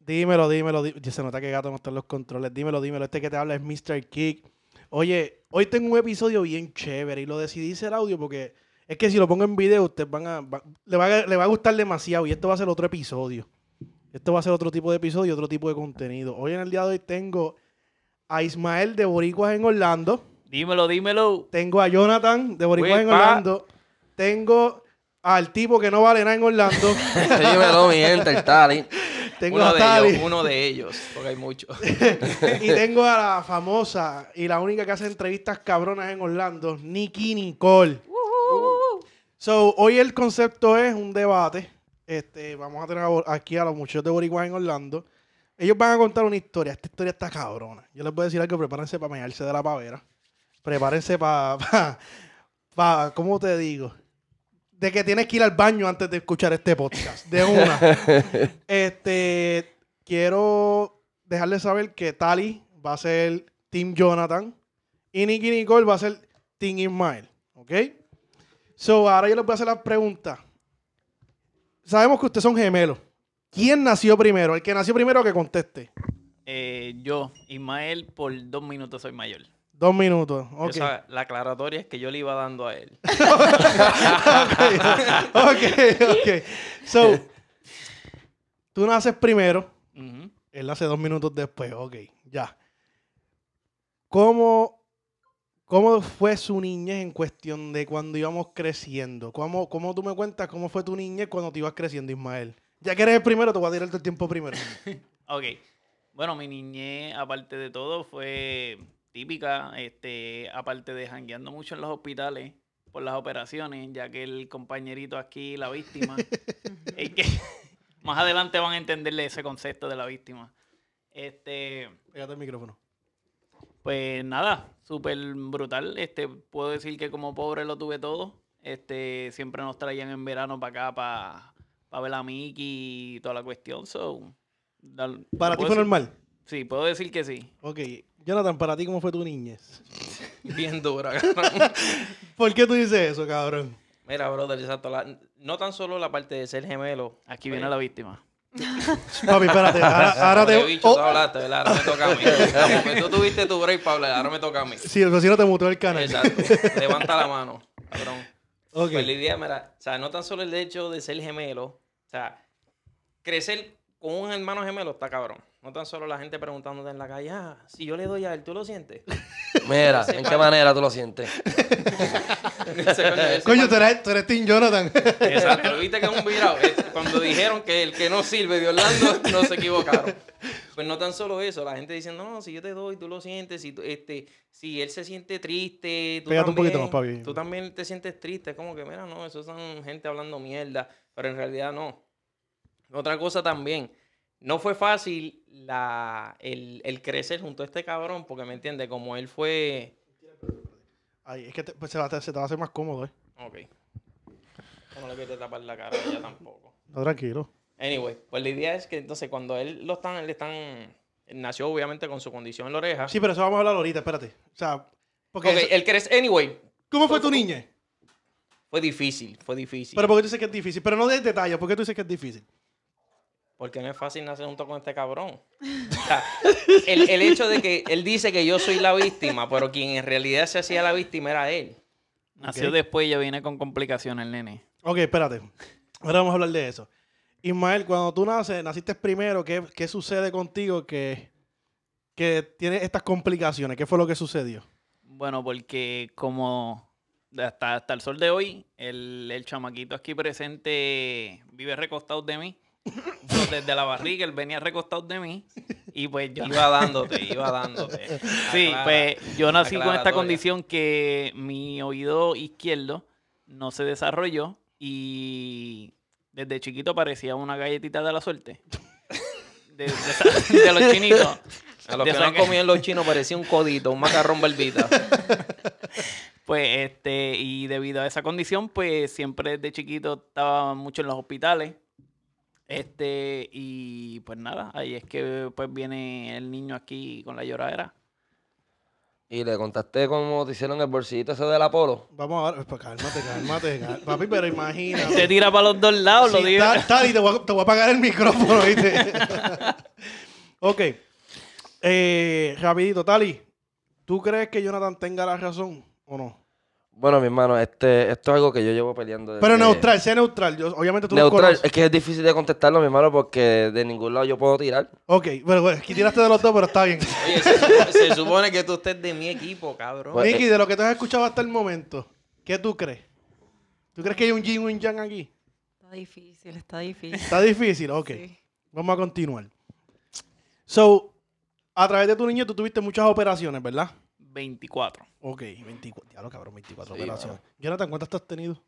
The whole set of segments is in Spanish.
Dímelo, dímelo, dímelo. Se nota que gato no está en los controles. Dímelo, dímelo. Este que te habla es Mr. Kick. Oye, hoy tengo un episodio bien chévere y lo decidí hacer audio porque es que si lo pongo en video, ustedes van a, va- le, va a, le va a gustar demasiado y esto va a ser otro episodio. Esto va a ser otro tipo de episodio, otro tipo de contenido. Hoy en el día de hoy tengo a Ismael de Boricuas en Orlando. Dímelo, dímelo. Tengo a Jonathan de Boricuas en. Orlando. Tengo al tipo que no vale nada en Orlando. Dímelo, mi gente, el Tali. tengo uno a de Tali. ellos, uno de ellos, porque hay muchos. y tengo a la famosa y la única que hace entrevistas cabronas en Orlando, Nikki Nicole. So, hoy el concepto es un debate. Este, vamos a tener aquí a los muchachos de Boricua en Orlando. Ellos van a contar una historia. Esta historia está cabrona. Yo les voy a decir algo, prepárense para mearse de la pavera. Prepárense para, pa, pa- ¿cómo te digo? De que tienes que ir al baño antes de escuchar este podcast. De una. Este, quiero dejarles saber que Tali va a ser Team Jonathan y Nicky Nicole va a ser Team Ismael. ¿Ok? So, ahora yo les voy a hacer la pregunta. Sabemos que ustedes son gemelos. ¿Quién nació primero? El que nació primero que conteste. Eh, yo, Ismael, por dos minutos soy mayor. Dos minutos. Ok. Esa- la aclaratoria es que yo le iba dando a él. ok, ok. So, tú naces primero. Él hace dos minutos después. Ok, ya. ¿Cómo, cómo fue su niñez en cuestión de cuando íbamos creciendo? ¿Cómo, ¿Cómo tú me cuentas cómo fue tu niñez cuando te ibas creciendo, Ismael? Ya que eres el primero, te voy a tirar el tiempo primero. Ok. Bueno, mi niñez, aparte de todo, fue típica, este, aparte de jangueando mucho en los hospitales por las operaciones, ya que el compañerito aquí, la víctima, es que más adelante van a entenderle ese concepto de la víctima. Este, Pégate el micrófono. Pues nada, súper brutal. Este, puedo decir que como pobre lo tuve todo. Este, siempre nos traían en verano para acá para ver a Mickey y toda la cuestión. So, dal- ¿Para ti fue decir- normal? Sí, puedo decir que sí. Ok. Jonathan, ¿para ti cómo fue tu niñez? Bien dura, cabrón. ¿Por qué tú dices eso, cabrón? Mira, brother, exacto. la- no tan solo la parte de ser gemelo. Aquí viene la víctima. Papi, espérate. Ahora, ahora Pobre te... bicho, oh, tú hablaste, ¿verdad? Ahora me toca a mí. Como que tú tuviste tu break para hablar, ahora me toca a mí. Sí, el vecino te mutó el canal. Exacto. Levanta la mano, cabrón. Ok. Pues la idea, mira, o sea, no tan solo el hecho de ser gemelo, o sea, crecer con un hermano gemelo está cabrón. No tan solo la gente preguntándote en la calle, ah, si yo le doy a él, ¿tú lo sientes? Mira, ¿en qué manera tú lo sientes? Ese coño, tú eres, tú eres Team Jonathan. Exacto, viste que es un virado. Cuando dijeron que el que no sirve de Orlando, no se equivocaron. Pues no tan solo eso, la gente diciendo, no, si yo te doy, tú lo sientes, si, tú- este, si él se siente triste, tú Pégate un también, poquito más, papi. tú también te sientes triste, es como que, mira, no, eso son gente hablando mierda, pero en realidad no. Otra cosa también, no fue fácil la, el, el crecer junto a este cabrón, porque me entiendes, como él fue... Ay, es que te, pues se, va a- se te va a hacer más cómodo, ¿eh? Ok. No le quieres tapar la cara a ella tampoco. No, tranquilo. Anyway, pues la idea es que entonces cuando él lo están, le están, él nació obviamente con su condición en la oreja. Sí, pero eso vamos a hablar ahorita, espérate. O sea, porque... Ok, él crece, anyway, ¿Cómo fue tu niñez? fue difícil, fue difícil. Pero porque tú dices que es difícil. Pero no de detalles, ¿por qué tú dices que es difícil? Porque no es fácil nacer junto con este cabrón. O sea, el, el hecho de que él dice que yo soy la víctima, pero quien en realidad se hacía la víctima era él. Nació después y ya viene con complicaciones el nene. Ok, espérate. Ahora vamos a hablar de eso. Ismael, cuando tú naces, naciste primero, ¿qué, qué sucede contigo que, que tiene estas complicaciones? ¿Qué fue lo que sucedió? Bueno, porque como hasta, hasta el sol de hoy, el, el chamaquito aquí presente vive recostado de mí. Desde la barriga él venía recostado de mí. Y pues yo Iba dándote, iba dándote. Sí, Aclara- pues yo nací con esta condición que mi oído izquierdo no se desarrolló y desde chiquito parecía una galletita de la suerte. De, de esa- de los chinitos. A los De que no comían los chinos parecía un codito, un macarrón barbita. Pues este, y debido a esa condición, pues siempre desde chiquito estaba mucho en los hospitales. Este, y pues nada, ahí es que pues viene el niño aquí con la lloradera. Y le contaste cómo te hicieron el bolsillito ese del Apolo. Vamos a ver, pues cálmate, cálmate, cal- papi, pero imagina. Te tira para los dos lados, lo digo. tal, tal, y te voy, a, te voy a apagar el micrófono, ¿viste? ok. Eh, rapidito, Tali. ¿Tú crees que Jonathan tenga la razón o no? Bueno, mi hermano, este, esto es algo que yo llevo peleando. Pero desde- neutral, sea neutral. Yo, obviamente tú lo Neutral. conoces. Es que es difícil de contestarlo, mi hermano, porque de ningún lado yo puedo tirar. Ok, bueno, aquí tiraste de los dos, pero está bien. Oye, se, supo- se supone que tú estés de mi equipo, cabrón. Pues, Nicky, de lo que tú has escuchado hasta el momento, ¿qué tú crees? ¿Tú crees que hay un yin o un yang aquí? Está difícil, está difícil. Está difícil, ok. Sí. Vamos a continuar. So, a través de tu niño tú tuviste muchas operaciones, ¿verdad? 24. Ok, 24. Diablo, cabrón, 24 Sí, operaciones. Jonathan, ¿cuántas tú has tenido?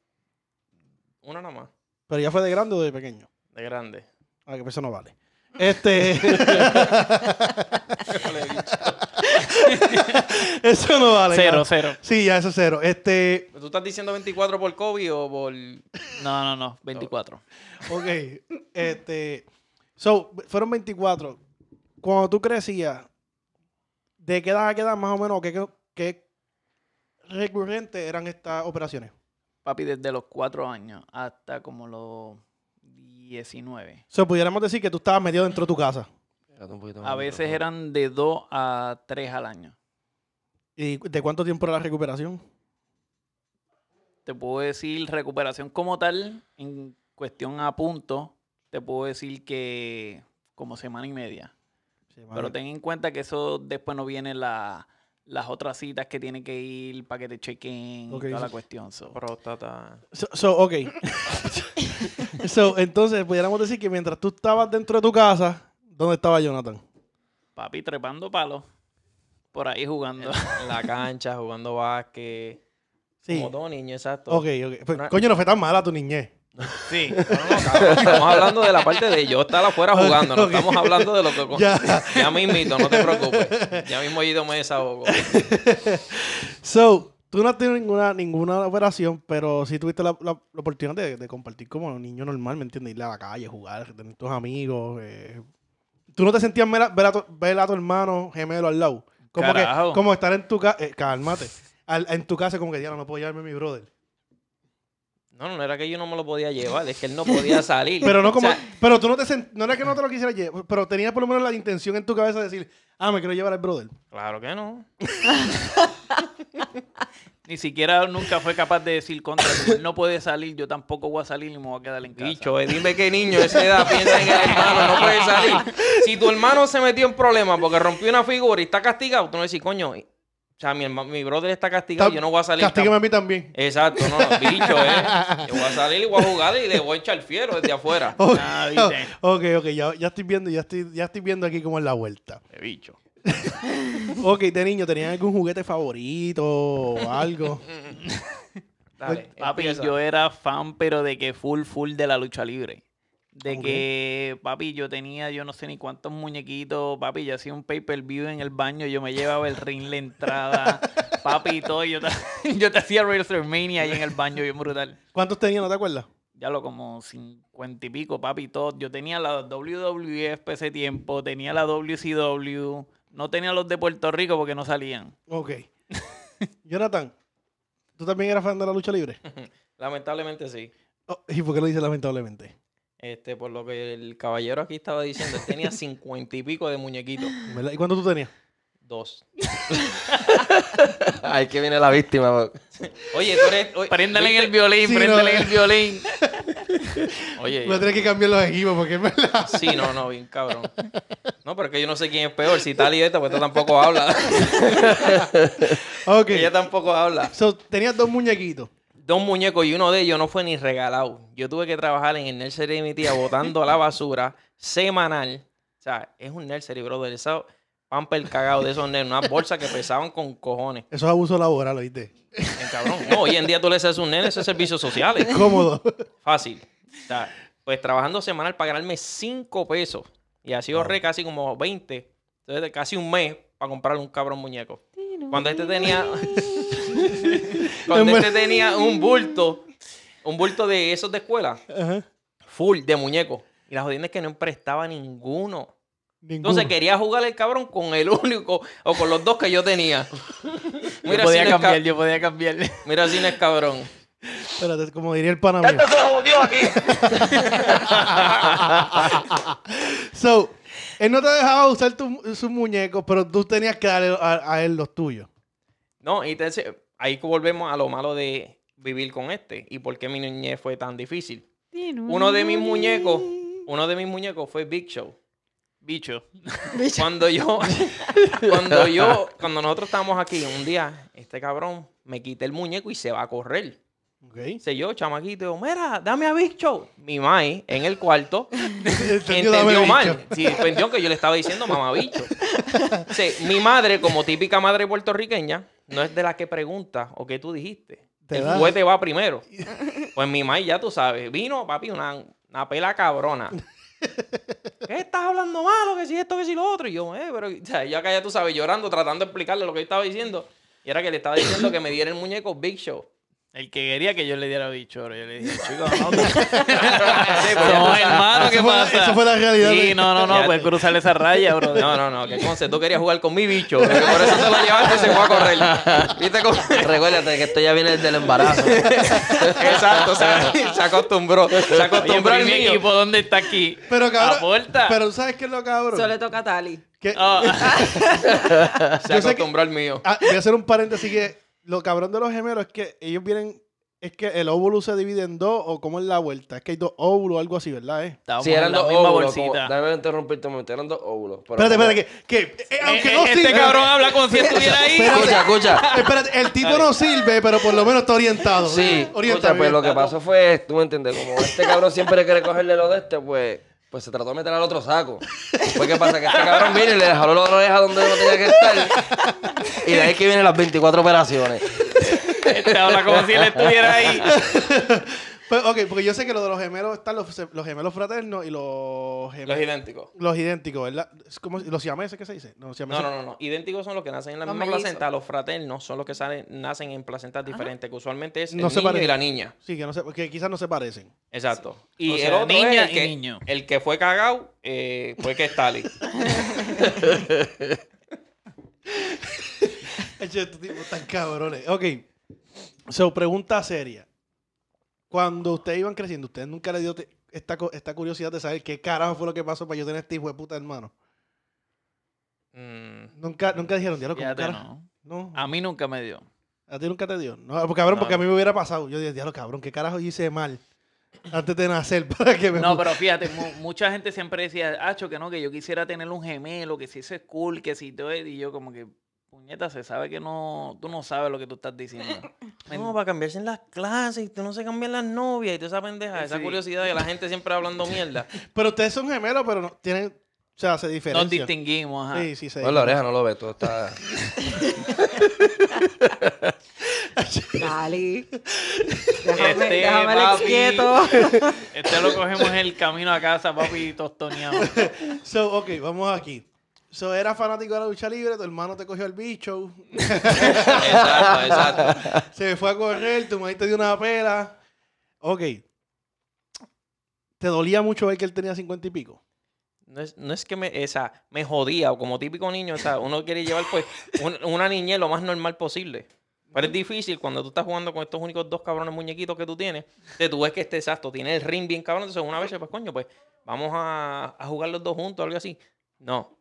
Una nada más, ¿Pero ya fue de grande o de pequeño? de grande. Ah, que eso no vale. Este. eso no vale. Cero, cabrón. cero. Sí, ya eso es cero. Este. ¿Tú estás diciendo 24 por COVID o por...? No, no, no, 24. Ok. Este. So, fueron 24. Cuando tú crecías, ¿de qué edad a qué edad más o menos? ¿Qué, qué, qué recurrentes eran estas operaciones? Papi, desde los 4 años hasta como los 19. So, pudiéramos decir que tú estabas metido dentro de tu casa. Fíjate un poquito más A veces eran de 2 a 3 al año. ¿Y de cuánto tiempo era la recuperación? Te puedo decir recuperación como tal, en cuestión a punto, te puedo decir que como semana y media. Pero ten en cuenta que eso después no vienen la- las otras citas que tienen que ir para que te chequen toda la cuestión. so. Próstata. So, so, ok. so, entonces, pudiéramos decir que mientras tú estabas dentro de tu casa, ¿dónde estaba Jonathan? Papi trepando palos. Por ahí jugando. En la cancha, jugando básquet. Sí. Como todo niño, exacto. Ok, ok. Pues, Una- coño, no fue tan mala tu niñez. Sí. No, no, cabrón, estamos hablando de la parte de yo estar afuera jugando, no estamos hablando de lo que... Ya. Ya mismito, no te preocupes. Ya mismo yo me desahogo. So, tú no has tenido ninguna, ninguna operación, pero sí tuviste la, la- la oportunidad de, de compartir como un niño normal, ¿me entiendes? Ir a la calle, jugar, tener tus amigos. eh. ¿Tú no te sentías ver a, ver a tu, ver a tu hermano gemelo al lado? Como Carajo. que, como estar en tu casa, cálmate, Al- en tu casa como que, ya no puedo llevarme a mi brother. No, no era que yo no me lo podía llevar, es que él no podía salir. Pero no como, O sea, pero tú no te sent- no era que no te lo quisieras llevar, pero tenías por lo menos la intención en tu cabeza de decir, ah, me quiero llevar al brother. claro que no. Ni siquiera nunca fue capaz de decir contra. no puede salir, yo tampoco voy a salir y me voy a quedar en casa. Bicho, eh, dime qué niño de esa edad piensa en el hermano, no puede salir. Si tu hermano se metió en problemas porque rompió una figura y está castigado, tú no decís, coño, o sea, mi, herma- mi brother está castigado, yo no voy a salir. Castígame a mí también. Exacto, no, bicho, eh. Yo voy a salir y voy a jugar y le voy a echar fiero desde afuera. Ok, Ah, ¿viste? ok, ok, ya, ya estoy viendo, ya estoy, ya estoy viendo aquí cómo es la vuelta. Eh, bicho. Ok, de niño, ¿tenían algún juguete favorito o algo? Dale, Papi, empieza. yo era fan, pero de que full, full de la lucha libre. De que, papi, yo tenía yo no sé ni cuántos muñequitos. Papi, yo hacía un pay-per-view en el baño. Yo me llevaba el ring, la entrada. papi, y todo. Yo te, yo te hacía WrestleMania ahí en el baño, bien brutal. ¿Cuántos tenían, no te acuerdas? Ya lo como cincuenta y pico, papi, todo. Yo tenía la WWF para ese tiempo. Tenía la WCW. No tenía los de Puerto Rico porque no salían. Ok. Jonathan, ¿tú también eras fan de la lucha libre? Lamentablemente sí. Oh, ¿Y por qué lo dices lamentablemente? Este, por lo que el caballero aquí estaba diciendo, él tenía cincuenta y pico de muñequitos. ¿Verdad? ¿Y cuánto tú tenías? Dos. Ahí que viene la víctima. bro. Oye, tú eres. oye, Préndale en el violín, Sí, préndale no, en el violín. Oye, Voy a tener que cambiar los equipos porque es verdad. sí, no, no, bien cabrón. No, pero es que yo no sé quién es peor. Si tal y esta, pues esta tampoco habla. Ok. Ella tampoco habla. So, tenías dos muñequitos. Dos muñecos y uno de ellos no fue ni regalado. Yo tuve que trabajar en el nursery de mi tía botando la basura semanal. O sea, es un nursery, brother. Esa pamper cagado de esos nenes. Unas bolsas que pesaban con cojones. Eso es abuso laboral, ¿oíste? En cabrón. No, hoy en día tú le haces a un nene esos servicios sociales. Cómodo. Fácil. O sea, pues trabajando semanal para ganarme 5 pesos. Y así ahorré casi como 20. Entonces, casi un mes para comprarle un cabrón muñeco. Cuando este tenía. cuando este tenía un bulto. Un bulto de esos de escuela. Ajá. Full de muñecos. Y la jodienda es que no emprestaba ninguno. Entonces quería jugar el cabrón con el único o con los dos que yo tenía. Yo podía cambiar, ca- yo podía cambiar. Mira si no es cabrón. Espérate, como diría el pana mío. So, él no te dejaba usar tu- sus muñecos, pero tú tenías que darle a, a él los tuyos. No, y entonces ahí volvemos a lo malo de vivir con este y por qué mi niñez fue tan difícil. Uno de mis muñecos, uno de mis muñecos fue Big Show. Bicho. Cuando yo, cuando yo, cuando nosotros estábamos aquí, un día, este cabrón me quita el muñeco y se va a correr. ¿Ok? Dice yo, chamaquito, digo, mira, dame a Big Show. Mi mai en el cuarto Entendió, mal. Sí, entendió que yo le estaba diciendo mamá bicho. Sí, mi madre, como típica madre puertorriqueña, no es de la que pregunta o qué tú dijiste. Te el juguete va primero. Pues mi mai, ya tú sabes, vino, papi, una, una pela cabrona. ¿Qué estás hablando malo? Que si esto, que si lo otro. Y yo, eh, pero, o sea, yo acá ya tú sabes, llorando, tratando de explicarle lo que yo estaba diciendo. Y era que le estaba diciendo que me diera el muñeco Big Show. El que quería que yo le diera bicho, yo le dije, chico, no, tú- pues no, tú sabes. hermano, ¿qué Eso fue- pasa? eso fue la realidad Sí, de- no, no, no, puedes cruzar esa raya, bro. No, no, no, que entonces tú querías jugar con mi bicho. que por eso te lo llevaste y se fue a correr. ¿Viste cómo? Recuérdate que esto ya viene desde el embarazo. Exacto, o sea, se acostumbró. Se Oye, acostumbró pero al ¿y mi mío. equipo dónde está aquí? Pero cabrón, pero ¿sabes qué es lo cabrón? Eso le toca a Tali. Ah, Se acostumbró al mío. Ah, voy a hacer un paréntesis que lo cabrón de los gemelos es que ellos vienen, es que el óvulo se divide en dos o cómo es la vuelta. Es que hay dos óvulos o algo así, ¿verdad? Eh? Si eran en la dos óvulos. Déjame interrumpirte un momento. Eran dos óvulos. pero Espérate, espérate, que, que eh, aunque Eh, no eh, este sirve. cabrón habla como si estuviera ahí. Espérate. Escucha, escucha. Espérate, el tipo no sirve, pero por lo menos está orientado. Sí, orienta escucha, pues lo que pasó fue, tú me entiendes, como este cabrón siempre quiere cogerle lo de este, pues, pues se trató de meter al otro saco. Pues qué pasa, que este cabrón viene y le jaló la oreja donde no tenía que estar. Y de ahí que vienen las 24 operaciones. Este habla como si él estuviera ahí. Pues, ok, porque yo sé que lo de los gemelos están los, los gemelos fraternos y los gemelos. Los idénticos. Los idénticos, ¿verdad? Es como los siameses, ¿qué se dice? No, No, siameses- no, no, no. Idénticos son los que nacen en la Los misma mellizos. placenta. Los fraternos son los que salen, nacen en placentas diferentes, que usualmente es No el se niño parecen. y la niña. Sí, que, no se, que quizás no se parecen. Exacto. Y O el sea, otro niña es el y que, niño. el que fue cagado eh, fue que es Tali. Estos tipos tan cabrones. Ok. So, pregunta seria. Cuando ustedes iban creciendo, ¿ustedes nunca le dio te- esta, esta curiosidad de saber qué carajo fue lo que pasó para yo tener este hijo de puta hermano? Mm, Nunca, nunca dijeron, ¿cómo Fíjate, carajo? no. No. A mí nunca me dio. A ti nunca te dio. No, porque, cabrón, No. porque a mí me hubiera pasado. Yo dije, diablo, cabrón, ¿qué carajo yo hice mal antes de nacer para que me... No, pero fíjate, mu- mucha gente siempre decía, Acho, que no, que yo quisiera tener un gemelo, que si eso es cool, que si todo es-". Y yo como que, puñeta, se sabe que no, tú no sabes lo que tú estás diciendo. No, para cambiarse en las clases, y tú no se cambian las novias y toda esa pendeja, esa Sí. curiosidad de la gente siempre hablando mierda. Pero ustedes son gemelos, pero no tienen... O sea, se Nos diferencian. distinguimos, ajá. Sí, sí, se la oreja no lo ves, todo está... Déjame, Este, déjame papi. quieto. Este lo cogemos en el camino a casa, papi, tostoneado. So, ok, vamos aquí. So, era fanático de la lucha libre, tu hermano te cogió el bicho, exacto, exacto. se fue a correr, tu mamá te dio una pela. Ok. ¿Te dolía mucho ver que él tenía cincuenta y pico? No es, no es que me, esa, me jodía, o como típico niño, o sea, uno quiere llevar pues un- una niñez lo más normal posible. Pero es difícil cuando tú estás jugando con estos únicos dos cabrones muñequitos que tú tienes, que tú ves que este exacto tiene el ring bien cabrón, entonces una vez, pues coño, pues vamos a, a jugar los dos juntos, algo así. No.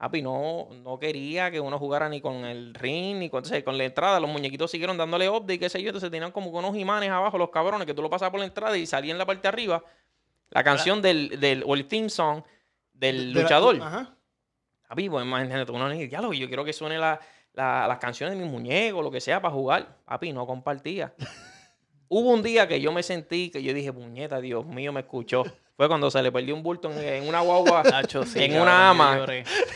Papi, no, no quería que uno jugara ni con el ring, ni con, entonces, con la entrada. Los muñequitos siguieron dándole update, qué sé yo. Entonces tenían como unos imanes abajo, los cabrones, que tú lo pasabas por la entrada y salía en la parte de arriba la canción del, del, o el theme song del De la- luchador. Ajá. Papi, pues imagínate, uno dice, diálogo, yo quiero que suene la, la- las canciones de mis muñecos, lo que sea, para jugar. Papi, no compartía. Hubo un día que yo me sentí, que yo dije, puñeta, Dios mío, me escuchó. Fue cuando se le perdió un bulto en, en una guagua, Nacho, sí, en cabrón, una ama.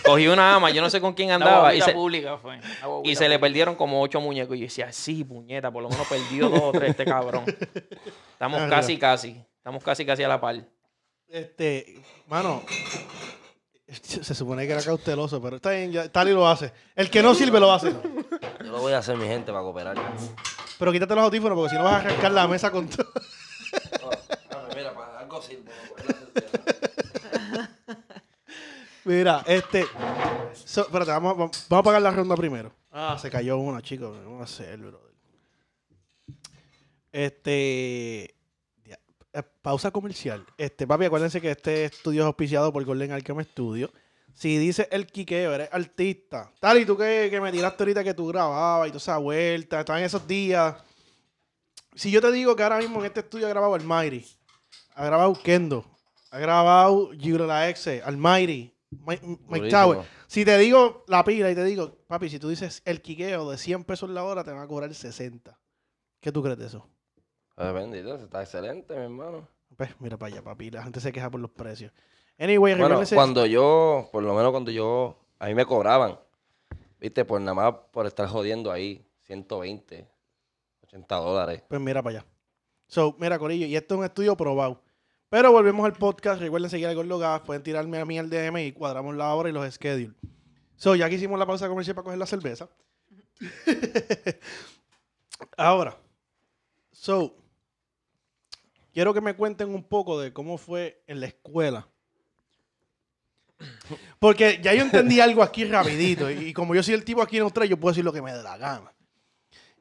Cogí una ama, yo no sé con quién Una andaba. Y se, pública fue. una y guaguita se le perdieron como ocho muñecos. Y yo decía, sí, puñeta, por lo menos perdió dos o tres este cabrón. Estamos casi, casi. Estamos casi, casi a la par. Este, mano, se supone que era cauteloso, pero está bien, ya, Tali lo hace. El que no sirve lo hace. Yo lo voy a hacer, mi gente, para cooperar. Pero quítate los audífonos porque si no vas a arrancar la mesa con todo. mira, para algo sirve. Mira, este. so- espérate, vamos, vamos vamos a pagar la ronda primero. Ah, se cayó una, chicos. Vamos a hacer, brother. Este. ya, eh, Pausa comercial. Este, papi, acuérdense que este estudio es auspiciado por Golden Alchemy Studio. Si dices el quiqueo, eres artista. Tal, y tú que, que me tiraste ahorita que tú grababas y toda esa vuelta, estaban esos días. Si yo te digo que ahora mismo en este estudio ha grabado Almighty, ha grabado Kendo, ha grabado Giro la Exe, Almighty, Mike, Mike. Tower. Si te digo la pila y te digo, papi, si tú dices el quiqueo de 100 pesos la hora, te van a cobrar 60. ¿Qué tú crees de eso? Bendito, está excelente, mi hermano. Pues mira para allá, papi. La gente se queja por los precios. Anyway, Bueno, cuando yo, por lo menos cuando yo, a mí me cobraban, viste, por nada más por estar jodiendo ahí, 120, 80 dólares. Pues mira para allá. So, mira, Corillo, y esto es un estudio probado. Pero volvemos al podcast. Recuerden seguir al Gordo Gas. Pueden tirarme a mí al DM y cuadramos la hora y los schedules. So, ya que hicimos la pausa comercial para coger la cerveza. Ahora. So, quiero que me cuenten un poco de cómo fue en la escuela. Porque ya yo entendí algo aquí rapidito. Y como yo soy el tipo aquí neutral, yo puedo decir lo que me dé la gana.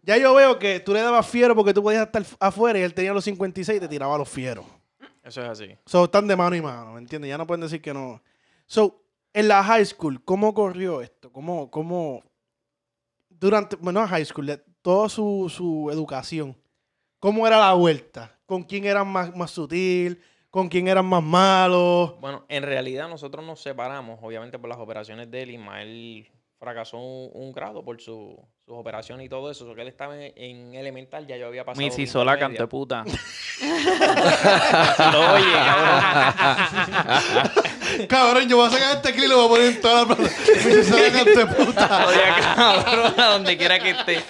Ya yo veo que tú le dabas fiero porque tú podías estar afuera y él tenía los 56 y te tiraba los fieros. Eso es así. So, están de mano y mano, ¿me entiendes? Ya no pueden decir que no. So, en la high school, ¿cómo corrió esto? ¿Cómo, cómo, durante, bueno, high school, toda su, su educación, ¿cómo era la vuelta? ¿Con quién eran más, más sutil? ¿Con quién eran más malos? Bueno, en realidad nosotros nos separamos, obviamente por las operaciones de él. Ismael fracasó un, un grado por su- sus operaciones y todo eso. So que él estaba en, en elemental, ya yo había pasado. Me mi hizo la intermedia. canto de puta. Lo oye, cabrón. Cabrón, yo voy a sacar este clip y lo voy a poner en toda la plata. Me hizo la canto de puta. Oye, cabrón, a donde quiera que esté.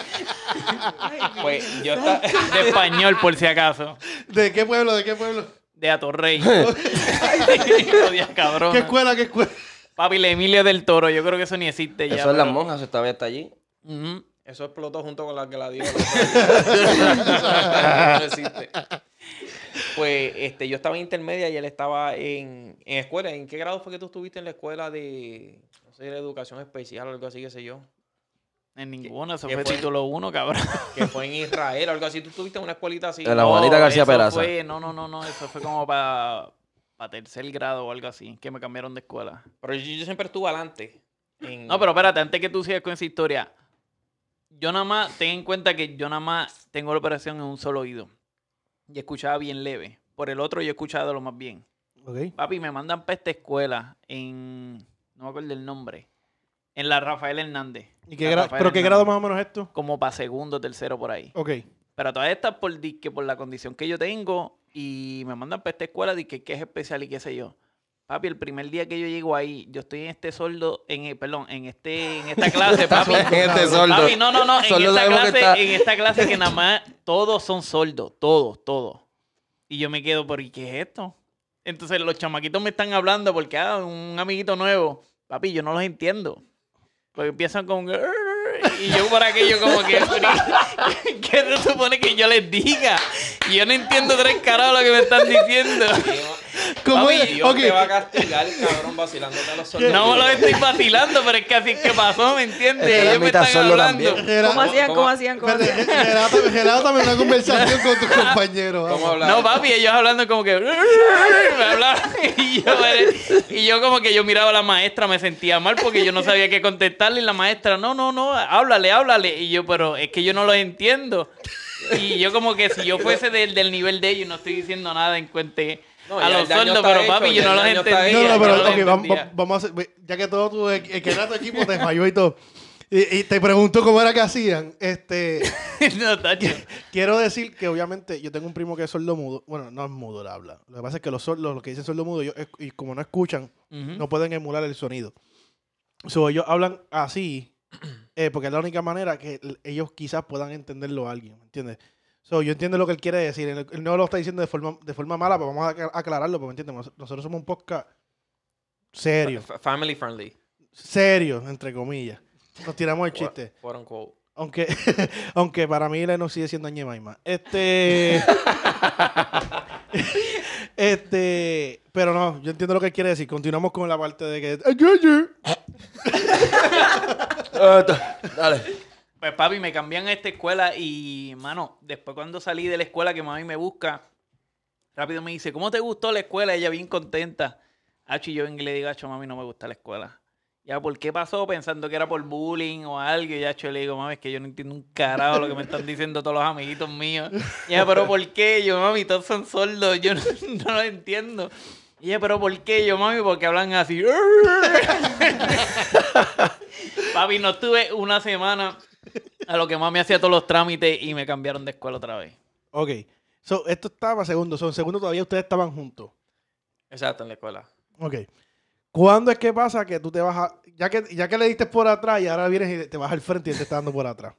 Pues yo estaba. De español, por si acaso. ¿De qué pueblo? ¿De qué pueblo? De Atorrey. Cabrón. ¿Qué escuela? ¿Qué escuela? Papi, la Emilio del Toro. Yo creo que eso ni existe ya. Eso es las pero- monjas, eso todavía está allí. Eso explotó junto con la que la dio. no existe. Pues este, yo estaba en intermedia y él estaba en, en escuela. ¿En qué grado fue que tú estuviste en la escuela de, no sé, de educación especial o algo así, qué sé yo? En ninguno. Eso fue fue? título uno, cabrón. Que fue en Israel o algo así. ¿Tú estuviste en una escuelita así? En la Juanita García eso Peraza. Fue, no, no, no, no. Eso fue como para tercer grado o algo así. Que me cambiaron de escuela. Pero yo, yo siempre estuve adelante. en- No, pero espérate, antes que tú sigas con esa historia, yo nada más, ten en cuenta que yo nada más tengo la operación en un solo oído. Y escuchaba bien leve. Por el otro yo escuchaba de lo más bien. Ok. Papi, me mandan para esta escuela en, no me acuerdo el nombre, en la Rafael Hernández. ¿Y qué gra- ¿Pero qué Hernández. grado más o menos es esto? Como para segundo, tercero, por ahí. Ok. Pero todas estas por, di- que por la condición que yo tengo y me mandan para esta escuela de que, que es especial y qué sé yo. Papi, el primer día que yo llego ahí, yo estoy en este soldo, en el- perdón, en este, en esta clase, papi. En este soldo. Papi, no, no, no, en Soldo esta, sabemos que clase, está- en esta clase que nada más todos son soldos, todos, todos. Y yo me quedo, ¿por ¿y qué es esto? Entonces los chamaquitos me están hablando porque, ah, un amiguito nuevo. Papi, yo no los entiendo. Porque empiezan con... Y yo por aquello como que... ¿Qué se supone que yo les diga? Y yo no entiendo tres caras lo que me están diciendo. ¿Cómo Papi? Dios Ok. te va a castigar, cabrón, vacilándote a los soldados. No me lo estoy vacilando, pero es que así es que pasó, ¿me entiendes? Es que la Ellos me están hablando. también. ¿Cómo hacían? ¿Cómo? ¿Cómo hacían? ¿Cómo hacían? relátame una conversación con tus compañeros. ¿Cómo vamos. hablar? No, papi, ellos hablando como que... Me hablaban y yo, y yo como que yo miraba a la maestra, me sentía mal porque yo no sabía qué contestarle y la maestra, no, no, no, háblale, háblale. Y yo, pero es que yo no los entiendo. Y yo como que si yo fuese del, del nivel de ellos, no estoy diciendo nada en cuente No, a los sueldos, pero hecho, papi, yo no los entendía. No, no, pero vamos, a hacer, ya que todo tu, el que era tu equipo te falló y todo. Y, y te pregunto cómo era que hacían. Este, no, tacho. quiero decir que obviamente yo tengo un primo que es sordo mudo. Bueno, no es mudo, él habla. Lo que pasa es que los sordos, los que dicen sordo mudo, ellos, y como no escuchan, no pueden emular el sonido. So, ellos hablan así, eh, porque es la única manera que ellos quizás puedan entenderlo a alguien, ¿me entiendes? So, yo entiendo lo que él quiere decir. Él, él no lo está diciendo de forma, de forma mala, pero vamos a acla- aclararlo, porque ¿me entiendes? Nos- Nosotros somos un podcast serio, Fa- Family friendly. serio, entre comillas. Nos tiramos el chiste. Quote unquote. Aunque, aunque para mí él no sigue siendo Ñemaima. Este. Este, pero no, yo entiendo lo que él quiere decir. Continuamos con la parte de que. ¡Ay, ay, ay! Ah, Dale. Pues papi, me cambian a esta escuela y, mano, después cuando salí de la escuela que mami me busca, rápido me dice, ¿cómo te gustó la escuela? Ella bien contenta. Hacho, y yo y le digo, Hacho, mami, no me gusta la escuela. Ya, ¿por qué pasó? Pensando que era por bullying o algo. Y ya, le digo, mami, es que yo no entiendo un carajo lo que me están diciendo todos los amiguitos míos. Y ella, ¿pero por qué? Yo, mami, todos son sordos. Yo no, no lo entiendo. Y ella, ¿pero por qué? Yo, mami, porque hablan así. Papi, no estuve una semana a lo que mami hacía todos los trámites y me cambiaron de escuela otra vez. Ok. So, esto estaba segundo. So, en segundo todavía ustedes estaban juntos. Exacto, en la escuela. Ok. ¿Cuándo es que pasa que tú te vas a. Ya que, ya que le diste por atrás y ahora vienes y te vas al frente y él te está dando por atrás?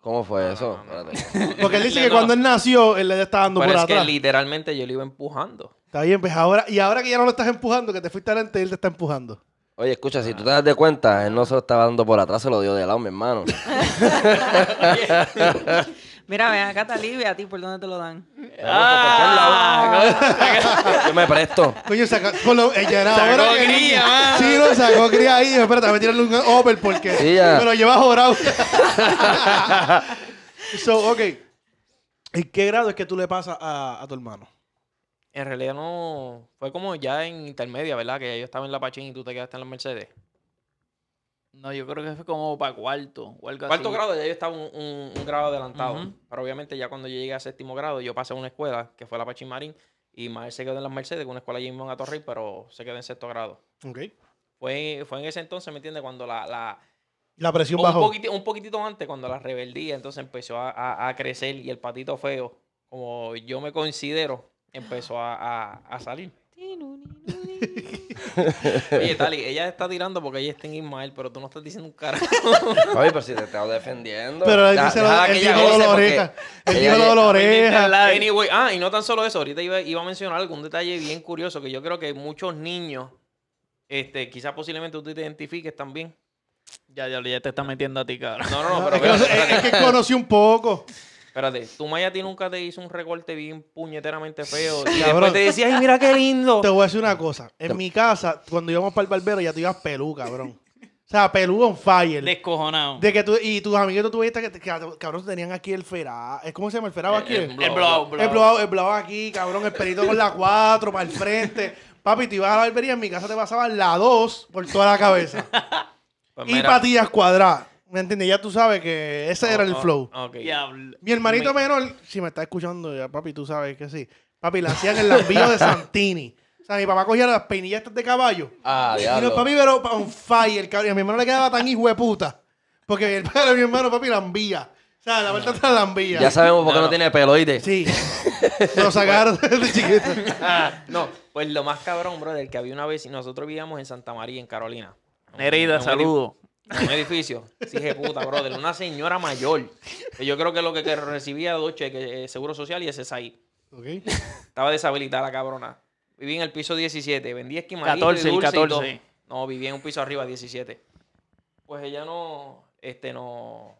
¿Cómo fue eso? no, no. Espérate. Porque él dice No, que no. cuando él nació, él le está dando Pero por es que atrás. literalmente yo lo iba empujando. Está bien, pues ahora. Y ahora que ya no lo estás empujando, que te fuiste adelante, él te está empujando. Oye, escucha, si tú te das de cuenta, él no se lo estaba dando por atrás, se lo dio de lado, mi hermano. Mira, ven acá, Talibia, a ti, ¿por dónde te lo dan? Ah, Yo me presto. Coño, sacó, con lo, ella era Sacó ahora que- cría, mano. Sí, no, sacó cría ahí. Espérate, voy a tirarle un Opel porque Sí, ya. me lo lleva jorado. so, ok. ¿En qué grado es que tú le pasas a, a tu hermano? En realidad no. Fue como ya en intermedia, ¿verdad? Que yo estaba en la Pachín y tú te quedaste en la Mercedes. no, yo creo que fue como para cuarto o algo Cuarto así. grado ya yo estaba un, un- un grado adelantado. Pero obviamente ya cuando yo llegué a séptimo grado, yo pasé a una escuela que fue la Pachín Marín. Y Mael se quedó en las Mercedes, es una escuela allí mismo en pero se quedó en sexto grado. Ok. Fue, fue en ese entonces, ¿me entiendes? Cuando la, la, La presión un, bajó. poquiti- un poquitito antes, cuando la rebeldía entonces empezó a, a- a crecer y el patito feo, como yo me considero, empezó a, a- a salir. Oye, Tali, ella está tirando porque ella está en Ismael, pero tú no estás diciendo un carajo. Oye, pero si te estaba defendiendo. Pero él Da- dice lo, él dijo de la oreja. Él ella dijo lo de la oreja. Anyway, ah, y no tan solo eso, ahorita iba, iba a mencionar algún detalle bien curioso que yo creo que muchos niños, este, quizás posiblemente tú te identifiques también. Ya, ya, ya te está metiendo a ti, cabrón. No, no, no, pero es, que, es que conocí un poco. Espérate. Tu Maya a ti nunca te hizo un recorte bien puñeteramente feo y Cabrón. después te decía, ay, mira qué lindo. Te voy a decir una cosa. En mi casa, cuando íbamos para el barbero, ya tú ibas pelú, cabrón. O sea, pelú on fire. Descojonado. De que tú, y tus amiguitos tú viste que, que, cabrón, tenían aquí el ferá. ¿Cómo se llama el ferá aquí? El- El, el El blowout, el aquí, cabrón, el pelito con la 4 para el frente. Papi, te ibas a la barbería, en mi casa te pasaban la 2 por toda la cabeza. Pues y mira. patillas cuadradas. ¿Me entiendes? Ya tú sabes que ese era el Oh, oh, flow. ok. Diablo. Mi hermanito menor, si me está escuchando, ya, papi, tú sabes que sí. Papi, le hacían el lambío de Santini. O sea, mi papá cogía las peinillas estas de caballo. Ah, Y no, papi, pero on fire, cabrón. Y a mi hermano le quedaba tan hijo de puta. Porque el padre de mi hermano, papi, lambía. O sea, la vuelta está lambía. Ya sabemos por qué No, no, no. tiene pelo, ¿oíste? Sí. Lo sacaron desde chiquito. No, pues lo más cabrón, brother, que había una vez, nosotros vivíamos en Santa María, en Carolina. Un edif- saludo. En un edificio. Sí, de puta, brother. Una señora mayor. Que yo creo que lo que, que recibía dos cheques, eh, seguro social y ese es ahí. Ok. Estaba deshabilitada la cabrona. Vivía en el piso 17. Vendía esquimalitos 14, y dulce y todo. 14. No, vivía en un piso arriba, 17. Pues ella no, este, no...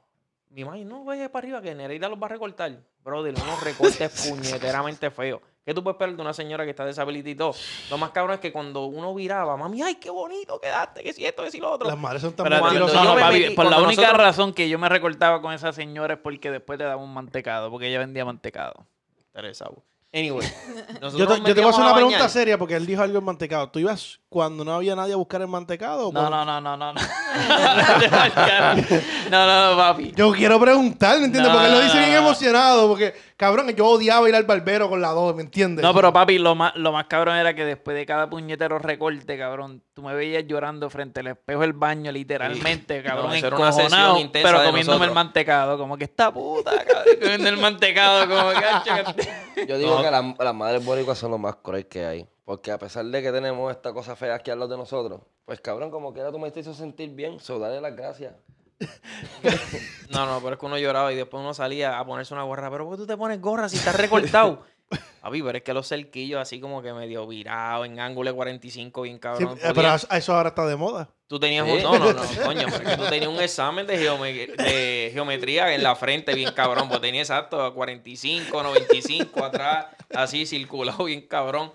Mi madre, no vaya para arriba que Nereida los va a recortar. Brother, unos recortes puñeteramente feos. ¿Qué tú puedes esperar de una señora que está deshabilitada y todo? Lo más cabrón es que cuando uno viraba, mami, ay, qué bonito quedaste, que si esto, que si lo otro. Las madres son tan Pero, Cuando mentirosas. no, me metí- por la única nosotros- razón que yo me recortaba con esa señora es porque después te daba un mantecado, porque ella vendía mantecado. Teresa. Anyway. Yo te, yo te voy a hacer una pregunta seria porque él dijo algo en mantecado. ¿Tú ibas cuando no había nadie a buscar el mantecado? o No, cuando- no, no, no, no. No, no, no, no, papi. Yo quiero preguntar, ¿me entiendes? No, porque él lo dice no, bien no. emocionado. Porque, cabrón, yo odiaba ir al barbero con la 2, ¿me entiendes? No, pero papi, lo más, lo más cabrón era que después de cada puñetero recorte, cabrón, tú me veías llorando frente al espejo del baño, literalmente, cabrón, No, eso era una encojonado, pero comiéndome el mantecado, como que esta puta, cabrón, comiendo el mantecado, como que, "Acho, que- Yo digo No. que las, las madres boricuas son lo más cruel que hay. Porque a pesar de que tenemos esta cosa fea aquí al lado de nosotros, pues cabrón, como quiera tú me hizo sentir bien, so dale las gracias. No, no, pero es que uno lloraba y después uno salía a ponerse una gorra. Pero ¿por qué tú te pones gorra si estás recortado? Papi, pero es que los cerquillos así como que medio virados, en ángulo de 45, bien cabrón. eh, pero eso ahora está de moda. Tú tenías Sí. un... No, no, no, coño, porque tú tenías un examen de, geome- de geometría en la frente bien cabrón, pues tenía exacto 45, 95 atrás, así circulado bien cabrón.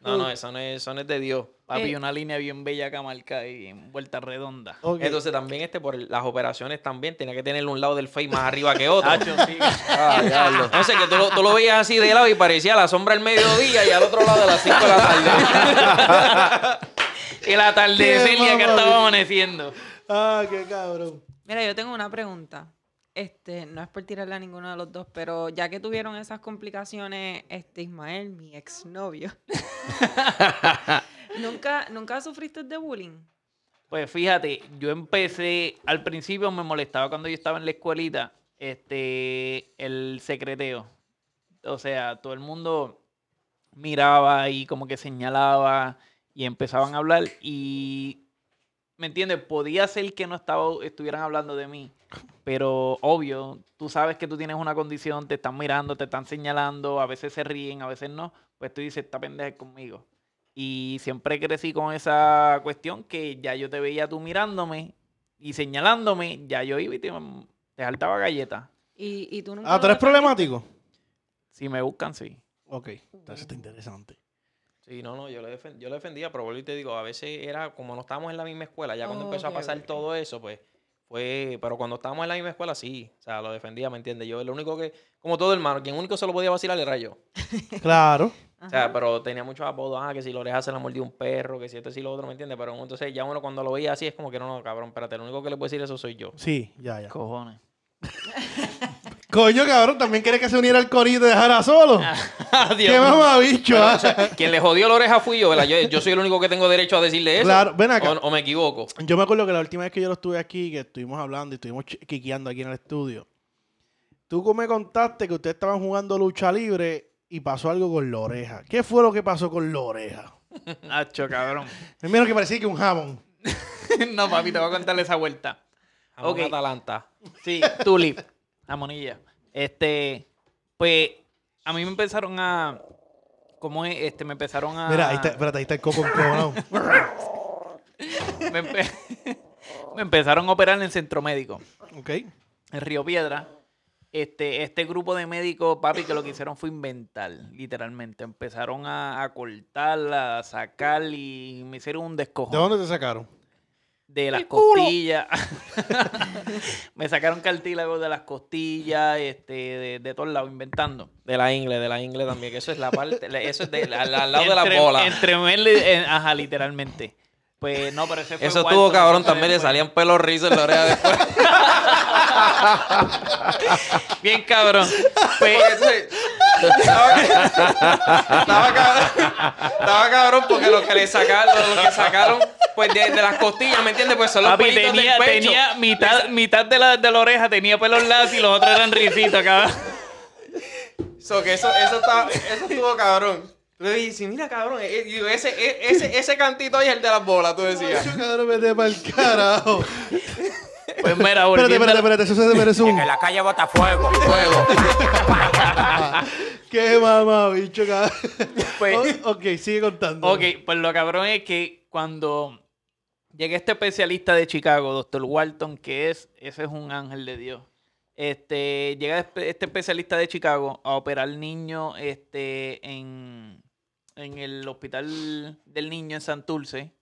No, no, eso no es, eso no es de Dios. Papi, Eh. una línea bien bella que marca y en vuelta redonda. Ok. Entonces también este por las operaciones también tenía que tener un lado del face más arriba que otro. Tacho, sí. Ah. No sé, que tú lo, tú lo veías así de lado y parecía la sombra del mediodía y al otro lado de las 5 de la tarde. El atardecer ya que estaba amaneciendo. Ah, qué cabrón. Mira, yo tengo una pregunta. Este, no es por tirarle a ninguno de los dos, pero ya que tuvieron esas complicaciones, este Ismael, mi exnovio, ¿nunca, ¿nunca sufriste de bullying? Pues fíjate, yo empecé, al principio me molestaba cuando yo estaba en la escuelita, este, el secreteo. O sea, todo el mundo miraba y como que señalaba y empezaban a hablar y, ¿me entiendes? Podía ser que no estaba, estuvieran hablando de mí, pero obvio, tú sabes que tú tienes una condición, te están mirando, te están señalando, a veces se ríen, a veces no, pues tú dices, esta pendeja conmigo. Y siempre crecí con esa cuestión que ya yo te veía tú mirándome y señalándome, ya yo iba y te, te saltaba galleta. ¿Y, y tú nunca Ah, ¿tú eres problemático? Si me buscan, sí. Ok, entonces está interesante. Sí, no, no, yo lo, defen- yo lo defendía, pero vuelvo y te digo, a veces era como no estábamos en la misma escuela, ya cuando Oh, empezó a pasar todo eso, pues fue, pero cuando estábamos en la misma escuela, sí, o sea, lo defendía, ¿me entiendes? Yo, lo único que, como todo hermano, quien único se lo podía vacilar era yo. Claro. O sea, pero tenía muchos apodos, ah, que si la oreja se la mordió un perro, que si esto y lo otro, ¿me entiendes? Pero entonces ya uno cuando lo veía así es como que no, no, cabrón, espérate, lo único que le puedo decir eso soy yo. Sí, ya, ya. Cojones. Coño, cabrón, ¿también quieres que se uniera al corito y te dejara solo? Adiós. ¡Qué mamabicho! Pero, ah! o sea, quien le jodió la oreja fui yo, ¿verdad? Yo, yo soy el único que tengo derecho a decirle eso. Claro, ven acá. O, o me equivoco. Yo me acuerdo que la última vez que yo lo estuve aquí, que estuvimos hablando y estuvimos quiqueando aquí en el estudio, tú me contaste que ustedes estaban jugando lucha libre y pasó algo con la oreja. ¿Qué fue lo que pasó con la oreja? Hacho, cabrón. Primero que parecía que un jamón. no, papi, te voy a contarle esa vuelta. Jamón Ok. Atalanta. Sí, tulip. Jamonilla. Este, pues, a mí me empezaron a... ¿Cómo es? Este, me empezaron a... Mira, ahí está, espérate, ahí está el coco encojonado. me, empe- me empezaron a operar en el centro médico. ok. en Río Piedra, este, este grupo de médicos, papi, que lo que hicieron fue inventar, literalmente. Empezaron a, a cortar, a sacar y me hicieron un descojo. ¿De dónde te sacaron? De las costillas. me sacaron cartílagos de las costillas, este, de, de todos lados, inventando. De la ingle, de la ingle también, que eso es la parte, eso es de, al, al lado de la bola. Entre en- ajá, literalmente. Pues no, pero ese fue Eso estuvo cabrón también, le salían pelos rizos en la oreja después. Bien cabrón. Pues, estaba, estaba cabrón, estaba cabrón porque lo que le sacaron, lo que sacaron, pues de, de las costillas, ¿me entiendes? Pues son los Papi, pelitos tenía, del pecho. tenía mitad, mitad de la, de la oreja tenía pelos lazos y los otros eran risitos, cabrón. So, que eso, eso, estaba, eso estuvo cabrón. Le dices, mira cabrón, eh, eh, ese, eh, ese, ese cantito ahí es el de las bolas, tú decías. Macho, cabrón, vete pa'l carajo. Pues mira, Espérate, espérate, a- espérate. Eso se merece un... la calle bota fuego. Fuego. ¡Qué mamabicho, cabrón! Pues- O- ok, sigue contando. Ok, pues lo cabrón es que cuando llegué este especialista de Chicago, Dr. Walton, que es, ese es un ángel de Dios. Este, llega espe- este especialista de Chicago a operar niño este, en, en el hospital del niño en Santurce.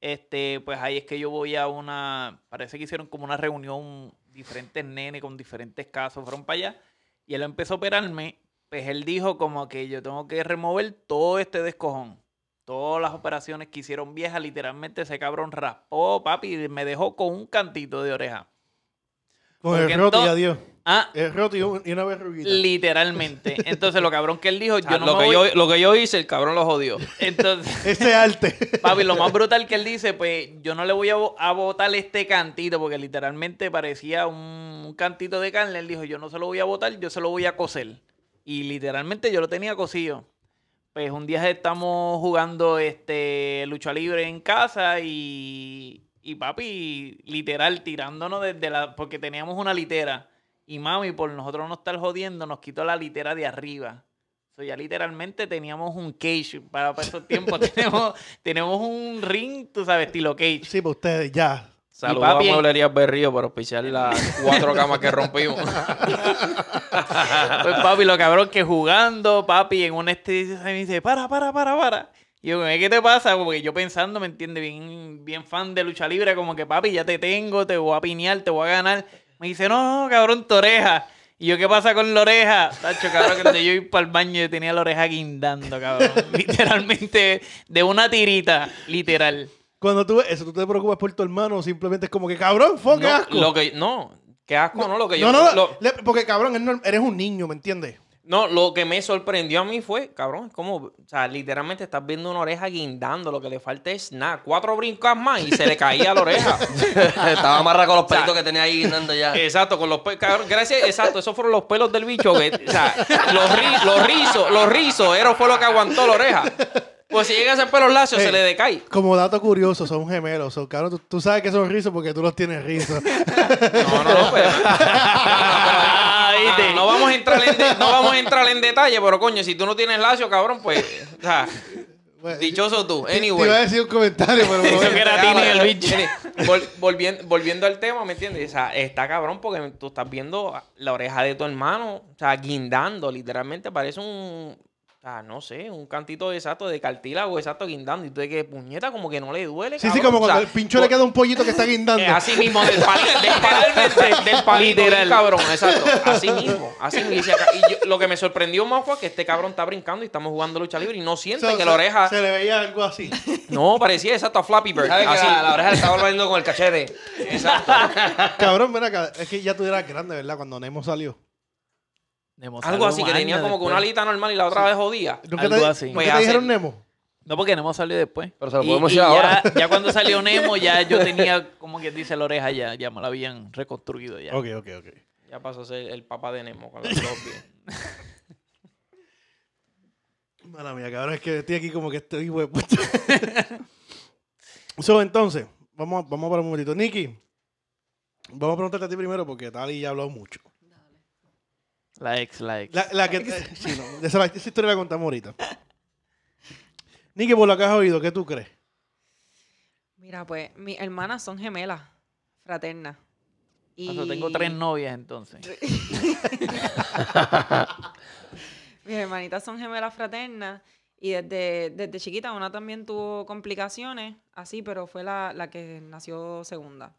Este, pues ahí es que yo voy a una, parece que hicieron como una reunión, diferentes nenes con diferentes casos, fueron para allá. Y él empezó a operarme, pues él dijo como que yo tengo que remover todo este descojón. Todas las operaciones que hicieron viejas, literalmente ese cabrón raspó, papi, y me dejó con un cantito de oreja. Con el roto y adiós. Ah, El roto y, un- y una verruguita. literalmente. Entonces lo cabrón que él dijo, yo no lo, me que voy- yo, lo que yo hice, el cabrón lo jodió. Entonces, Ese arte. papi, lo más brutal que él dice, pues yo no le voy a, a botar este cantito, porque literalmente parecía un, un cantito de carne. Él dijo, yo no se lo voy a botar, yo se lo voy a coser. Y literalmente yo lo tenía cosido. Pues un día estamos jugando este lucha libre en casa y, y papi, literal, tirándonos desde la. porque teníamos una litera. Y mami, por nosotros no estar jodiendo, nos quitó la litera de arriba. So, ya literalmente teníamos un cage para, para esos tiempos. tenemos, tenemos un ring, tú sabes, estilo cage. Sí, para ustedes, ya. Saludos papi- a Mueblerías Berrío por auspiciar las cuatro camas que rompimos. Pues papi, lo cabrón que jugando, papi, en un este me dice, para, para, para, para. Y yo, ¿qué te pasa? Como que yo pensando, ¿me entiendes? Bien, bien fan de lucha libre, como que papi, ya te tengo, te voy a piñar, te voy a ganar. Me dice, no, no, cabrón, tu oreja. Y yo, ¿qué pasa con la oreja? Tacho, cabrón, que cuando yo iba para el baño yo tenía la oreja guindando, cabrón. Literalmente, de una tirita, literal. Cuando tú ves eso, ¿tú te preocupas por tu hermano simplemente es como que, cabrón, fue, qué No, asco? lo que, no, qué asco, no, lo que yo... no, no, lo- le- porque cabrón, eres un niño, ¿me entiendes? No, lo que me sorprendió a mí fue, cabrón, es como, o sea, literalmente estás viendo una oreja guindando, lo que le falta es nada, cuatro brincas más y se le caía la oreja. Estaba amarrado con los O sea, pelitos que tenía ahí guindando ya. Exacto, con los pelos, cabrón, gracias, exacto, esos fueron los pelos del bicho, que, o sea, los, ri- los rizos, los rizos, eso fue lo que aguantó la oreja. Pues si llega a ser pelos lacios, Eh, se le decae. Como dato curioso, son gemelos. Son, cabrón, tú, tú sabes que son rizos porque tú los tienes rizos. No, no, no, pero, ¿viste? no vamos a entrar en de- no vamos a entrar en detalle, pero coño, si tú no tienes lacio, cabrón, pues, o sea, Bueno, dichoso tú. Te Anyway. iba a decir un comentario, pero Eso que era Ya, Tini vale, el bicho. Volviendo, volviendo al tema, ¿me entiendes? O sea, está cabrón porque tú estás viendo la oreja de tu hermano, o sea, guindando, literalmente parece un, sea, no sé, un cantito exacto de cartílago exacto guindando. Y tú de que puñeta como que no le duele. Sí, sí, como O cuando sea, el pincho le queda un pollito que está guindando. eh, así mismo, del, pali- del, palito, del, del palito, cabrón, exacto. Así mismo, así mismo. Y, yo- lo que me sorprendió más fue que este cabrón está brincando y estamos jugando lucha libre y no siente So, que la oreja... Se le veía algo así. No, parecía exacto a Flappy Bird. ¿Sabes que Así. la, la oreja le estaba volviendo con el cachete? Exacto. cabrón, acá. Es que ya tú eras grande, ¿verdad? Cuando Nemo salió. Nemo Algo así, que tenía como que después. una alita normal y la otra vez jodía. ¿Nunca Algo te, así. ¿nunca Pues te hace- dijeron Nemo? No, porque Nemo salió después. Pero se lo podemos y decir ya, ahora. Ya cuando salió Nemo, ya yo tenía, como que dice la oreja, ya, ya me la habían reconstruido ya. Ok, ok, ok. Ya pasó a ser el papá de Nemo con los dos pies. Mala mía, cabrón, es que estoy aquí como que estoy hijo de puta. so, entonces, vamos, a- vamos para un momentito. Nicky, vamos a preguntarte a ti primero porque Tali ya ha hablado mucho. La ex, la ex. La, la que, eh, sí, no, esa, esa historia la contamos ahorita. Nicky, por lo que has oído, ¿qué tú crees? Mira, pues, mis hermanas son gemelas, fraternas. Y... O sea, tengo tres novias entonces. Mis hermanitas son gemelas fraternas y desde, desde chiquita una también tuvo complicaciones, así, pero fue la, la que nació segunda.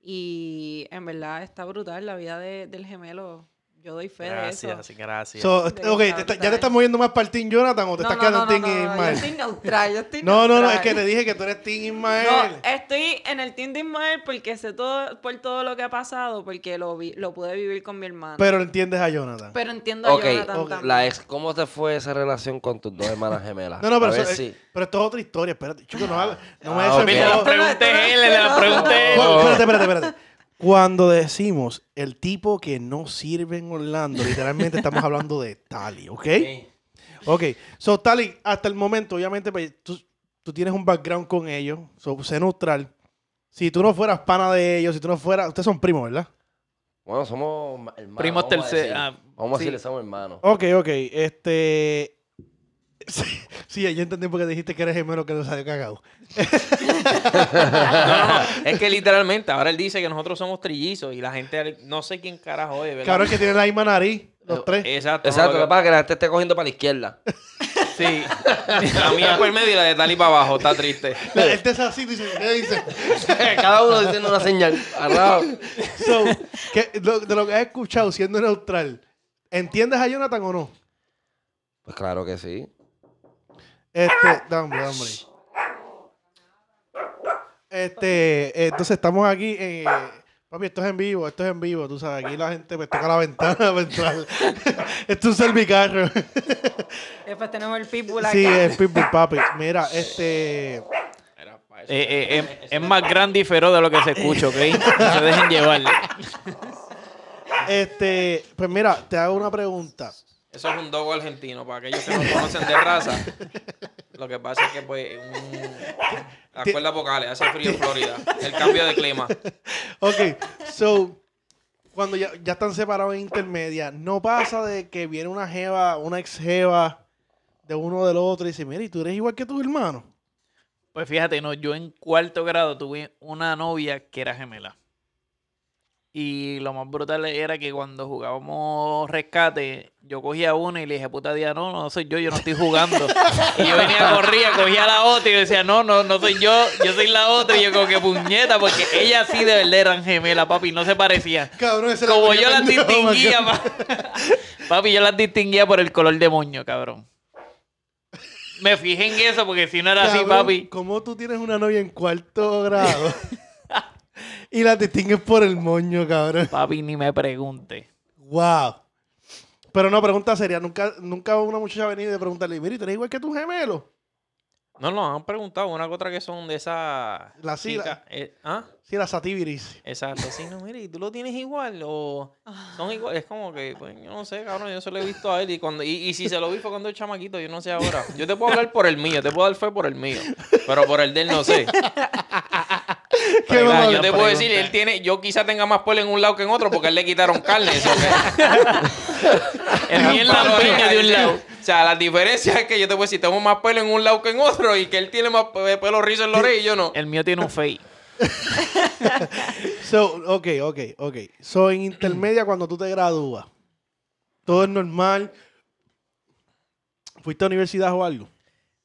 Y en verdad está brutal la vida de- del gemelo. Yo doy fe de eso. Gracias, gracias. So, ok, te esa está- ¿ya te estás moviendo más para el Team Jonathan o te No, estás no, quedando no, en Team no, no, yo Ismael? estoy neutral, yo estoy No, no, no, es que te dije que tú eres Team Ismael. No, estoy en el team de Ismael porque sé todo, por todo lo que ha pasado, porque lo, vi, lo pude vivir con mi hermano. Pero, Pero entiendes a Jonathan. entiendo a Jonathan ok. también. La ex, ¿cómo te fue esa relación con tus dos hermanas gemelas? No, no, pero, A eso, ver es- si- pero esto es otra historia. Espérate, chico, no, haga- no me Ah, des ese- la pregunté él, le la pregunté él. Espérate, espérate, espérate. Cuando decimos el tipo que no sirve en Orlando, literalmente estamos hablando de Tali, ¿ok? Ok. So, Tali, hasta el momento, obviamente, pues, tú, tú tienes un background con ellos, so, sé neutral. Si tú no fueras pana de ellos, si tú no fueras. Ustedes son primos, ¿verdad? Bueno, somos ma- hermanos. Primos vamos a tercer- decir. ah, Vamos a sí. decirle, somos hermanos. Ok, ok. Este. Sí, sí, yo entendí porque dijiste que eres gemelo que no salió cagado. No, no, no. Es que literalmente, ahora él dice que nosotros somos trillizos y la gente, no sé quién carajo es, ¿verdad? Cabrón, que tienen la misma nariz, los tres. Exacto. Exacto, no, lo que pasa es que la gente esté cogiendo para la izquierda. Sí. La mía es por el medio y la de Tali para abajo, está triste. La- Este es así, dice, ¿qué dice? Cada uno diciendo una señal. Agarrado. So, que, lo- de lo que has escuchado siendo neutral, ¿entiendes a Jonathan o no? Pues claro que sí. Este, dame, dame. Este, eh, entonces estamos aquí. eh, papi, esto es en vivo, esto es en vivo, tú sabes. Aquí la gente pues toca la ventana para entrar. esto es un servicarro. Después tenemos el pitbull acá. sí, es Pitbull, papi. Mira, este. Eh, eh, es, es más grande y feroz de lo que se escucha, ¿ok? No se dejen llevar. Este, pues mira, te hago una pregunta. Eso es un dogo argentino, para aquellos que no conocen de raza. Lo que pasa es que, pues, un... las cuerdas vocales, hace frío en Florida. El cambio de clima. Ok, so, cuando ya, ya están separados en intermedia, no pasa de que viene una jeva, una ex jeva de uno del otro y dice, mira, ¿y tú eres igual que tu hermano? Pues fíjate, no, yo en cuarto grado tuve una novia que era gemela. Y lo más brutal era que cuando jugábamos rescate, yo cogía una y le dije, puta día, no, no soy yo, yo no estoy jugando. y yo venía, corría, cogía la otra y yo decía, no, no, no soy yo, yo soy la otra. Y yo como que puñeta, porque ella sí de verdad eran gemelas, papi, no se parecían. Cabrón, ese Como yo las distinguía, pa- papi, yo las distinguía por el color de moño, cabrón. Me fijé en eso porque si no era así, papi. ¿Cómo tú tienes una novia en cuarto grado? y la distingues por el moño, cabrón. Papi, ni me pregunte. Wow. Pero no, pregunta seria. Nunca, nunca una muchacha ha venido y preguntarle, mira, ¿y ¿tú eres igual que tu gemelo? No, nos han preguntado una que otra que son de esas. La chicas, eh, ¿Ah? Sí, la sativiris. Exacto. Sí, no, mire, ¿y tú lo tienes igual? O son igual. Es como que, pues, yo no sé, cabrón, yo se lo he visto a él. Y, cuando, y, y si se lo vi fue cuando el chamaquito, yo no sé ahora. Yo te puedo hablar por el mío, te puedo dar fe por el mío. Pero por el de él no sé. Qué yo te puedo decir, él tiene, yo quizá tenga más pelo en un lado que en otro porque a él le quitaron carne. eso El mío es lampiño de un lado. O sea, la diferencia es que yo te puedo decir, tengo más pelo en un lado que en otro y que él tiene más pe- pelo rizo en la oreja y yo no. El mío tiene un fake. So, ok, ok, ok. So, en intermedia, cuando tú te gradúas, todo es normal. ¿Fuiste a universidad o algo?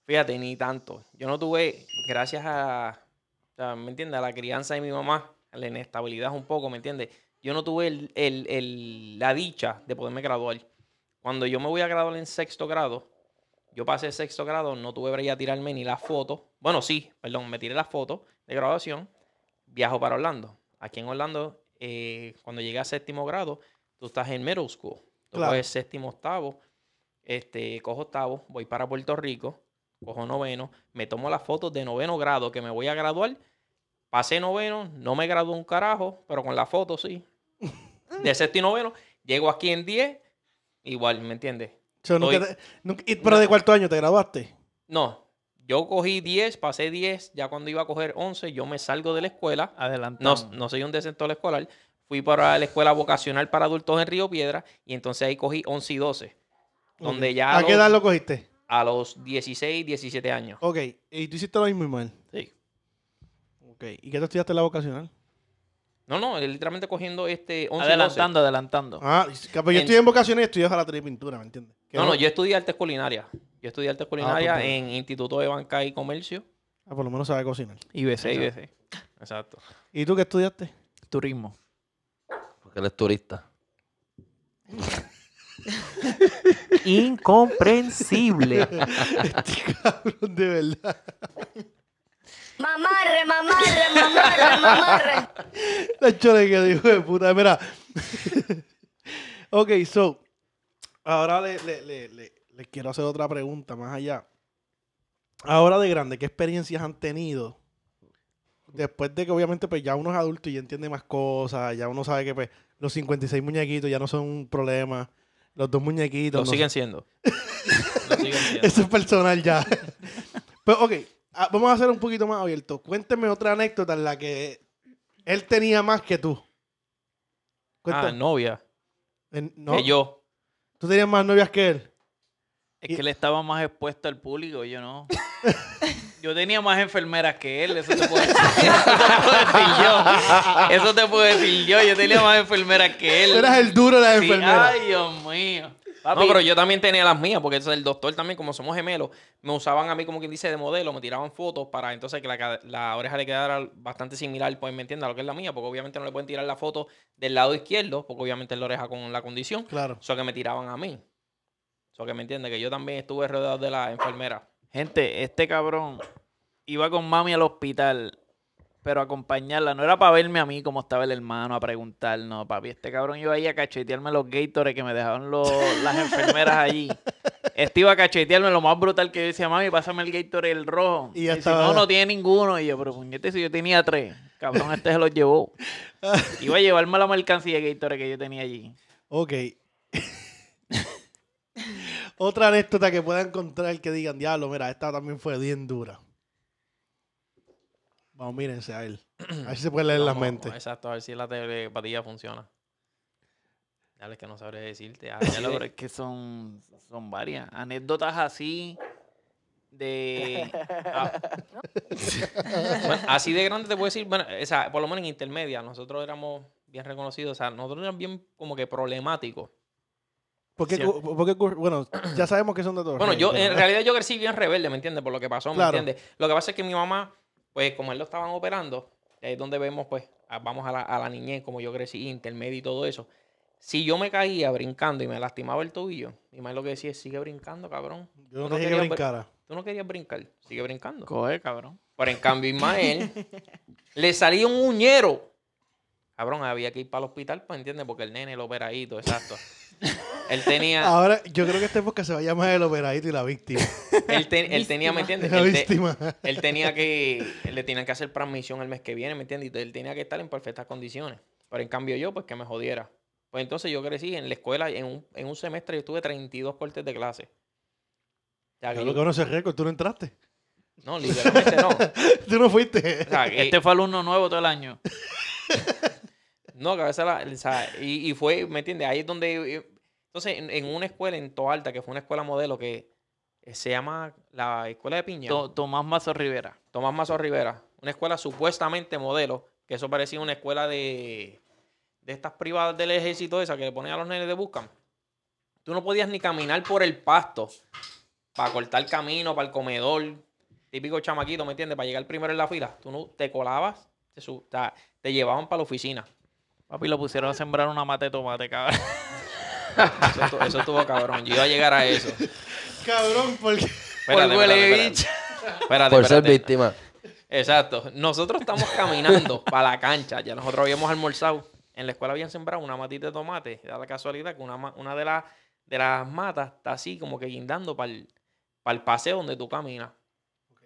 Fíjate, ni tanto. Yo no tuve, gracias a, o sea, ¿me entiendes? A la crianza de mi mamá, la inestabilidad un poco, ¿me entiendes? Yo no tuve el- el- el- la dicha de poderme graduar. Cuando yo me voy a graduar en sexto grado, yo pasé sexto grado, no tuve break a tirarme ni la foto. Bueno, sí, perdón, me tiré la foto de graduación. Viajo para Orlando. Aquí en Orlando, eh, cuando llegué a séptimo grado, tú estás en middle school. Tú Claro. coges séptimo, octavo. Este, cojo octavo, voy para Puerto Rico, cojo noveno, me tomo las fotos de noveno grado que me voy a graduar. Pasé noveno, no me gradué un carajo, pero con la foto sí. De sexto y noveno, llego aquí en 10, igual, ¿me entiendes? So, nunca Estoy- te- nunca- y- pero de cuarto año te graduaste. No, yo cogí 10, pasé 10, ya cuando iba a coger 11, yo me salgo de la escuela. No, Adelantamos. no soy un descentor escolar. Fui para la escuela vocacional para adultos en Río Piedra y entonces ahí cogí 11 y 12. Donde ya ¿A qué edad lo cogiste? A los 16, 17 años. Ok. Y tú hiciste lo mismo. Sí. Ok. ¿Y qué te estudiaste en la vocacional? No, no, literalmente cogiendo este 11 y 12. Adelantando, adelantando. Ah, y- pues yo En- estudié en vocaciones y estudié jalatería y pintura, ¿me entiendes? No, no, yo estudié artes culinarias. Yo estudié artes culinarias pues, en Instituto de Banca y Comercio. Ah, por lo menos sabe cocinar. IBC, IBC. Exacto. ¿Y tú qué estudiaste? Turismo. Porque él es turista. Incomprensible. Cabrón, de verdad. Mamarre, mamarre, mamarre, mamarre. La chole que dijo de puta. Mira. ok, so. Ahora le, le, le, le- le quiero hacer otra pregunta más allá. Ahora de grande, ¿qué experiencias han tenido? Después de que obviamente pues ya uno es adulto y ya entiende más cosas, ya uno sabe que pues los 56 muñequitos ya no son un problema. Los dos muñequitos. Lo no siguen siendo. Lo siguen siendo. Eso es personal ya. Pero, ok, ah, vamos a hacer un poquito más abierto. Cuénteme otra anécdota en la que él tenía más que tú. Ah, Cuéntame. novia. En- no, Que yo. Tú tenías más novias que él. Es que él estaba más expuesto al público, yo no. Yo tenía más enfermeras que él, eso te puedo decir. Eso te puedo decir yo. Eso te puedo decir yo. Yo tenía más enfermeras que él. Tú eras el duro de la Sí, enfermera. Ay, Dios mío. Papi, No, pero yo también tenía las mías, porque el doctor también, como somos gemelos, me usaban a mí como quien dice de modelo, me tiraban fotos para entonces que la, oreja le quedara bastante similar, pues me entiendas, a lo que es la mía, porque obviamente no le pueden tirar la foto del lado izquierdo, porque obviamente es la oreja con la condición, Claro. eso que me tiraban a mí. Eso que me entiende, que yo también estuve rodeado de la enfermera. Gente, este cabrón iba con mami al hospital, pero a acompañarla. No era para verme a mí como estaba el hermano, a preguntar, no, papi. Este cabrón iba ahí a cachetearme los Gatorades que me dejaron los- las enfermeras allí. Este iba a cachetearme lo más brutal que yo decía, mami, pásame el Gatorade el rojo. Y ya estaba- no, no tiene ninguno. Y yo, pero puñete, si yo tenía tres. Cabrón, este se los llevó. Iba a llevarme la mercancía de Gatorade que yo tenía allí. Ok. Otra anécdota que pueda encontrar que digan, diablo, mira, esta también fue bien dura. Vamos, mírense a él. A ver si se puede leer las Vamos, mentes. Exacto, a ver si la telepatía funciona. Dale, que no sabré decirte. Ya lo pero es que son, son varias. Anécdotas así de... ah, Bueno, así de grande te puedo decir, bueno, o sea, por lo menos en intermedia, nosotros éramos bien reconocidos, o sea, nosotros éramos bien como que problemáticos. ¿Por qué, por qué bueno, ya sabemos que son de todos. Bueno, Reyes, yo en realidad yo crecí bien rebelde, ¿me entiendes? Por lo que pasó, ¿me Claro. entiendes? Lo que pasa es que mi mamá, pues como él lo estaban operando, y ahí es donde vemos, pues, a- vamos a la, a la niñez, como yo crecí, intermedio y todo eso. Si yo me caía brincando y me lastimaba el tobillo, mi mamá lo que decía es, sigue brincando, cabrón. Yo no Tú no dije que brincara. Tú no querías brincar, sigue brincando. coge, cabrón. Pero en cambio, Ismael le salía un uñero. Cabrón, había que ir para el hospital, pues, ¿entiendes? Porque el nene lo operadito, exacto. Él tenía, Ahora, yo creo que este podcast se va a llamar El Operadito y la Víctima. él, te- él tenía, ¿me entiendes? La Él, te- víctima. él tenía que, él le tenían que hacer transmisión el mes que viene, ¿me entiendes? Y él tenía que estar en perfectas condiciones. Pero en cambio yo, pues que me jodiera. Pues entonces yo crecí en la escuela, en un, en un semestre yo estuve 32 cortes de clase. O sea, yo- que uno se récord, tú no entraste. no, literalmente no. Tú no fuiste. sea, que- Este fue alumno nuevo todo el año. No, que a veces la, o sea, y, y fue, ¿me entiendes? Ahí es donde... Entonces, en, en una escuela en Toalta, que fue una escuela modelo que eh, se llama la Escuela de Piña, To- Tomás Mazo Rivera. Tomás Mazo Rivera, una escuela supuestamente modelo, que eso parecía una escuela de, de estas privadas del ejército, esa que le ponen a los nenes de buscan. Tú no podías ni caminar por el pasto para cortar camino, para el comedor, típico chamaquito, ¿me entiendes? Para llegar primero en la fila. Tú no te colabas, te, te llevaban para la oficina. Papi, lo pusieron a sembrar una mate de tomate, cabrón. Eso, eso estuvo cabrón. Yo iba a llegar a eso. Cabrón, porque. Espérate, huele espérate, bicho. espérate. Espérate, Por ser víctima. Exacto. Nosotros estamos caminando para la cancha. Ya nosotros habíamos almorzado. En la escuela habían sembrado una matita de tomate. Da la casualidad que una, una de, las de las matas está así como que guindando para el, para el paseo donde tú caminas.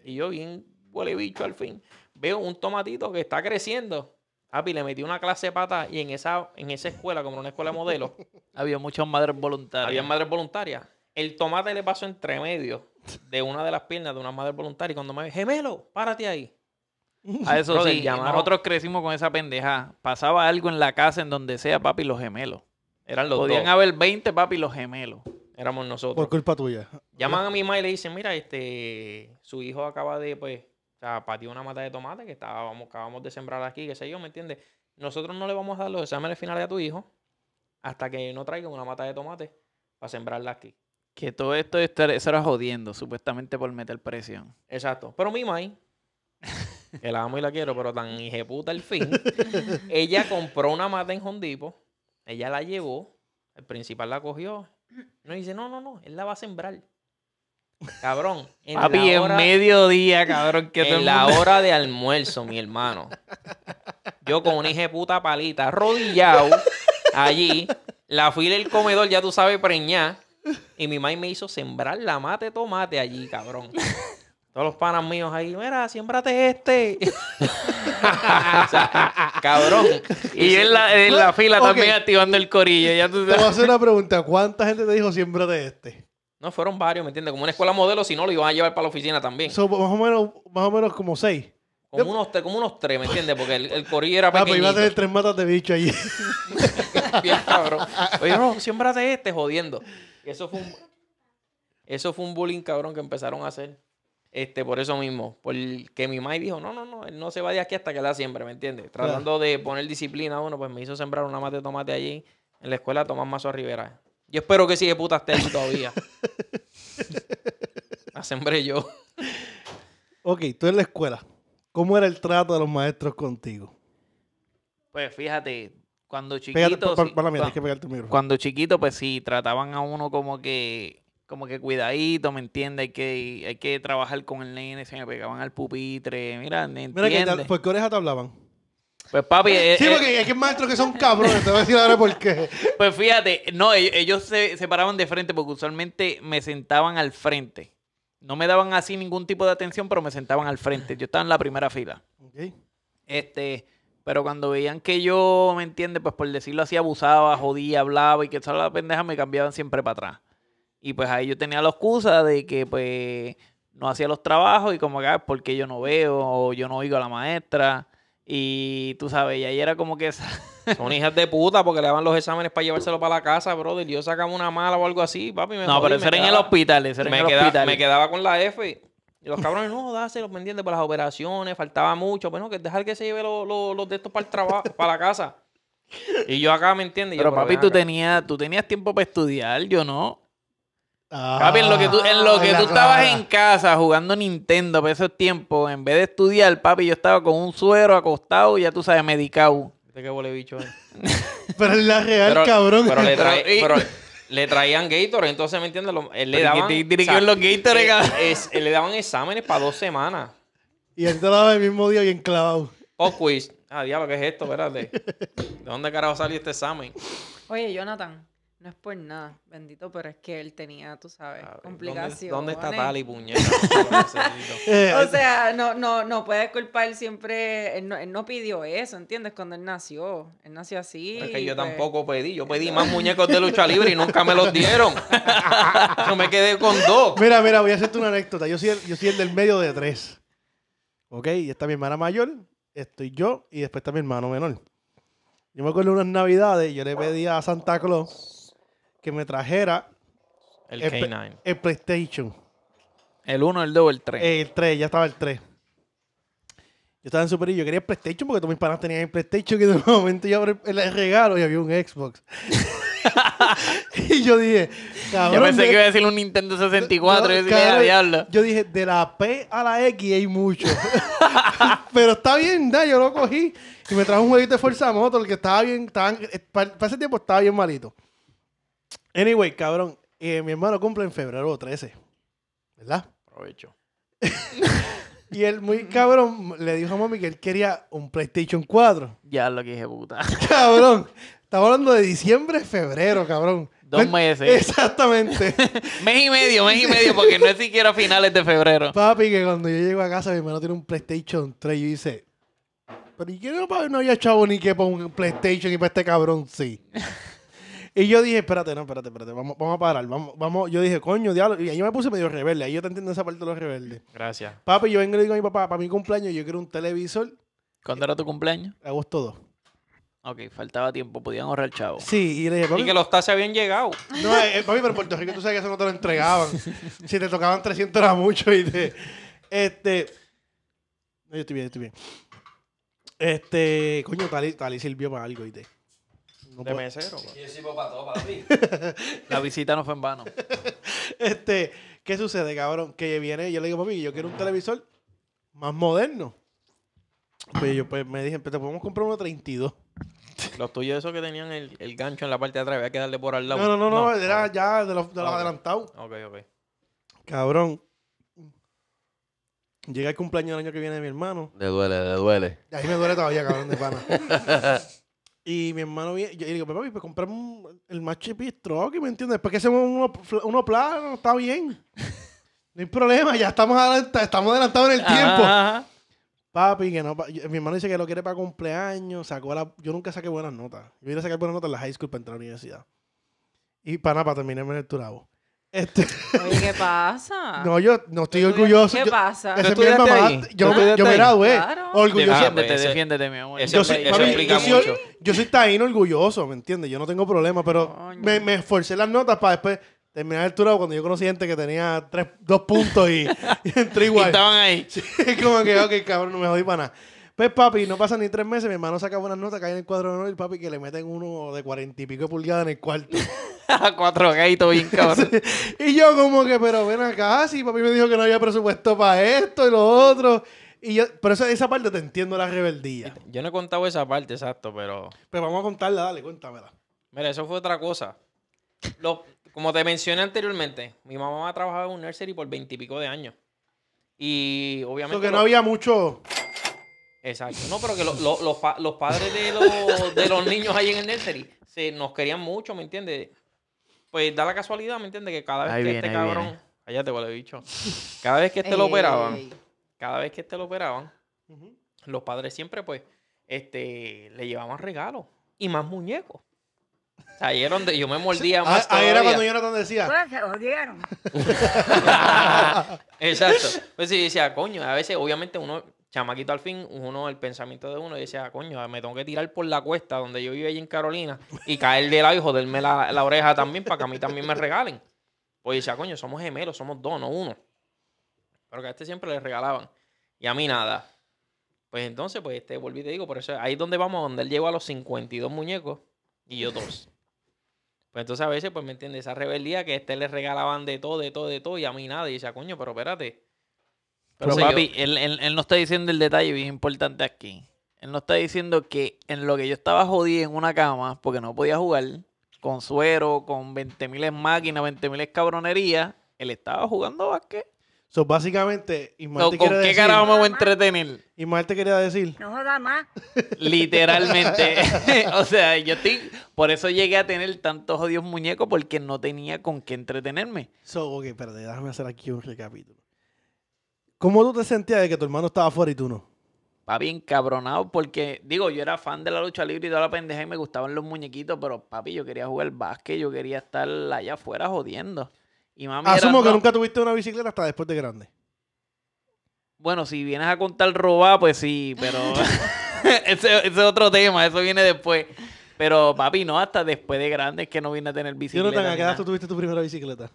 Y yo bien huele bicho al fin. Veo un tomatito que está creciendo. Papi, le metí una clase de pata y en esa, en esa escuela, como era una escuela modelo, Había muchas madres voluntarias. había madres voluntarias. El tomate le pasó entre medio de una de las piernas de una madre voluntaria. Y cuando me ve, gemelo, párate ahí. A eso Brother, sí, llamaron- nosotros crecimos con esa pendeja. Pasaba algo en la casa, en donde sea, papi, los gemelos. Eran los Podían dos. haber 20, papi, los gemelos. Éramos Por nosotros. culpa tuya. Llaman a mi mamá y le dicen, mira, este, su hijo acaba de, pues, o sea, pateó una mata de tomate que estábamos, acabamos de sembrar aquí, qué sé yo, ¿me entiendes? Nosotros no le vamos a dar los exámenes finales a tu hijo hasta que no traigan una mata de tomate para sembrarla aquí. Que todo esto, era jodiendo, supuestamente por meter presión. Exacto. Pero mi mai, que la amo y la quiero, pero tan hijeputa al fin, ella compró una mata en Hondipo, ella la llevó, el principal la cogió, no dice, no, no, no, él la va a sembrar. Cabrón, en papi, la en hora, mediodía, cabrón, que en la mundo- hora de almuerzo, mi hermano. Yo con una hijeputa palita, arrodillado, allí, la fila del comedor, ya tú sabes, preñar. Y mi mamá me hizo sembrar la mate de tomate allí, cabrón. Todos los panas míos ahí, mira, siémbrate este. O sea, cabrón. Y en la, en la fila Ok. también activando el corillo. Ya tú Te voy a hacer una pregunta. ¿Cuánta gente te dijo siembra de este? No, fueron varios, ¿me entiendes? Como una escuela modelo, si no, lo iban a llevar para la oficina también. So, más, o menos, más o menos como seis. Como unos, tres- como unos tres, ¿me entiendes? Porque el, el corillo era Ah, pues iba a pequeñito. tener tres matas de bicho allí. Bien cabrón. Oye, no, siémbrate este, jodiendo. Y eso fue un... Eso fue un bullying cabrón que empezaron a hacer. Este, por eso mismo. Porque mi mamá dijo, no, no, no, él no se va de aquí hasta que la siembre, ¿me entiendes? Tratando de poner disciplina a uno, pues me hizo sembrar una mate de tomate allí en la escuela Tomás Mazo Rivera. Yo espero que sí de puta esté allí todavía. la sembré yo. ok, tú en la escuela. ¿Cómo era el trato de los maestros contigo? Pues fíjate, cuando Pégate, chiquito... pa- sí, para mí, cua- tienes que el cuando chiquito, pues sí, trataban a uno como que, como que cuidadito, ¿me entiendes? Hay que, hay que trabajar con el nene, se me pegaban al pupitre, mira, ¿me Mira, que entiendes? te- ¿por qué oreja te hablaban? Pues papi, eh, Sí, eh, porque hay que maestros que son cabrones. Te voy a decir ahora por qué. pues fíjate, no, ellos, ellos se, se paraban de frente porque usualmente me sentaban al frente. No me daban así ningún tipo de atención, pero me sentaban al frente. Yo estaba en la primera fila. Este, pero cuando veían que yo, ¿me entiendes? Pues por decirlo así, abusaba, jodía, hablaba y que estaba la pendeja, me cambiaban siempre para atrás. Y pues ahí yo tenía la excusa de que pues no hacía los trabajos y como que, ah, porque yo no veo o yo no oigo a la maestra. Y tú sabes, y ahí era como que Son hijas de puta porque le daban los exámenes para llevárselo para la casa, brother. y Yo sacaba una mala o algo así, papi. Me No, pero eso era en el hospital. Eso era en me, el queda- hospital. me quedaba con la F. Y los cabrones, no, dáselo, ¿me entiendes? Para las operaciones, faltaba mucho. Bueno, que dejar que se lleve lo- lo- los de estos para el trabajo, para la casa. Y yo acá, ¿me entiendes? Yo, Pero papi, tú tenías, tú tenías tiempo para estudiar, yo no. Ah, Papi, en lo que tú, en lo que la tú estabas clara. en casa jugando Nintendo por esos tiempos, en vez de estudiar, papi, yo estaba con un suero acostado y ya tú sabes, medicado. Qué huele bicho es. Pero es la real, Pero, cabrón. pero le, trae- Pero, y- le traían Gatorade, entonces, ¿me entiendes? Lo- él le ¿y daban... te los Gatorade, eh, cabrón? es- él le daban exámenes para dos semanas. Y él te lo daba el mismo día bien clavado. O quiz. Ah, diablo, ¿qué es esto? Espérate. ¿De dónde carajo salió este examen? Oye, Jonathan, no es por nada, bendito, pero es que él tenía, tú sabes, ver, ¿dónde- complicaciones. ¿Dónde, está Tali, puñeta? Eh, O sea, no, no, no puedes culpar siempre. Él no, él no pidió eso, ¿entiendes? Cuando él nació. Él nació así. Es que yo pues, tampoco pedí. Yo pedí más muñecos de lucha libre y nunca me los dieron. Yo me quedé con dos. Mira, mira, voy a hacerte una anécdota. Yo soy el, yo soy el del medio de tres. ¿Ok? Y está mi hermana mayor, estoy yo y después está mi hermano menor. Yo me acuerdo unas navidades, yo le pedí a Santa Claus que me trajera El el, pe- K9. el PlayStation. El 1, el 2 o el 3. El 3, ya estaba el 3. Yo estaba en Super y yo quería el PlayStation porque todos mis panas tenían el PlayStation y de momento yo abrí el, regalo y había un Xbox. y yo dije, cabrón. yo pensé de- que iba a decir un Nintendo 64 y yo decía, cabrón, "Ah, diablo. yo dije, de la P a la X hay mucho. Pero está bien, da, yo lo cogí y me trajo un jueguito de Forza Motor que estaba bien, estaban, para, ese tiempo estaba bien malito. Anyway, cabrón, eh, mi hermano cumple en febrero 13, ¿verdad? Aprovecho. Y él, muy cabrón, le dijo a mami que él quería un PlayStation 4. Ya lo que dije, puta. Cabrón, estamos hablando de diciembre, febrero, cabrón. Dos Ven- meses. Exactamente. mes y medio, mes y medio, porque no es siquiera finales de febrero. Papi, que cuando yo llego a casa, mi hermano tiene un PlayStation 3 y yo dice, pero ¿y qué no había chavo ni que para un PlayStation y para este cabrón sí? Y yo dije, espérate, no, espérate, espérate, vamos, vamos a parar, vamos, vamos. Yo dije, coño, diablo, y ahí yo me puse medio rebelde, ahí yo te entiendo esa parte de los rebeldes. Gracias. Papi, yo vengo y le digo a mi papá, para mi cumpleaños yo quiero un televisor, ¿Cuándo era tu cumpleaños? agosto 2. Ok, faltaba tiempo, podían ahorrar chavo. Sí, y le dije, papi, Y que los taxis habían llegado. No, eh, eh, papi, pero en Puerto Rico tú sabes que eso no te lo entregaban. si te tocaban 300 era mucho y te... Este... No, yo estoy bien, estoy bien. Este... Coño, Tali, Tali sirvió para algo, ¿viste? No De puedo- mesero. Yo sirvo para todo, papi. La visita no fue en vano. Este... ¿Qué sucede, cabrón? Que viene, yo le digo, papi, yo quiero un televisor más moderno. Pues yo pues, me dije, pues te podemos comprar uno 32. Los tuyos esos que tenían el, el gancho en la parte de atrás, había que darle por al lado. No, no, no, no, era ya de los, de los Ah, ok. adelantados. Ok, ok. Cabrón. Llega el cumpleaños del año que viene de mi hermano. Le duele, le duele. Y ahí me duele todavía, cabrón, de pana. Y mi hermano viene, yo le digo, papi, pues comprame un- el más chipistro, ¿me entiendes? Después que hacemos uno, uno plano, está bien. No hay problema, ya estamos adelantados, estamos adelantados en el tiempo. Ajá. Papi, que no, pa- yo- mi hermano dice que lo quiere para cumpleaños, sacó la, yo nunca saqué buenas notas. Yo iba a sacar buenas notas en la high school para entrar a la universidad. Y para nada, para terminarme en el Turabo. Este, Oye, ¿qué pasa? no, yo no estoy ¿Qué orgulloso. yo- pasa? ese ¿Tú es mi estudiaste mamá. ahí? Yo, ¿Tú yo estudiaste me ahí? gradué. Claro. Orgulloso. Ah, Defiéndete, ese- defiéndete, mi amor. ese- yo soy, eso papi, explica yo soy- mucho. yo soy taíno orgulloso, ¿me entiendes? Yo no tengo problema, pero Coño. me, me esforcé las notas para después terminar el turado cuando yo conocí gente que tenía tres, dos puntos y, y entré Y igual. estaban ahí. Sí, como que, ok, cabrón, no me jodí para nada. Pues, papi, no pasan ni tres meses, mi hermano saca buenas notas, cae en el cuadro de honor y papi que le meten uno de cuarenta y pico de pulgadas en el cuarto. Cuatro gaitos bien cabrón. y yo como que, pero ven acá, sí, papi me dijo que no había presupuesto para esto y lo otro. Y yo, pero esa, esa parte te entiendo la rebeldía. Yo no he contado esa parte, exacto, pero... Pero vamos a contarla, dale, cuéntamela. Mira, eso fue otra cosa. Lo- como te mencioné anteriormente, mi mamá ha trabajado en un nursery por veintipico de años. Y obviamente... Porque lo- no había mucho... Exacto. No, pero que lo- lo- los, pa- los padres de los, de los niños ahí en el nursery se, nos querían mucho, ¿me entiendes? Pues da la casualidad, ¿me entiendes? Que cada vez Ahí que viene, este cabrón... viene. Cállate, huele bicho. Cada vez que este lo operaban, cada vez que este lo operaban, los padres siempre, pues, este, le llevaban regalos y más muñecos. O sea, ahí era donde yo me mordía Ah, más ahí era cuando Jonathan decía, Pues se jodieron. Exacto. Pues sí, decía, coño, a veces, obviamente, uno chamaquito al fin, uno, el pensamiento de uno decía, coño, me tengo que tirar por la cuesta donde yo vivo allí en Carolina y caer de lado y joderme la, la oreja también para que a mí también me regalen. Pues decía, coño, somos gemelos, somos dos, no uno. Pero que a este siempre le regalaban. Y a mí nada. Pues entonces, pues este, volví y te digo, por eso ahí es donde vamos, donde él llegó a los 52 muñecos y yo dos. Pues entonces a veces, pues me entiendes, esa rebeldía que a este le regalaban de todo, de todo, de todo, y a mí nada. Y decía, coño, pero espérate. Pero Entonces yo- papi, él, él- él no está diciendo el detalle bien importante aquí. Él no está diciendo que en lo que yo estaba jodido en una cama, porque no podía jugar, con suero, con 20.000 máquinas, 20.000 cabronerías, él estaba jugando básquet. So, básicamente, Ismael So, te ¿Con quiere qué decir... carajo me voy a entretener? Ismael te quería decir... No joda más. Literalmente. o sea, yo estoy... Por eso llegué a tener tantos odios muñecos, porque no tenía con qué entretenerme. So, ok, espérate, déjame hacer aquí un recapítulo. ¿Cómo tú te sentías de que tu hermano estaba afuera y tú no? Papi, encabronado, porque, digo, yo era fan de la lucha libre y toda la pendeja y me gustaban los muñequitos, pero papi, yo quería jugar básquet, yo quería estar allá afuera jodiendo. Y mami era, Asumo que "No". nunca tuviste una bicicleta hasta después de grande. Bueno, si vienes a contar robar, pues sí, pero ese, ese es otro tema, eso viene después. Pero papi, no, hasta después de grande es que no vine a tener bicicleta. Jonathan, ¿a qué edad tú tuviste tu primera bicicleta?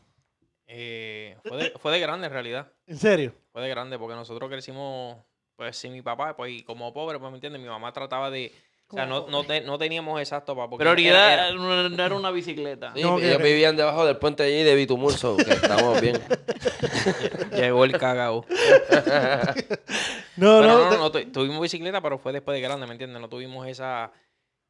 Eh, fue, de, fue de grande en realidad. ¿En serio? Fue de grande porque nosotros crecimos, pues sin mi papá, pues y como pobre, pues me entiendes, mi mamá trataba de... O sea, no, no, te- no teníamos exacto para... Prioridad no no era una bicicleta. Sí, No, ellos que- vivían debajo del puente allí de Bitumurso, que estamos bien. Llegó el cagao. No, Pero no. no, no, te- tuvimos bicicleta, pero fue después de grande, ¿me entiendes? No tuvimos esa...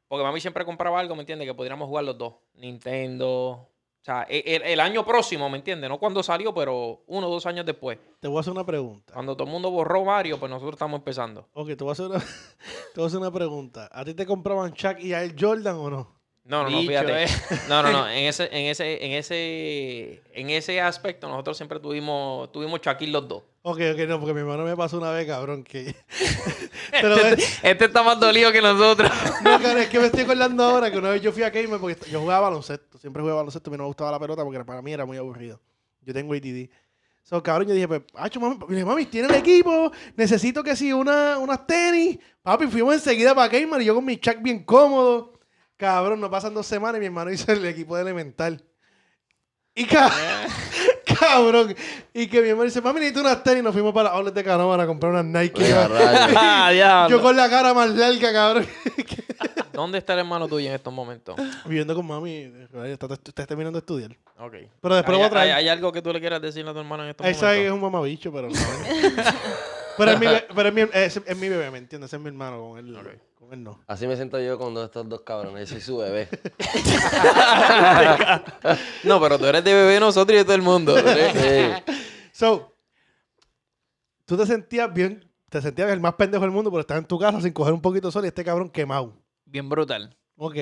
Porque mami siempre compraba algo, ¿me entiendes? Que pudiéramos jugar los dos. Nintendo... O sea, e- el, el año próximo, ¿me entiendes? No cuando salió, pero uno o dos años después. Te voy a hacer una pregunta. Cuando todo el mundo borró Mario, pues nosotros estamos empezando. Ok, te voy a hacer una, te voy a hacer una pregunta. ¿A ti te compraban Chuck y a él Jordan o no? No, no, no, fíjate. eh. No, no, no. En ese, en ese, en ese, en ese aspecto, nosotros siempre tuvimos, tuvimos Shaquille los dos. Ok, ok, no, porque mi hermano me pasó una vez, cabrón, que... Pero Este, es, este está más dolido que nosotros. no, cabrón, es que me estoy acordando ahora que una vez yo fui a Gamer porque yo jugaba baloncesto. Siempre jugaba baloncesto, a mí no me gustaba la pelota porque para mí era muy aburrido. Yo tengo ADD. So, cabrón, yo dije, pues, hacho, mami, dije, mami, tiene el equipo, necesito que sí, una, unas tenis. Papi, fuimos enseguida para Gamer y yo con mi Chuck bien cómodo. Cabrón, no pasan dos semanas y mi hermano hizo el equipo de Elemental. Y ca- cabrón, y que mi hermano dice, mami, necesito unas tenis. Nos fuimos para la outlet de Canóvana a comprar unas Nike. Rayos. Ah, yo con la cara más larga, cabrón. ¿Dónde está el hermano tuyo en estos momentos? Viviendo con mami, está, está- terminando de estudiar. Ok. Pero después lo ¿Hay, voy a traer. hay- hay algo que tú le quieras decir a tu hermano en estos Esa es momentos? un mamabicho, pero no. pero es mi, pero es mi, es, es mi bebé, ¿me entiendes? Es mi hermano, con él, Ok. No. Así me siento yo con dos- estos dos cabrones. Yo soy su bebé. No, pero tú eres de bebé de nosotros y de todo el mundo. Sí. So, tú te sentías bien, te sentías el más pendejo del mundo, pero estás en tu casa sin coger un poquito de sol y este cabrón quemado. Bien brutal. Ok.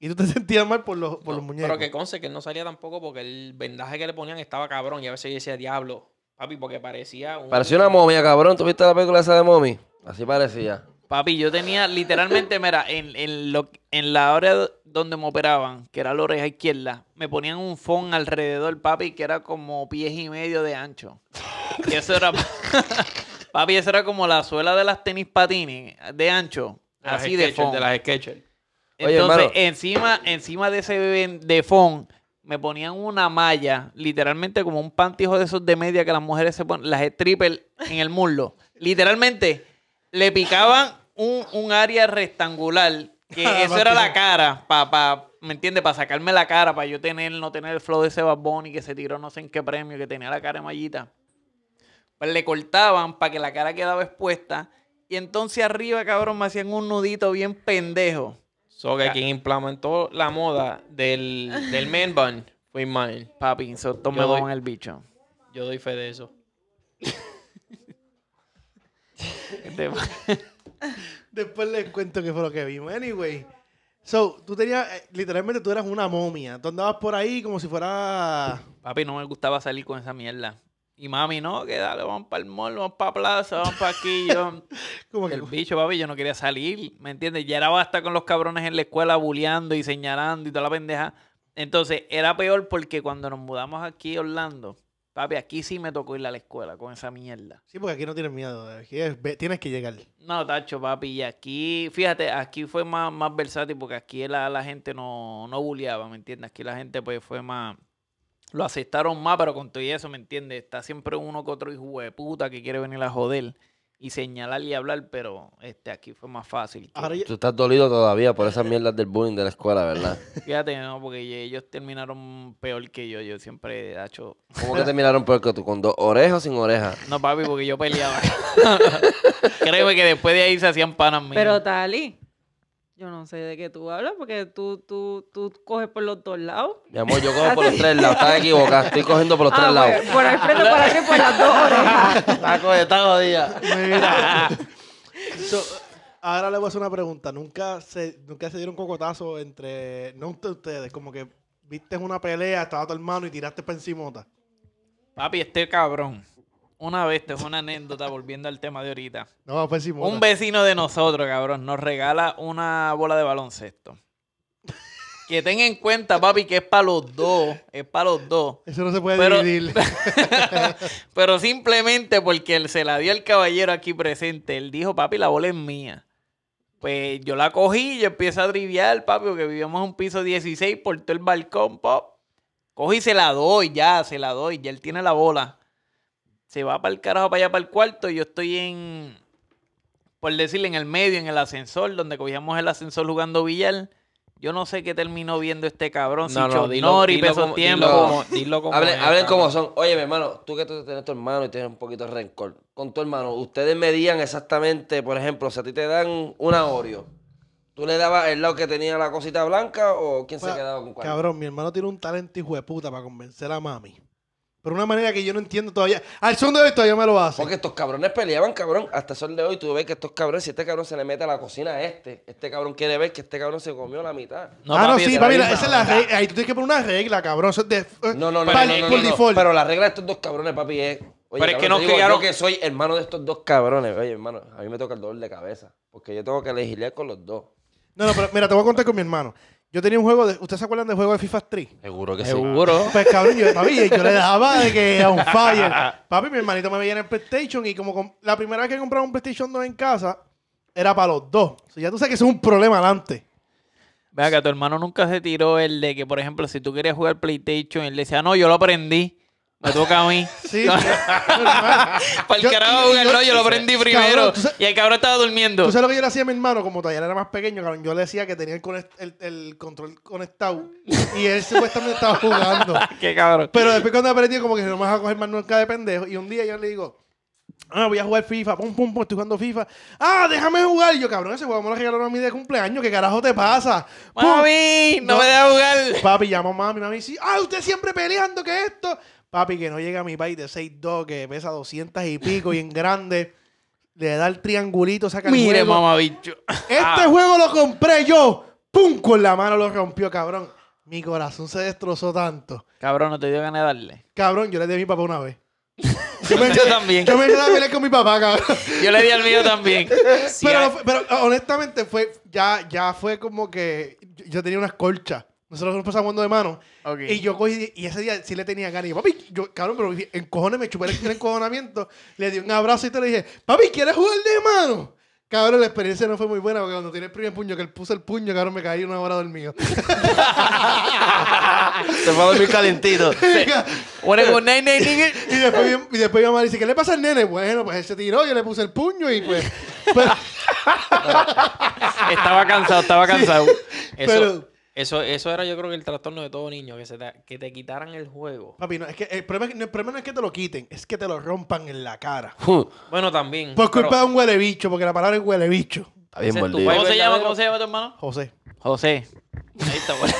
Y tú te sentías mal por los, por No, los muñecos. Pero que conste que él no salía tampoco porque el vendaje que le ponían estaba cabrón. Y a veces yo decía, diablo, papi, porque parecía un... Parecía una momia, cabrón. ¿Tú viste la película esa de mommy? Así parecía. Papi, yo tenía literalmente, mira, en, en, lo, en la hora donde me operaban, que era la oreja izquierda, me ponían un phone alrededor, papi, que era como pies y medio de ancho. Y eso era, papi, eso era como la suela de las tenis patines de ancho, de así de phone. De las Skechers. Oye, Entonces, hermano. encima, encima de ese bebé de phone, me ponían una malla, literalmente como un pantijo de esos de media que las mujeres se ponen, las strippers en el muslo. Literalmente, le picaban un, un área rectangular, que Ah, eso era la cara, para, pa, ¿me entiendes? Para sacarme la cara, para yo tener, no tener el flow de ese Bad Bunny que se tiró no sé en qué premio, que tenía la cara de mallita. Pues le cortaban para que la cara quedaba expuesta. Y entonces arriba, cabrón, me hacían un nudito bien pendejo. So que quien implementó la moda del, del man bun fue Ismael. Papi, eso Yo me doy- en el bicho. Yo doy fe de eso. Después les cuento qué fue lo que vimos. Anyway. So, tú tenías, eh, literalmente tú eras una momia. Tú andabas por ahí como si fuera... Papi, no me gustaba salir con esa mierda. Y mami, no, que dale, vamos para el mall, vamos para plaza, vamos para aquí. Yo, que... el bicho, papi, yo no quería salir, ¿me entiendes? Ya era basta con los cabrones en la escuela bulleando y señalando y toda la pendeja. Entonces, era peor porque cuando nos mudamos aquí a Orlando, Papi, aquí sí me tocó ir a la escuela con esa mierda. Sí, porque aquí no tienes miedo. Aquí es- tienes que llegar. No, Tacho, papi, y aquí, fíjate, aquí fue más, más versátil porque aquí la, la gente no, no bulleaba, ¿me entiendes? Aquí la gente pues fue más, lo aceptaron más, pero con todo y eso, ¿me entiendes? Está siempre uno que otro hijo de puta que quiere venir a joder y señalar y hablar, pero este aquí fue más fácil. que- Ahora ya- Tú estás dolido todavía por esas mierdas del bullying de la escuela, ¿verdad? Fíjate, no, porque ellos terminaron peor que yo, yo siempre, Tacho, ¿Cómo que te miraron peor que tú? ¿Con dos orejas o sin orejas? no papi, porque yo peleaba. Créeme que después de ahí se hacían panas mías. Pero Tali, yo no sé de qué tú hablas porque tú, tú, tú coges por los dos lados. Mi amor, yo cojo por los tres lados. Estás equivocada. Estoy cogiendo por los tres Ah, lados. pues, por el frente, por aquí, por las dos orejas. Está jodida. Mira. So, ahora le voy a hacer una pregunta. ¿Nunca se, nunca se dieron cocotazo entre, no entre ustedes, como que viste una pelea, estaba tu hermano y tiraste para encimota? Papi, este cabrón. Una vez, te fue una anécdota volviendo al tema de ahorita. No, para encimota. Un vecino de nosotros, cabrón, nos regala una bola de baloncesto. Que ten en cuenta, papi, que es para los dos. Es para los dos. Eso no se puede Pero- dividir. Pero simplemente porque él se la dio al caballero aquí presente. Él dijo, papi, la bola es mía. Pues yo la cogí y yo empiezo a triviar, papi, porque vivíamos en un piso 16 por todo el balcón, pop. Cogí y se la doy, ya, se la doy. Ya él tiene la bola. Se va para el carajo, para allá, para el cuarto. Y yo estoy en, por decirle, en el medio, en el ascensor, donde cogíamos el ascensor jugando billar. Yo no sé qué terminó viendo este cabrón. si Chonori, peso como- tiempo. Dilo como, dilo como Hablen, es, hablen cabrón. como son. Oye, mi hermano, tú que tú tienes tu hermano y tienes un poquito de rencor. Con tu hermano, ustedes medían exactamente, por ejemplo, si a ti te dan una Oreo, ¿tú le dabas el lado que tenía la cosita blanca o quién se Pues, quedaba con cuál? Cabrón, mi hermano tiene un talento hijo de puta para convencer a mami. Pero una manera que yo no entiendo todavía. Al son de hoy todavía me lo hace. Porque estos cabrones peleaban, cabrón. Hasta el sol de hoy tú ves que estos cabrones, si este cabrón se le mete a la cocina a este, este cabrón quiere ver que este cabrón se comió la mitad. No, ah, no, sí, papi, la esa es la regla. Ahí tú tienes que poner una regla, cabrón. Eso es de, No, no, no, no, no, por no, no. Pero la regla de estos dos cabrones, papi, es. Oye, Pero es que digo, criaron- Yo que soy hermano de estos dos cabrones. Oye, hermano, a mí me toca el dolor de cabeza. Porque yo tengo que legislar con los dos. No, no, pero mira, te voy a contar con mi hermano. Yo tenía un juego de. ¿Ustedes se acuerdan del juego de FIFA Street? Seguro que Seguro. Pues cabrón, yo, papi, yo le daba de que a un fire. Papi, mi hermanito me veía en el PlayStation y como com- la primera vez que compraba un PlayStation 2 en casa era para los dos. O sea, ya tú sabes que eso es un problema adelante. Vea que tu hermano nunca se tiró el de que, por ejemplo, si tú querías jugar PlayStation, él decía, no, yo lo aprendí. Me toca a mí. Sí. Para el Yo- carajo, y- y- jugar, no, yo lo aprendí primero. Cabrón, ¿tú sabes- y el cabrón estaba durmiendo. ¿Tú sabes lo que yo le hacía a mi hermano? Como todavía era más pequeño, cabrón, yo le decía que tenía el, conect- el- el control conectado y él supuestamente estaba jugando. Qué cabrón. Pero después cuando aprendí como que no me vas a coger más nunca de pendejo. Y un día yo le digo, ah, voy a jugar FIFA, pum, pum, pum, estoy jugando FIFA. Ah, déjame jugar. Y yo, cabrón, ese juego me lo regalaron a mí de cumpleaños. ¿Qué carajo te pasa? Mami, no, No. me dejas jugar. Papi, llamo a mami, mami dice, ah, usted siempre peleando que esto. Papi, que no llega mi país de 6'2, que pesa 200 y pico y en grande. Le da el triangulito, saca el Mire, juego. mamá bicho. Este juego lo compré yo. ¡Pum! Con la mano lo rompió, cabrón. Mi corazón se destrozó tanto. Cabrón, no te dio ganas de darle. Cabrón, yo le di a mi papá una vez. Yo, también. Yo me empecé a pelear con mi papá, cabrón. Yo le di al mío también. Sí, pero, fue- pero, honestamente fue, ya, ya fue como que yo- yo tenía una escolcha. Nosotros nos pasamos de mano. Y yo cogí, y ese día sí le tenía ganas. Y yo, papi, yo, cabrón, pero en cojones me chupé el, encojonamiento. Le di un abrazo y te le dije, papi, ¿quieres jugar de mano? Cabrón, la experiencia no fue muy buena porque cuando tiene el primer puño, que él puso el puño, cabrón, me caí una hora dormido. Se fue a dormir calentito. Y, después, y después mi mamá dice, ¿qué le pasa al nene? Bueno, pues él se tiró, yo le puse el puño y pues... pues Estaba cansado, estaba cansado. eso, pero- eso, eso era yo creo que el trastorno de todo niño, que, se te, que te quitaran el juego. papi, no, es que el problema, el problema no es que te lo quiten, es que te lo rompan en la cara. Bueno, también. Por culpa pero- de un huele bicho, porque la palabra es huele bicho. Está bien mordido. ¿Cómo se llama? ¿Cómo se llama tu hermano? José. José. Ahí está, bueno.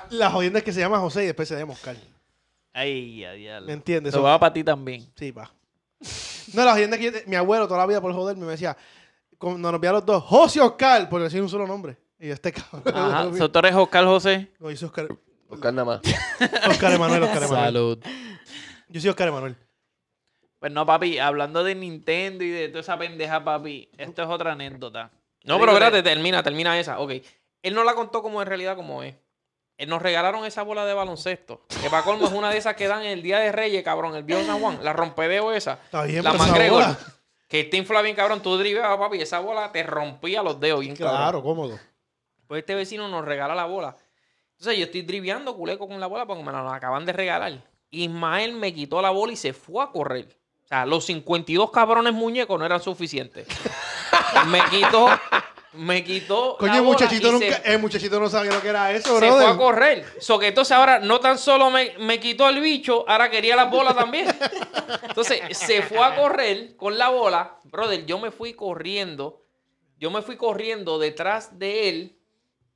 La jodienda es que se llama José y después se llama Oscar. Ay, a diablo. ¿Me entiendes? Eso So- va para ti también. Sí, pa. No, la jodienda es que yo te- mi abuelo toda la vida por joderme me decía, cuando nos veía los dos, José Oscar, por decir un solo nombre. Y yo, este cabrón. Ajá. So, tú eres Oscar José. No, yo soy Oscar, Buscar nada más. Oscar Emanuel, Oscar Emanuel. Salud. Yo soy Oscar Emanuel. Pues no, papi, hablando de Nintendo y de toda esa pendeja, papi, esto es otra anécdota. No, pero espérate, termina, termina esa. Ok. Él no la contó como en realidad como es. eh, nos regalaron esa bola de baloncesto. Que para colmo es una de esas que dan el Día de Reyes, cabrón, el viejo San Juan. La rompedeo esa. Está bien, la pues, bola. Que te infla bien, cabrón. Tú driblabas, papi, esa bola te rompía los dedos bien, cabrón. Claro, cómodo. Pues este vecino nos regala la bola. Entonces yo estoy driviando culeco con la bola porque me la acaban de regalar. Ismael me quitó la bola y se fue a correr. O sea, los 52 cabrones muñecos no eran suficientes. me quitó, me quitó. Coño, la el bola muchachito, y nunca, se, el muchachito no sabía lo que era eso, se fue a correr. So que entonces ahora no tan solo me, me quitó el bicho, ahora quería la bola también. Entonces se fue a correr con la bola. Brother, yo me fui corriendo. Yo me fui corriendo detrás de él.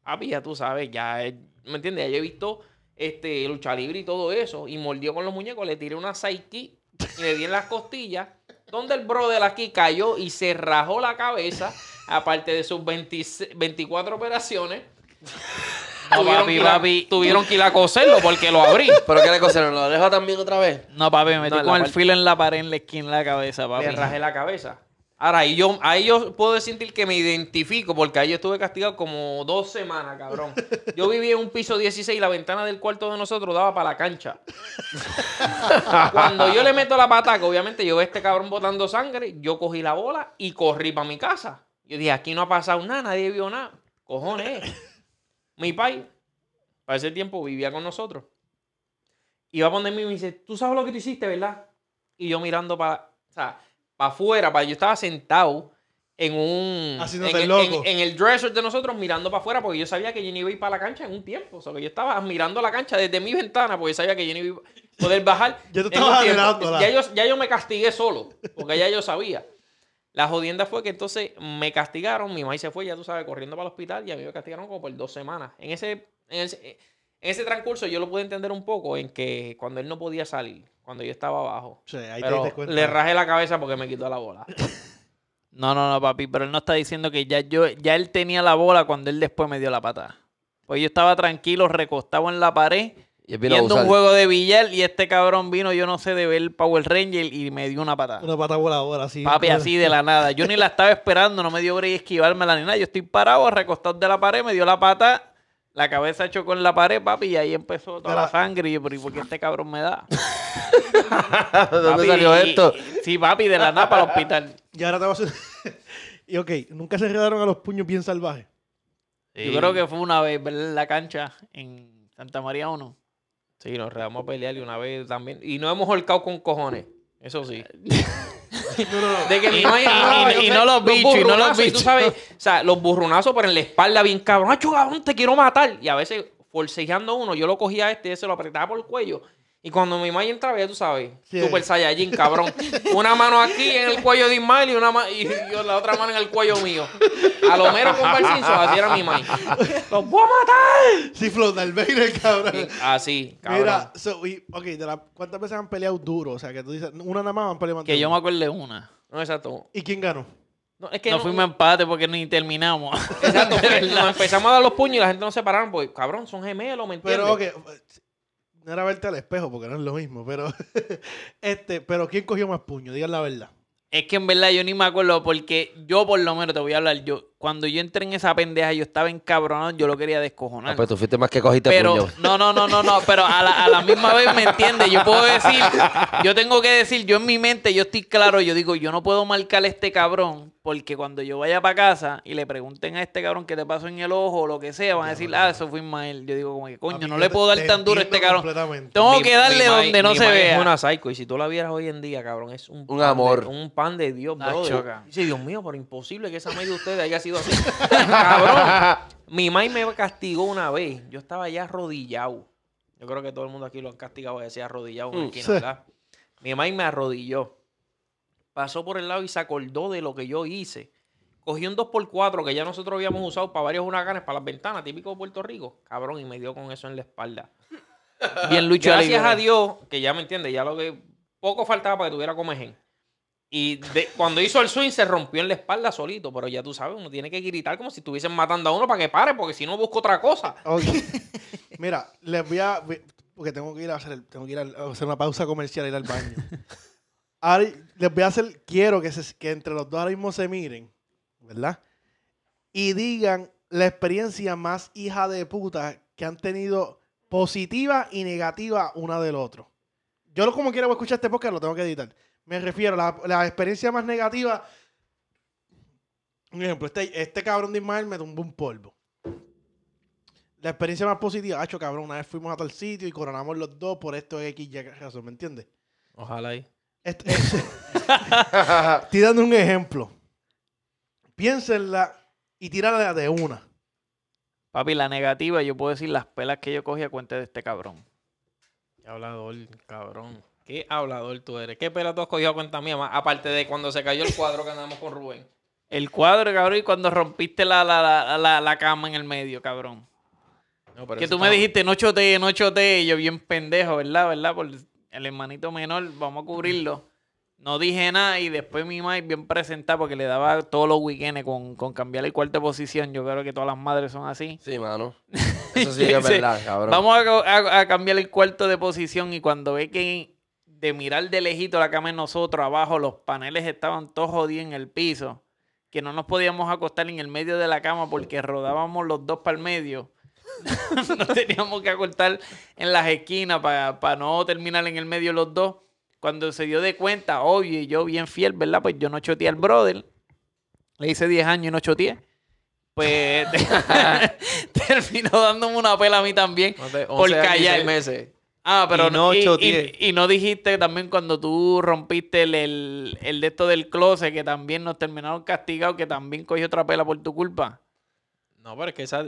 Ah, ya tú sabes, ya, eh, ¿me entiendes? Ya yo he visto este, lucha libre y todo eso. Y mordió con los muñecos, le tiré una psyche y le di en las costillas. Donde el brother aquí cayó y se rajó la cabeza, aparte de sus 26 24 operaciones. No, tuvieron, papi, que papi. tuvieron que ir a coserlo porque lo abrí. ¿Pero qué le cosieron? ¿Lo oreja también otra vez? No, papi, me metí No, con el filo en la pared, en la esquina de la cabeza, papi. Le rajé la cabeza. Ahora, ahí yo, ahí yo puedo sentir que me identifico porque ahí yo estuve castigado como dos semanas, cabrón. Yo vivía en un piso 16 y la ventana del cuarto de nosotros daba para la cancha. Cuando yo le meto la pataca, obviamente yo veo este cabrón botando sangre, yo cogí la bola y corrí para mi casa. Yo dije, aquí no ha pasado nada, nadie vio nada. Cojones. Mi pai, para ese tiempo, vivía con nosotros. Iba a ponerme y me dice, tú sabes lo que tú hiciste, ¿verdad? Y yo mirando para, o sea, para afuera, para yo estaba sentado en un en, el en- loco. en el dresser de nosotros mirando para afuera porque yo sabía que yo no iba a ir para la cancha en un tiempo. O sea, que yo estaba mirando la cancha desde mi ventana porque yo sabía que yo no iba a poder bajar. Estabas tiempo. anhelándola. Ya yo, ya yo me castigué solo porque ya yo sabía. La jodienda fue que entonces me castigaron, mi mamá se fue, ya tú sabes, corriendo para el hospital y a mí me castigaron como por dos semanas. En ese, en ese, en ese transcurso yo lo pude entender un poco en que cuando él no podía salir, cuando yo estaba abajo, Sí, ahí te pero diste cuenta. le rajé la cabeza porque me quitó la bola. No, no, no, papi, pero él no está diciendo que ya yo, ya él tenía la bola cuando él después me dio la patada. Pues yo estaba tranquilo, recostado en la pared, Y viendo un juego de billar y este cabrón vino, yo no sé, de ver Power Ranger y me dio una patada. Una pata voladora, así. Papi, así de la nada. Yo ni la estaba esperando, no me dio break esquivármela ni nada. Yo estoy parado, recostado de la pared, me dio la pata, la cabeza chocó en la pared, papi, y ahí empezó toda la sangre. Y yo, pero ¿y por qué este cabrón me da? ¿De dónde Papi, salió y- esto? Sí, papi, de la nada para el hospital. Y ahora te vas a y ok, nunca se enredaron a los puños bien salvajes. Yo creo que fue una vez, ¿verdad? En la cancha en Santa María 1. Sí, nos redamos a pelear y una vez también. Y no hemos holcado con cojones. Eso sí. De que Y- no los bichos, y no los bichos. tú sabes, o sea, los burronazos, pero en la espalda bien cabrón. ¡Ay, cabrón, te quiero matar! Y a veces, forcejeando uno, yo lo cogía a este y ese lo apretaba por el cuello. Y cuando mi mamá entraba, ya tú sabes, Sí. Super Saiyajin, cabrón. Una mano aquí en el cuello de Ismael y, una ma- y yo la otra mano en el cuello mío. A lo mero con Barcinzo, así era mi mamá. ¡Los voy a matar! Sí, Flow Vader, cabrón. Así, cabrón. Mira, so, y, ok, de la- ¿cuántas veces han peleado duro? O sea, que tú dices, una nada más han peleado más Que yo me acuerdo de una. No, exacto. ¿Y quién ganó? No, es que No no- fuimos a empate porque ni terminamos. Exacto, porque nos empezamos a dar los puños y la gente no se pararon, porque cabrón, son gemelos, ¿me entiendes? Pero, ok, no era verte al espejo porque no es lo mismo, pero, este, pero ¿quién cogió más puño? Digan la verdad. Es que en verdad yo ni me acuerdo porque yo por lo menos te voy a hablar. Yo cuando yo entré en esa pendeja yo estaba encabronado, yo lo quería descojonar. Ah, pues tú fuiste más que cogiste pero puño. no, no, no, no, no, pero a la, a la misma vez me entiendes. Yo puedo decir, yo tengo que decir, yo en mi mente, yo estoy claro, yo digo, yo no puedo marcar a este cabrón porque cuando yo vaya para casa y le pregunten a este cabrón qué te pasó en el ojo o lo que sea, van a decir, ah, eso fue Ismael. Yo digo, como que coño, no le puedo dar tan duro a este cabrón. completamente. Tengo Mi- que darle mi donde no mi se vea. Es una psycho, y si tú la vieras hoy en día, cabrón, es un, Un pan amor. de- un pan de Dios, cabrón. Dice, Dios mío, pero imposible que esa maíz de ustedes haya sido así. cabrón, mi mai me castigó una vez. Yo estaba ya arrodillado. Yo creo que todo el mundo aquí lo han castigado y decía arrodillado en Mm, esquina, sí. ¿verdad? Mi mai me arrodilló. Pasó por el lado y se acordó de lo que yo hice. Cogió un 2x4 que ya nosotros habíamos usado para varios huracanes, para las ventanas, típico de Puerto Rico. Cabrón, y me dio con eso en la espalda. Bien Lucho Gracias a Dios, que ya me entiendes, ya lo que poco faltaba para que tuviera comején. Y de- cuando hizo el swing se rompió en la espalda solito, pero ya tú sabes, uno tiene que gritar como si estuviesen matando a uno para que pare, porque si no busco otra cosa. Ok. Mira, les voy a. Porque tengo que ir a hacer, tengo que ir a hacer una pausa comercial, ir al baño. Ahora les voy a hacer. Quiero que, se- que entre los dos ahora mismo se miren, ¿verdad? Y digan la experiencia más hija de puta que han tenido positiva y negativa una del otro. Yo como quiera voy a escuchar este podcast, lo tengo que editar. Me refiero a la, la experiencia más negativa. Un ejemplo, este, este cabrón de Ismael me tumbó un polvo. La experiencia más positiva, hacho cabrón, una vez fuimos a tal sitio y coronamos los dos por esto X y razón, ¿me entiendes? Ojalá ahí. Este- este- Estoy dando un ejemplo. Piénsenla y tírala de una. Papi, la negativa, yo puedo decir las pelas que yo cogí a cuenta de este cabrón. Hablador, cabrón. Qué hablador tú eres. ¿Qué pela tú has cogido a cuenta mía? más? Aparte de cuando se cayó el cuadro que andamos con Rubén. El cuadro, cabrón, y cuando rompiste la, la, la, la, la cama en el medio, cabrón. No, pero que tú me dijiste, no chotee, no chotee, yo bien pendejo, ¿verdad? ¿Verdad? Por el hermanito menor, vamos a cubrirlo. No dije nada y después mi madre bien presentada porque le daba todos los weekends con, con cambiar el cuarto de posición. Yo creo que todas las madres son así. Sí, mano. Eso sí que es verdad, cabrón. Vamos a, a- a cambiar el cuarto de posición y cuando ve que de mirar de lejito la cama en nosotros, abajo los paneles estaban todos jodidos en el piso, que no nos podíamos acostar en el medio de la cama porque rodábamos los dos para el medio. nos teníamos que acostar en las esquinas para no terminar en el medio los dos. Cuando se dio de cuenta, obvio, y yo bien fiel, ¿verdad? Pues yo no choteé al brother. Le hice 10 años y no choteé. Pues terminó dándome una pela a mí también. Por 11 años y callar. meses. Ah, pero Y no y, choteé. y- y no dijiste también cuando tú rompiste el, el, el de esto del closet, que también nos terminaron castigados, que también cogió otra pela por tu culpa. No, pero es que esa...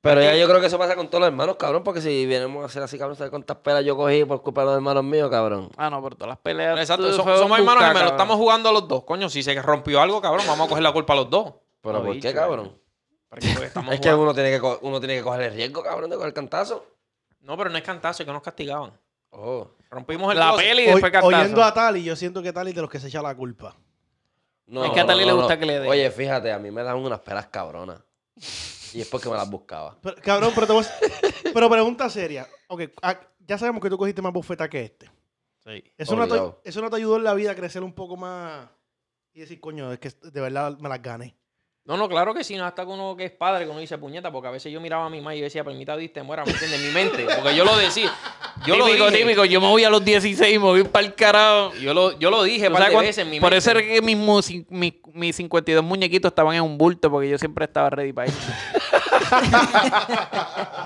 Pero ya yo creo que eso pasa con todos los hermanos, cabrón, porque si vienemos a hacer así, cabrón, ¿sabes cuántas pelas yo cogí por culpa de los hermanos míos, cabrón? Ah, no, por todas las peleas. Exacto, so- somos hermanos busca, gemelos, cabrón. estamos jugando los dos. Coño, si se rompió algo, cabrón, vamos a coger la culpa a los dos. ¿Pero No, por bicho, qué, cabrón? Porque, porque estamos Es que uno tiene que, uno tiene que coger el riesgo, cabrón, de coger el cantazo. No, pero no es cantazo, es que nos castigaban. Oh. Rompimos el La closet. peli y después cantazo. oyendo a Tali, yo siento que Tali es de los que se echa la culpa. No, Es que a Tali le gusta que le den. Oye, fíjate, a mí me dan unas pelas cabronas. Y es porque me las buscaba. Pero, cabrón, pero, te voy a- pero pregunta seria. Ok, ah, ya sabemos que tú cogiste más bufeta que este. Sí. ¿Eso no, te, Obligado. ¿Eso no te ayudó en la vida a crecer un poco más y decir, coño, es que de verdad me las gané? No, no, claro que sí, no hasta que uno que es padre, que uno dice puñeta, porque a veces yo miraba a mi mamá y yo decía, permita, diste, muera, ¿me entiendes? En mi mente, porque yo lo decía. Yo lo dije. típico. Yo me voy a los 16 y me voy para el carajo. Yo lo, yo lo dije ¿Tú par de veces en mi Por mente. eso era que mis, mis, mis 52 muñequitos estaban en un bulto, porque yo siempre estaba ready para ir.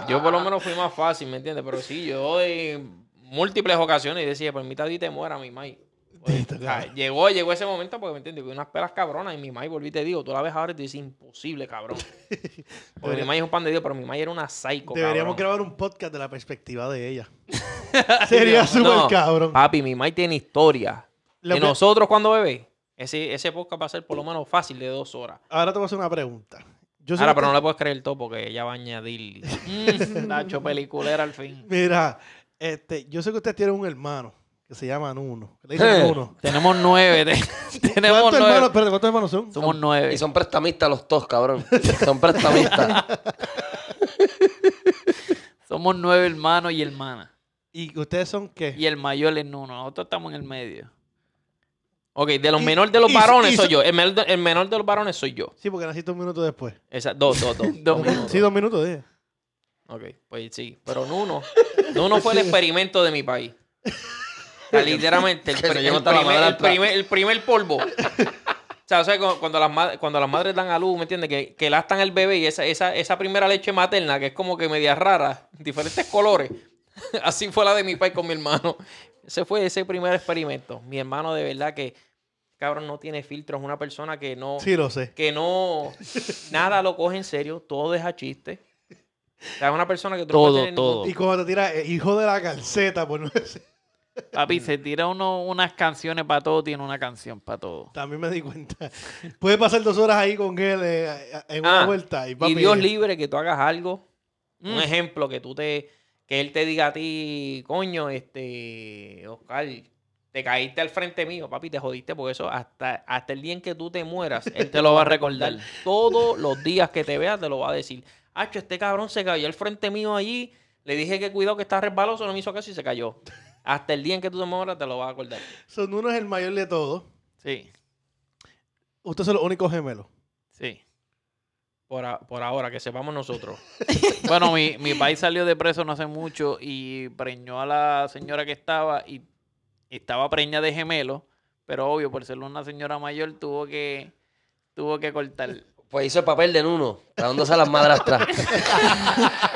Yo por lo menos fui más fácil, ¿me entiendes? Pero sí, yo en múltiples ocasiones decía, permita, diste, muera, mi mai. Pues, llegó, llegó ese momento porque, ¿me entiendes? Unas pelas cabronas y mi mai, volví y te digo, tú la ves ahora y te dices, imposible, cabrón. Porque mi mai es un pan de Dios, pero mi mai era una psycho, Deberíamos cabrón. grabar un podcast de la perspectiva de ella. Sería súper No, cabrón. Papi, mi mai tiene historia. Lo que- nosotros cuando bebé, ese, ese podcast va a ser por lo menos fácil de dos horas. Ahora te voy a hacer una pregunta. Yo Ahora, que pero no usted- le puedes creer todo porque ella va a añadir. Mm, Nacho, peliculera al fin. Mira, este, yo sé que ustedes tienen un hermano que se llama Nuno. que Le dicen Eh. Nuno. Tenemos nueve. te- tenemos ¿Cuántos nueve. hermanos, espérate, ¿cuántos hermanos son? Somos nueve. Y son prestamistas los dos, cabrón. Son prestamistas. Somos nueve hermanos y hermanas. ¿Y ustedes son qué? Y el mayor es Nuno. Nosotros estamos en el medio. ok, de los Y- menores de los y- varones y- soy yo. El menor, de, el menor de los varones soy yo. Sí, porque naciste un minuto después. Esa, dos, dos, dos. Dos minutos. Sí, dos minutos, dije. Ok, pues sí. Pero Nuno, Nuno fue el experimento de mi país. Sea, literalmente, el, llevó el primer, el, primer, el primer polvo. O sea, o sea, cu- cuando, las, cuando las madres dan a luz, ¿me entiendes? Que, que lastan el bebé y esa, esa, esa primera leche materna, que es como que media rara, diferentes colores. Así fue la de mi país con mi hermano. Ese fue ese primer experimento. Mi hermano de verdad que, cabrón, no tiene filtros. Es una persona que no Sí, lo sé. que no nada lo coge en serio, todo es a chiste. O sea, es una persona que tú no Todo, puedes tener ningún- todo. Y cuando te tira eh, hijo de la calceta, por no decir. Papi, se tira uno unas canciones para todo, tiene una canción para todo. También me di cuenta. Puedes pasar dos horas ahí con él eh, en una Ah, vuelta. Y, Dios eh, libre que tú hagas algo. Un Mm. ejemplo, que tú te. Que él te diga a ti, coño, este. Oscar, te caíste al frente mío, papi, te jodiste, porque eso hasta, hasta el día en que tú te mueras, él te lo va a recordar. Todos los días que te veas, te lo va a decir. Hacho, este cabrón se cayó al frente mío allí. Le dije que cuidado que está resbaloso, no me hizo caso y se cayó. Hasta el día en que tú te mueras, te lo vas a acordar. Son uno es el mayor de todos. Sí, Ustedes son los únicos gemelos. sí. Por, a- por ahora, que sepamos nosotros. Bueno, mi, mi país salió de preso no hace mucho y preñó a la señora que estaba y estaba preña de gemelo, pero obvio, por ser una señora mayor, tuvo que, tuvo que cortar. Pues hizo el papel de Nuno, dándose a las madrastras.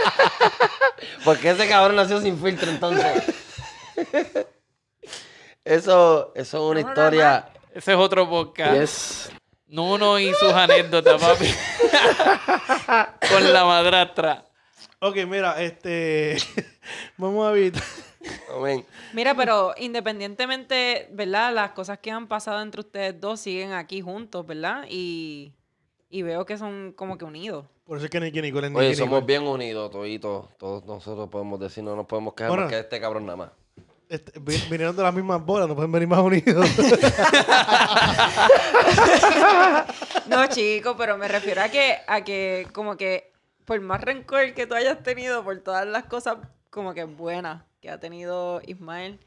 Porque ese cabrón nació sin filtro, entonces. Eso, eso es una historia. Ese es otro podcast. Yes. Nuno y sus anécdotas, papi. Con la madrastra. Ok, mira, este. Vamos a ver. Amén. Mira, pero independientemente, ¿verdad? Las cosas que han pasado entre ustedes dos siguen aquí juntos, ¿verdad? Y, y veo que son como que unidos. Por eso es que Nicky Nicole es Oye, Nicky somos Nicole. bien unidos, toditos. Todos nosotros podemos decir, no nos podemos quejar Bueno. más que este cabrón nada más. Este, vi- vinieron de las mismas bolas, no pueden venir más unidos. No, chico, pero me refiero a que, a que como que por más rencor que tú hayas tenido por todas las cosas como que buenas que ha tenido Ismael,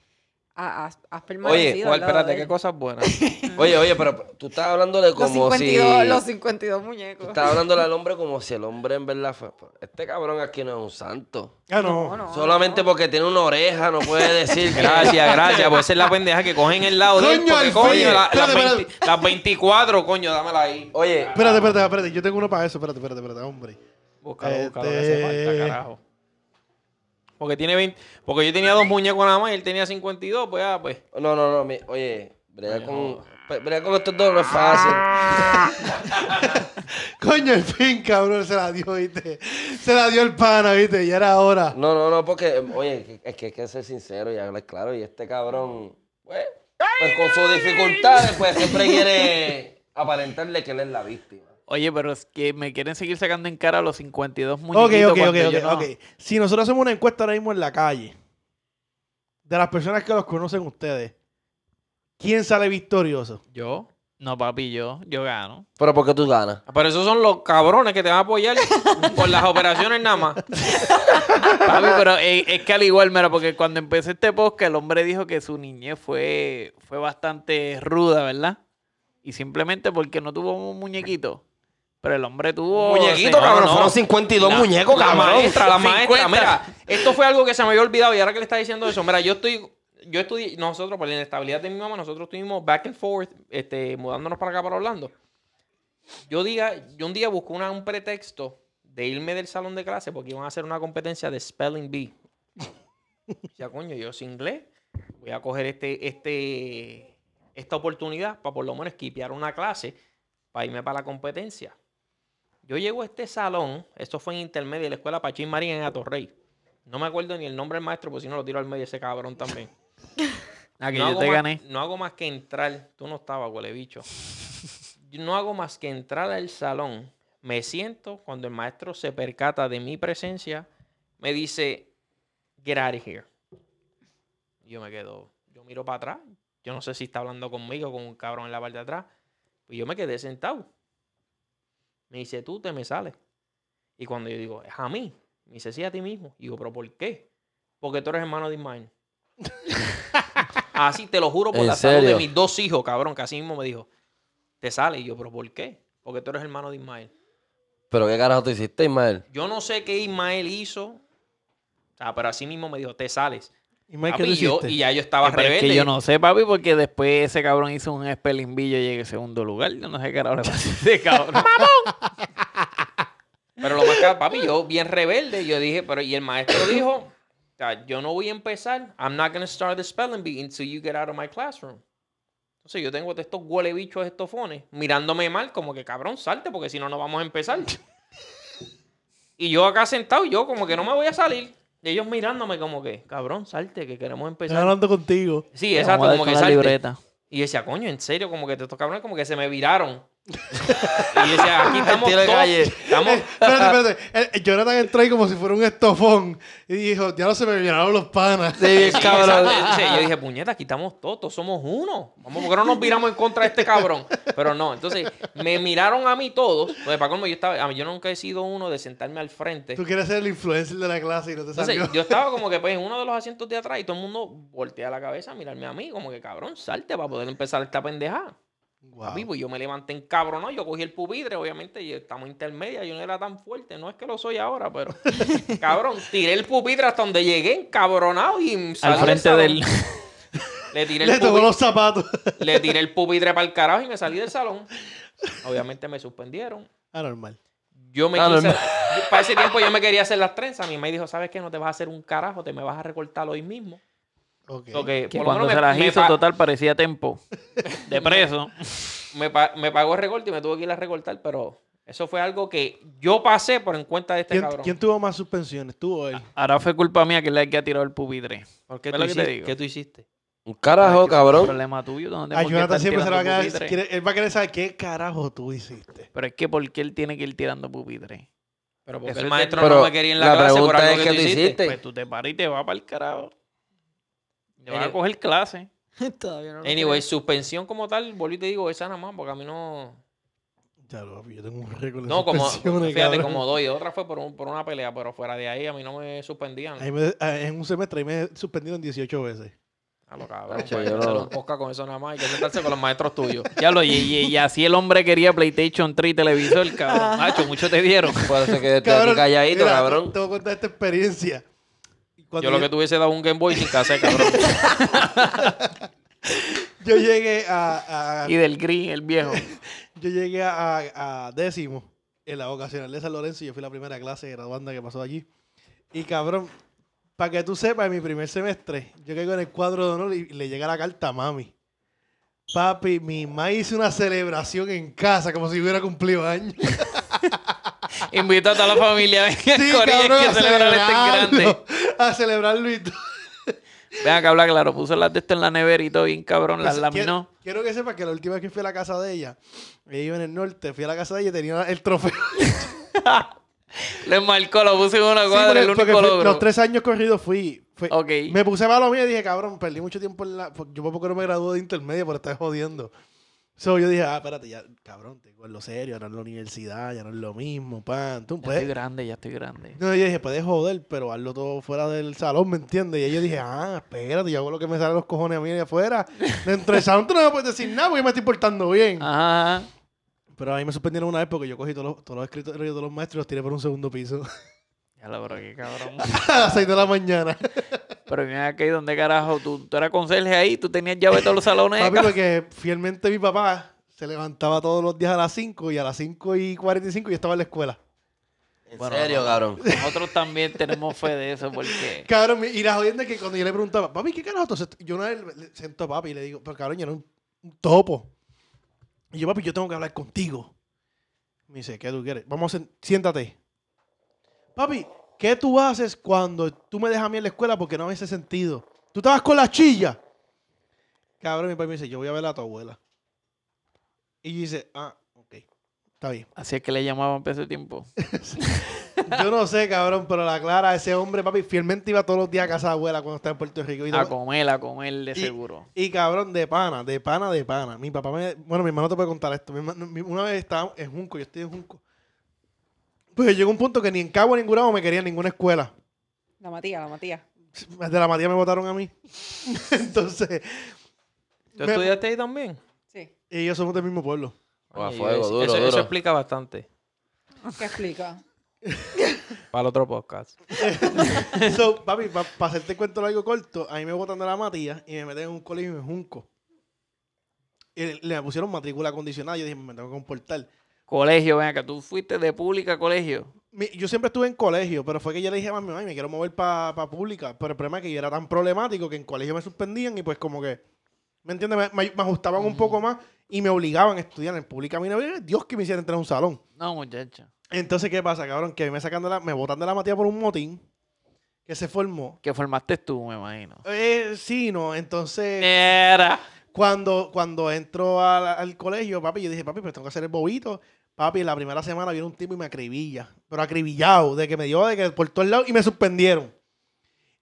has, has permanecido. ¿Cuál? al lado Espérate, de ¿qué cosas buenas? Oye, oye, pero tú estás hablándole Los como 52, si. los 52 muñecos. Tú estás hablándole al hombre como si el hombre en verdad fue. Este cabrón aquí no es un santo. ah, no. No, no, Solamente no. porque tiene una oreja no puede decir Gracias, gracias. Pues esa es la pendeja que cogen el lado de él. Coño, porque, la- las, Espérate, 20 espérate. las 24, coño, dámela ahí. Oye, Espérate, espérate, espérate. Yo tengo uno para eso. Espérate, espérate, espérate, hombre. Búscalo, búscalo, que Este- hace falta, carajo. Porque tiene 20, porque yo tenía dos muñecos nada más y él tenía 52, pues ah, pues. no, no, no, mi- oye, brega con, brega estos dos no es fácil. Coño, al fin, cabrón, se la dio, ¿viste? Se la dio el pana, ¿viste? Ya era hora. No, no, no, porque, oye, es que hay que ser sincero y hablar claro. Y este cabrón, pues, pues con sus dificultades, pues siempre quiere aparentarle que él es la víctima. Oye, pero es que me quieren seguir sacando en cara los 52 Ok, muñequitos ok, ok, ok, yo no- ok. Si nosotros hacemos una encuesta ahora mismo en la calle, de las personas que los conocen ustedes, ¿quién sale victorioso? Yo. No, papi, yo, yo gano. Pero ¿por qué tú ganas? Pero esos son los cabrones que te van a apoyar por las operaciones nada más. Papi, pero es, es que al igual, mira, porque cuando empecé este podcast, el hombre dijo que su niñez fue, fue bastante ruda, ¿verdad? Y simplemente porque no tuvo un muñequito. Pero el hombre tuvo. Muñequito, se- cabrón, no. fueron 52 La- muñecos, La cabrón. maestra, la maestra. 50. Mira, esto fue algo que se me había olvidado y ahora que le está diciendo eso, mira, yo estoy, yo estudié, nosotros, por la inestabilidad de mi mamá, nosotros estuvimos back and forth, este, mudándonos para acá, para Orlando. Yo, diga, yo un día busqué una- un pretexto de irme del salón de clase porque iban a hacer una competencia de Spelling Bee. Ya, coño, yo sin inglés voy a coger este, este, esta oportunidad para por lo menos esquipear una clase para irme para la competencia. Yo llego a este salón, esto fue en intermedia de la escuela Pachín Marín en Atorrey. No me acuerdo ni el nombre del maestro, porque si no lo tiro al medio ese cabrón también. Ah, que no, yo te más, gané. no hago más que entrar. Tú no estabas, huele bicho. Yo no hago más que entrar al salón. Me siento cuando el maestro se percata de mi presencia. Me dice, get out of here. Yo me quedo, yo miro para atrás. Yo no sé si está hablando conmigo o con un cabrón en la parte de atrás. Pues yo me quedé sentado. Me dice, tú te me sales. Y cuando yo digo, es a mí. Me dice, sí, a ti mismo. Y digo, ¿pero por qué? Porque tú eres hermano de Ismael. Así te lo juro por ¿En la salud de mis dos hijos, cabrón, que así mismo me dijo, te sale. Y yo, ¿pero por qué? Porque tú eres hermano de Ismael. Pero ¿qué carajo tú hiciste, Ismael? Yo no sé qué Ismael hizo, o sea, pero así mismo me dijo, te sales. ¿Y Mike, Papi, yo, y ya yo estaba Pero es rebelde. que yo no sé, papi, porque después ese cabrón hizo un spelling bee y yo llegué en segundo lugar. Yo no sé qué era ahora ese cabrón. Pero lo más que, papi, yo bien rebelde, yo dije, pero y el maestro dijo, o sea, yo no voy a empezar, I'm not going to start the spelling bee until you get out of my classroom. Entonces yo tengo estos huele bichos estofones mirándome mal, como que cabrón, salte, porque si no, no vamos a empezar. y yo acá sentado, yo como que no me voy a salir. Y ellos mirándome como que, cabrón, salte, que queremos Estoy empezar. hablando contigo. Sí, exacto, como que salte. libreta. Y yo decía, coño, en serio, como que estos cabrones como que se me viraron. Y yo decía, aquí estamos Tiro de todos, calle. estamos, Espérate, espérate. El- el Jonathan entró ahí como si fuera un estofón. Y dijo, ya no se me miraron los panas. Sí, cabrón. Entonces, yo dije, puñeta, aquí estamos todos, todos somos uno. Vamos, porque no nos viramos en contra de este cabrón? Pero no, entonces me miraron a mí todos. Pues para colmo, yo estaba, a mí yo nunca he sido uno de sentarme al frente. Tú quieres ser el influencer de la clase y no te Entonces, salió. yo estaba como que pues en uno de los asientos de atrás y todo el mundo voltea la cabeza a mirarme a mí, como que cabrón, salte para poder empezar esta pendejada. Wow. Papi, pues yo me levanté encabronado, yo cogí el pupitre, obviamente, y estamos intermedia, yo no era tan fuerte, no es que lo soy ahora, pero cabrón, tiré el pupitre hasta donde llegué encabronado y salí Al frente salón. del. Le tiré el Le tocó pupitre, los zapatos. le tiré el pupitre para el carajo y me salí del salón. Obviamente me suspendieron. Anormal. Yo me Ah, quise, normal. yo- para ese tiempo yo me quería hacer las trenzas. Mi mamá dijo, ¿sabes qué? No te vas a hacer un carajo, te me vas a recortar hoy mismo. Ok. Porque Que por lo cuando menos se me- las hizo, total, parecía tempo. De preso. me, pa- me pagó el recorte y me tuve que ir a recortar, pero eso fue algo que yo pasé por en cuenta de este ¿Quién, cabrón. quién tuvo más suspensiones? ¿Tú o él? Ahora fue culpa mía que le haya tirado el pupitre. ¿Por qué ¿Ves tú, que te hiciste? digo? ¿Qué tú hiciste? Un carajo, Ay, cabrón. problema tuyo. ¿dónde A por qué Jonathan siempre se va a quedar. quiere- él va a querer saber qué carajo tú hiciste. Pero es que ¿por qué él tiene que ir tirando pupitre? Pero porque Eso el es maestro no me quería en la, la clase por pregunta algo es que qué tú tú hiciste. hiciste. Pues tú te paras y te vas para el carajo. Te vas a coger clase. Todavía no lo Anyway, creo. suspensión como tal, volví y te digo, esa nada más, porque a mí no... Ya lo yo tengo un récord de No, como, suspensiones, fíjate, cabrón. como doy. Otra fue por, un- por una pelea, pero fuera de ahí a mí no me suspendían. Ahí me- ah, en un semestre ahí me he suspendido en 18 veces. A lo cabrón. Pues, yo no- un podcast con eso nada más. Hay que sentarse con los maestros tuyos. Ya lo, y, y- y así el hombre quería PlayStation 3 y televisor, cabrón. Macho, mucho te dieron. Por eso que calladito, mira, cabrón. Te voy a contar esta experiencia. Cuando Yo lo que tuviese dado un Game Boy sin cassette, cabrón. yo llegué a, a- Y del gris, el viejo. yo llegué a, a décimo en la vocacional de San Lorenzo. Yo fui la primera clase de graduanda que pasó allí. Y cabrón, para que tú sepas, en mi primer semestre, yo caigo en el cuadro de honor y le llega la carta a mami. Papi, mi mamá hizo una celebración en casa como si hubiera cumplido años. Invita a toda la familia. Venga, Sí, cabrón, que a celebrar este grande. A celebrarlo y todo. Vean que habla claro. Puso las de esto en la nevera y todo bien cabrón. Las Pues, laminó. Quiero, quiero que sepas que la última vez que fui a la casa de ella, ella iba en el norte, fui a la casa de ella y tenía el trofeo. Le marcó, lo puso en una Sí, cuadra, porque- el único logro. los tres años corridos fui. Me puse malo mío y dije, cabrón, perdí mucho tiempo en la. Yo por poco no me gradué de intermedia por estar jodiendo. So, yo dije, ah, espérate, ya, cabrón, tengo en lo serio, ahora en la universidad, ya no es lo mismo, pan. Tú Ya puedes. estoy grande, ya estoy grande. No, yo dije, puedes joder, pero hazlo todo fuera del salón, ¿me entiendes? Y yo dije, ah, espérate, yo hago lo que me sale a los cojones a mí de afuera. Dentro del salón tú no me puedes decir nada porque me estoy portando bien. Ajá. Pero a mí me suspendieron una vez porque yo cogí todos los, todos los escritorios de los maestros y los tiré por un segundo piso Ya lo bro, qué cabrón. a las 6 de la mañana. Pero mira aquí, ¿dónde carajo? ¿Tú, tú eras conserje ahí, tú tenías llave de todos los salones. Papi, porque fielmente mi papá se levantaba todos los días a las 5 y a las 5 y 45 yo estaba en la escuela. En Bueno, serio, cabrón. Nosotros también tenemos fe de eso porque... Cabrón, y la jodienda es que cuando yo le preguntaba, papi, ¿qué carajo? tú haces?" yo una vez le sento a papi y le digo, pero cabrón, yo era un, un topo. Y yo, papi, yo tengo que hablar contigo. Me dice, ¿qué tú quieres? Vamos, a siéntate. Papi, ¿qué tú haces cuando tú me dejas a mí en la escuela porque no me hace sentido? ¿Tú vas con la chilla? Cabrón, mi papi me dice, yo voy a ver a tu abuela. Y yo dice, ah, ok, está bien. Así es que le llamaban para ese tiempo. Yo no sé, cabrón, pero la clara, ese hombre, papi, fielmente iba todos los días a casa de abuela cuando estaba en Puerto Rico. Y A comer, a comer de Y- seguro. Y cabrón, de pana, de pana, de pana. Mi papá me. Bueno, mi hermano te puede contar esto. Mi hermano- una vez estaba en Junco, yo estoy en Junco. Pues llegó un punto que ni en Cabo ni en Gurabo me quería en ninguna escuela. La Matías, la Matías. De la Matías me votaron a mí. Entonces, ¿Tú Me- estudiaste ahí también? Sí. ellos somos del mismo pueblo. Oye, fuego, eso, duro, eso- duro. eso explica bastante. ¿Qué explica? Para el otro podcast. so, papi, para hacerte cuento algo corto, a mí me botan de la Matías y me meten en un colegio en Junco. Y le pusieron matrícula condicionada. Yo dije, me tengo que comportar. Colegio, ven acá, tú fuiste de pública a colegio. Mi- yo siempre estuve en colegio, pero fue que yo le dije a mami, "Ay, me quiero mover para pública. Pero el problema es que yo era tan problemático que en colegio me suspendían y pues como que, ¿me entiendes? Me, me- me ajustaban un poco más y me obligaban a estudiar en pública. A mí no había Dios que me hiciera entrar a un salón. No, muchacha. Entonces, ¿qué pasa, cabrón? Que me sacan de la, me botan de la matía por un motín que se formó. Que formaste tú, me imagino. Eh, sí, no, entonces... Era. Cuando, cuando entro al, al colegio, papi, yo dije, papi, pero tengo que hacer el bobito. Papi, la primera semana viene un tipo y me acribilla. Pero acribillado, de que me dio de que por todos lados y me suspendieron.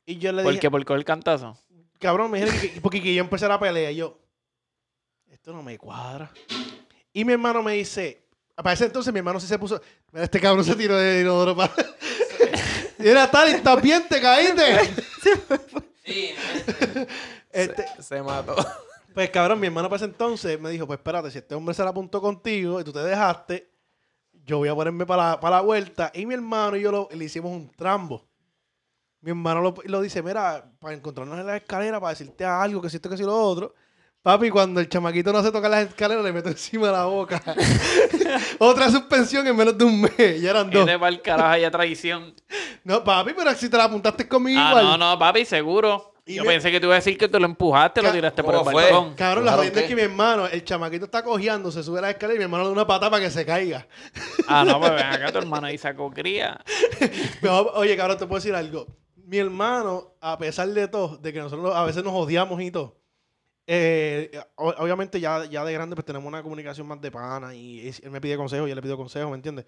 Y yo le ¿Por dije, qué? ¿Por qué el cantazo? cabrón, me dijeron que, porque que yo empecé la pelea. Y yo, esto no me cuadra. Y mi hermano me dice, para ese entonces mi hermano sí se puso, mira, este cabrón se tiró de inodoro para... y era tal, ¿estás bien? ¿Te caíste? Sí. Este, Se mató. Pues cabrón, mi hermano para ese entonces me dijo, pues espérate, si este hombre se la apuntó contigo y tú te dejaste, yo voy a ponerme para la, para la vuelta. Y mi hermano y yo lo- le hicimos un trambo. Mi hermano lo, lo dice, mira, para encontrarnos en la escalera, para decirte algo, que si esto, que si lo otro. Papi, cuando el chamaquito no se toca las escaleras, le meto encima de la boca. Otra suspensión en menos de un mes. Ya eran dos. Vete para el carajo haya traición. No, papi, pero si te la apuntaste conmigo Ah, igual. no, no, papi, seguro. Y Yo me- pensé que te iba a decir que tú lo empujaste, lo tiraste por el ¿Cómo fue? balcón. Cabrón, la ¿Empujaron jodienda es que mi hermano, el chamaquito está cojeando, se sube a la escalera y mi hermano le da una pata para que se caiga. Ah, no, pues ven acá tu hermano ahí sacó cría. No, oye, cabrón, te puedo decir algo. Mi hermano, a pesar de todo, de que nosotros a veces nos odiamos y todo, eh, obviamente ya, ya de grande pues tenemos una comunicación más de pana y, y él me pide consejos y yo le pido consejos, ¿me entiendes?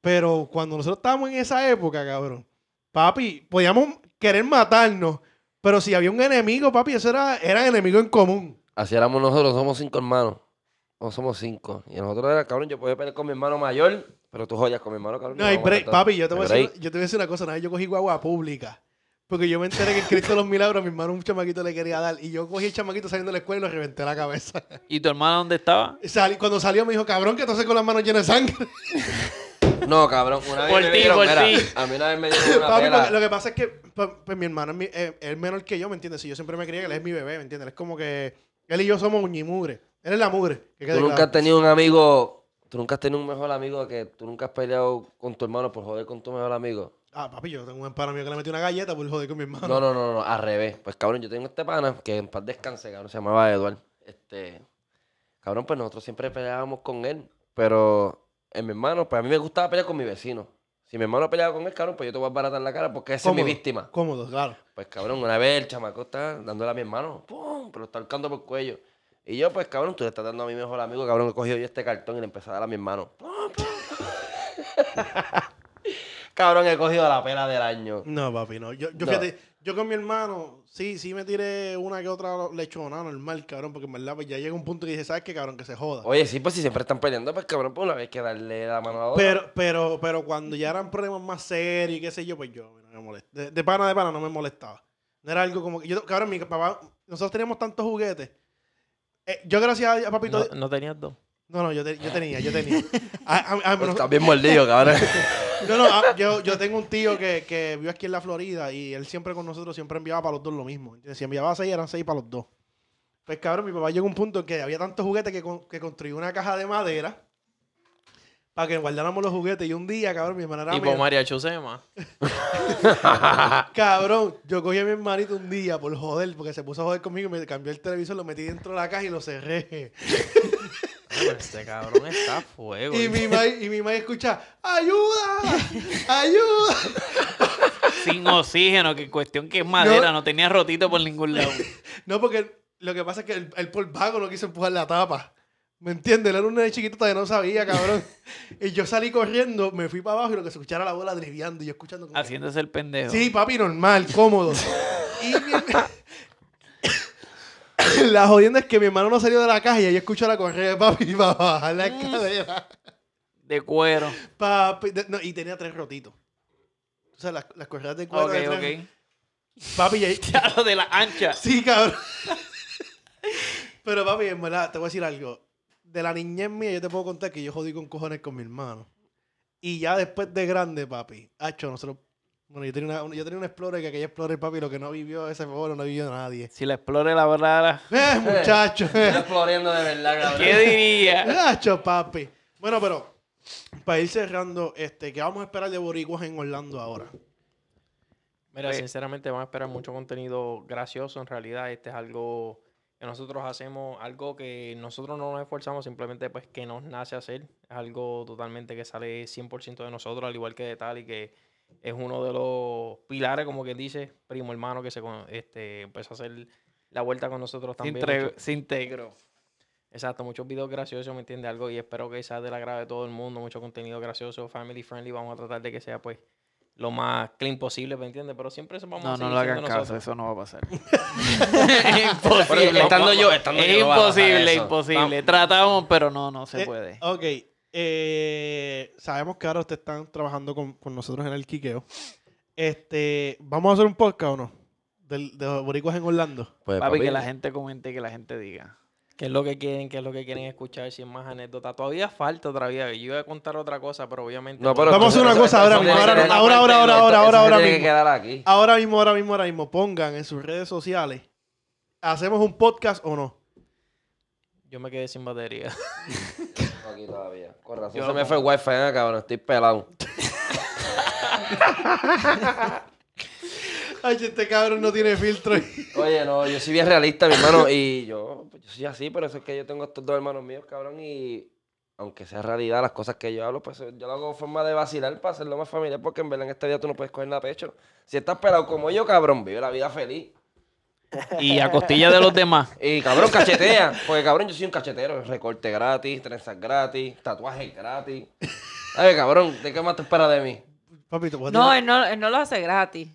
Pero cuando nosotros estábamos en esa época, cabrón, papi, podíamos querer matarnos, pero si había un enemigo, papi, eso era, era enemigo en común. Así éramos nosotros, somos cinco hermanos. No somos cinco. Y nosotros era, cabrón, yo podía pelear con mi hermano mayor, pero tú joyas con mi hermano, cabrón. No break. matar. Papi, yo te, voy a decir, yo te voy a decir una cosa. Una vez yo cogí guagua pública. Porque yo me enteré que en Cristo de los Milagros a mi hermano un chamaquito le quería dar. Y yo cogí el chamaquito saliendo de la escuela y lo reventé la cabeza. ¿Y tu hermano dónde estaba? Y salí- cuando salió me dijo, cabrón, que entonces con las manos llenas de sangre. No, cabrón, una vez Por me ti, dieron, por mira, ti. a mí una vez me dieron una Papi, pela. lo que pasa es que pues, pues, mi hermano es, mi- eh, él es menor que yo, ¿me entiendes? Si yo siempre me creía que él es mi bebé, ¿me entiendes? Es como que él y yo somos uñimugre. Él es la mugre. que Tú nunca claro. has tenido un amigo, tú nunca has tenido un mejor amigo que tú nunca has peleado con tu hermano por joder con tu mejor amigo. Ah, papi, yo tengo un pana mío que le metí una galleta por joder con mi hermano. No, no, no, no, al revés. Pues cabrón, yo tengo este pana que en paz descanse, cabrón, se llamaba Eduard. Este, cabrón, pues nosotros siempre peleábamos con él, pero en mi hermano, pues a mí me gustaba pelear con mi vecino. Si mi hermano peleaba con él, cabrón, pues yo te voy a baratar la cara porque esa es mi víctima. Cómodo, claro. Pues cabrón, una vez el chamaco está dándole a mi hermano, ¡pum! Pero está ahorcando por el cuello. Y yo, pues cabrón, tú le estás dando a mi mejor amigo, cabrón, he cogido yo este cartón y le empecé a dar a mi hermano. ¡Pum, pum! cabrón, he cogido la pela del año. No, papi, no. Yo, yo, No. fíjate, yo con mi hermano, sí, sí me tiré una que otra lechona normal, cabrón, porque en verdad pues, ya llega un punto que dije, ¿sabes qué, cabrón? Que se joda. Oye, sí, pues si siempre están peleando, pues cabrón, pues una vez que darle la mano a otro. Pero, pero, pero cuando ya eran problemas más serios y qué sé yo, pues yo no me molestaba. De, de pana de pana no me molestaba. No era algo como que yo, cabrón, mi papá, nosotros teníamos tantos juguetes. Eh, yo gracias a papito. No, no tenías dos. No, no, yo, te- yo tenía, yo tenía. A- a- a- Pues Estás bien mordido, cabrón. no, no, a- yo, yo tengo un tío que, que vive aquí en la Florida y él siempre con nosotros siempre enviaba para los dos lo mismo. ¿entiendes? Si enviaba seis, eran seis para los dos. Pues cabrón, mi papá llegó a un punto en que había tantos juguetes que, con- que construyó una caja de madera para que guardáramos los juguetes. Y un día, cabrón, mi hermana era Tipo María Chusema. Cabrón, yo cogí a mi hermanito un día por joder, porque se puso a joder conmigo, me cambió el televisor, lo metí dentro de la caja y lo cerré. Este cabrón está a fuego. Y mi madre, y mi escucha, ¡ayuda! ¡Ayuda! Sin oxígeno, que cuestión que es madera, no, tenía rotito por ningún lado. No, porque lo que pasa es que el, el por vago no quiso empujar la tapa. ¿Me entiendes? Él era un nene chiquito todavía no sabía, cabrón. y yo salí corriendo, me fui para abajo y lo que se escuchara la bola driviando y yo escuchando como que- Haciéndose el pendejo. Sí, papi, normal, cómodo. y mi la jodienda es que mi hermano no salió de la caja y ahí escucho la correa de papi para bajar la escalera. De cuero. Papi, de- no, y tenía tres rotitos. O sea, las, las correas de cuero. Ok, de tres- ok. Papi, y ahí- Ya lo de la ancha. Sí, cabrón. Pero papi, en verdad, te voy a decir algo. De la niñez mía, yo te puedo contar que yo jodí con cojones con mi hermano. Y ya después de grande, papi, hacho, nosotros. Bueno, yo tenía una, yo tenía un Explorer que aquella Explorer, papi, lo que no vivió ese favor, no vivió nadie. Si la explore la verdad, Eh, muchacho. Estoy floriendo de verdad, cabrón. ¿qué diría? Hacho, papi. Bueno, pero para ir cerrando, este, ¿qué vamos a esperar de Boricuas en Orlando ahora? Mira, Pues- sinceramente van a esperar mucho contenido gracioso. En realidad, este es algo que nosotros hacemos, algo que nosotros no nos esforzamos, simplemente pues que nos nace hacer. Es algo totalmente que sale 100% de nosotros, al igual que de tal, y que es uno de los pilares, como quien dice, primo hermano, que se este, empezó a hacer la vuelta con nosotros también. intre- se integró. Exacto, muchos videos graciosos, ¿me entiende Algo y espero que sea del agrado de todo el mundo, mucho contenido gracioso, family friendly, vamos a tratar de que sea pues lo más clean posible, ¿me entiendes? Pero siempre eso vamos No, a no seguir le hagan caso, nosotros. eso no va a pasar. Pero imposible. estando yo, estando es yo, no imposible, imposible. Tratamos, pero no, no se Eh, puede. Ok. Eh, sabemos que ahora ustedes están trabajando con, con nosotros en el Quiqueo. Este, ¿Vamos a hacer un podcast o no? de los boricuas en Orlando. Pues, Papi, que la gente comente, que la gente diga. ¿Qué es lo que quieren? ¿Qué es lo que quieren escuchar? Si es más anécdota. Todavía falta todavía. Yo iba a contar otra cosa, pero obviamente. No, pero Vamos a hacer una cosa ahora mismo, ahora- ahora, ahora, ahora, ahora, ahora que mismo. Ahora mismo, ahora mismo, ahora mismo, pongan en sus redes sociales. ¿Hacemos un podcast o no? Yo me quedé sin batería. No, aquí todavía. Con razón Yo se me fue el wifi, ¿eh, cabrón. Estoy pelado. Ay, este cabrón no tiene filtro. Oye, no, yo soy bien realista, mi hermano. Y yo, pues, yo soy así, pero eso es que yo tengo estos dos hermanos míos, cabrón. Y aunque sea realidad las cosas que yo hablo, pues yo lo hago en forma de vacilar para hacerlo más familiar. Porque en verdad en este día tú no puedes coger nada pecho. Si estás pelado como yo, cabrón, vive la vida feliz. Y a costilla de los demás. Y cabrón, cachetea. Porque cabrón, yo soy un cachetero. Recorte gratis, trenzas gratis, tatuajes gratis. Ay, cabrón, ¿de qué más te esperas de mí? Papi, te voy a No, tirar- él no, él no lo hace gratis.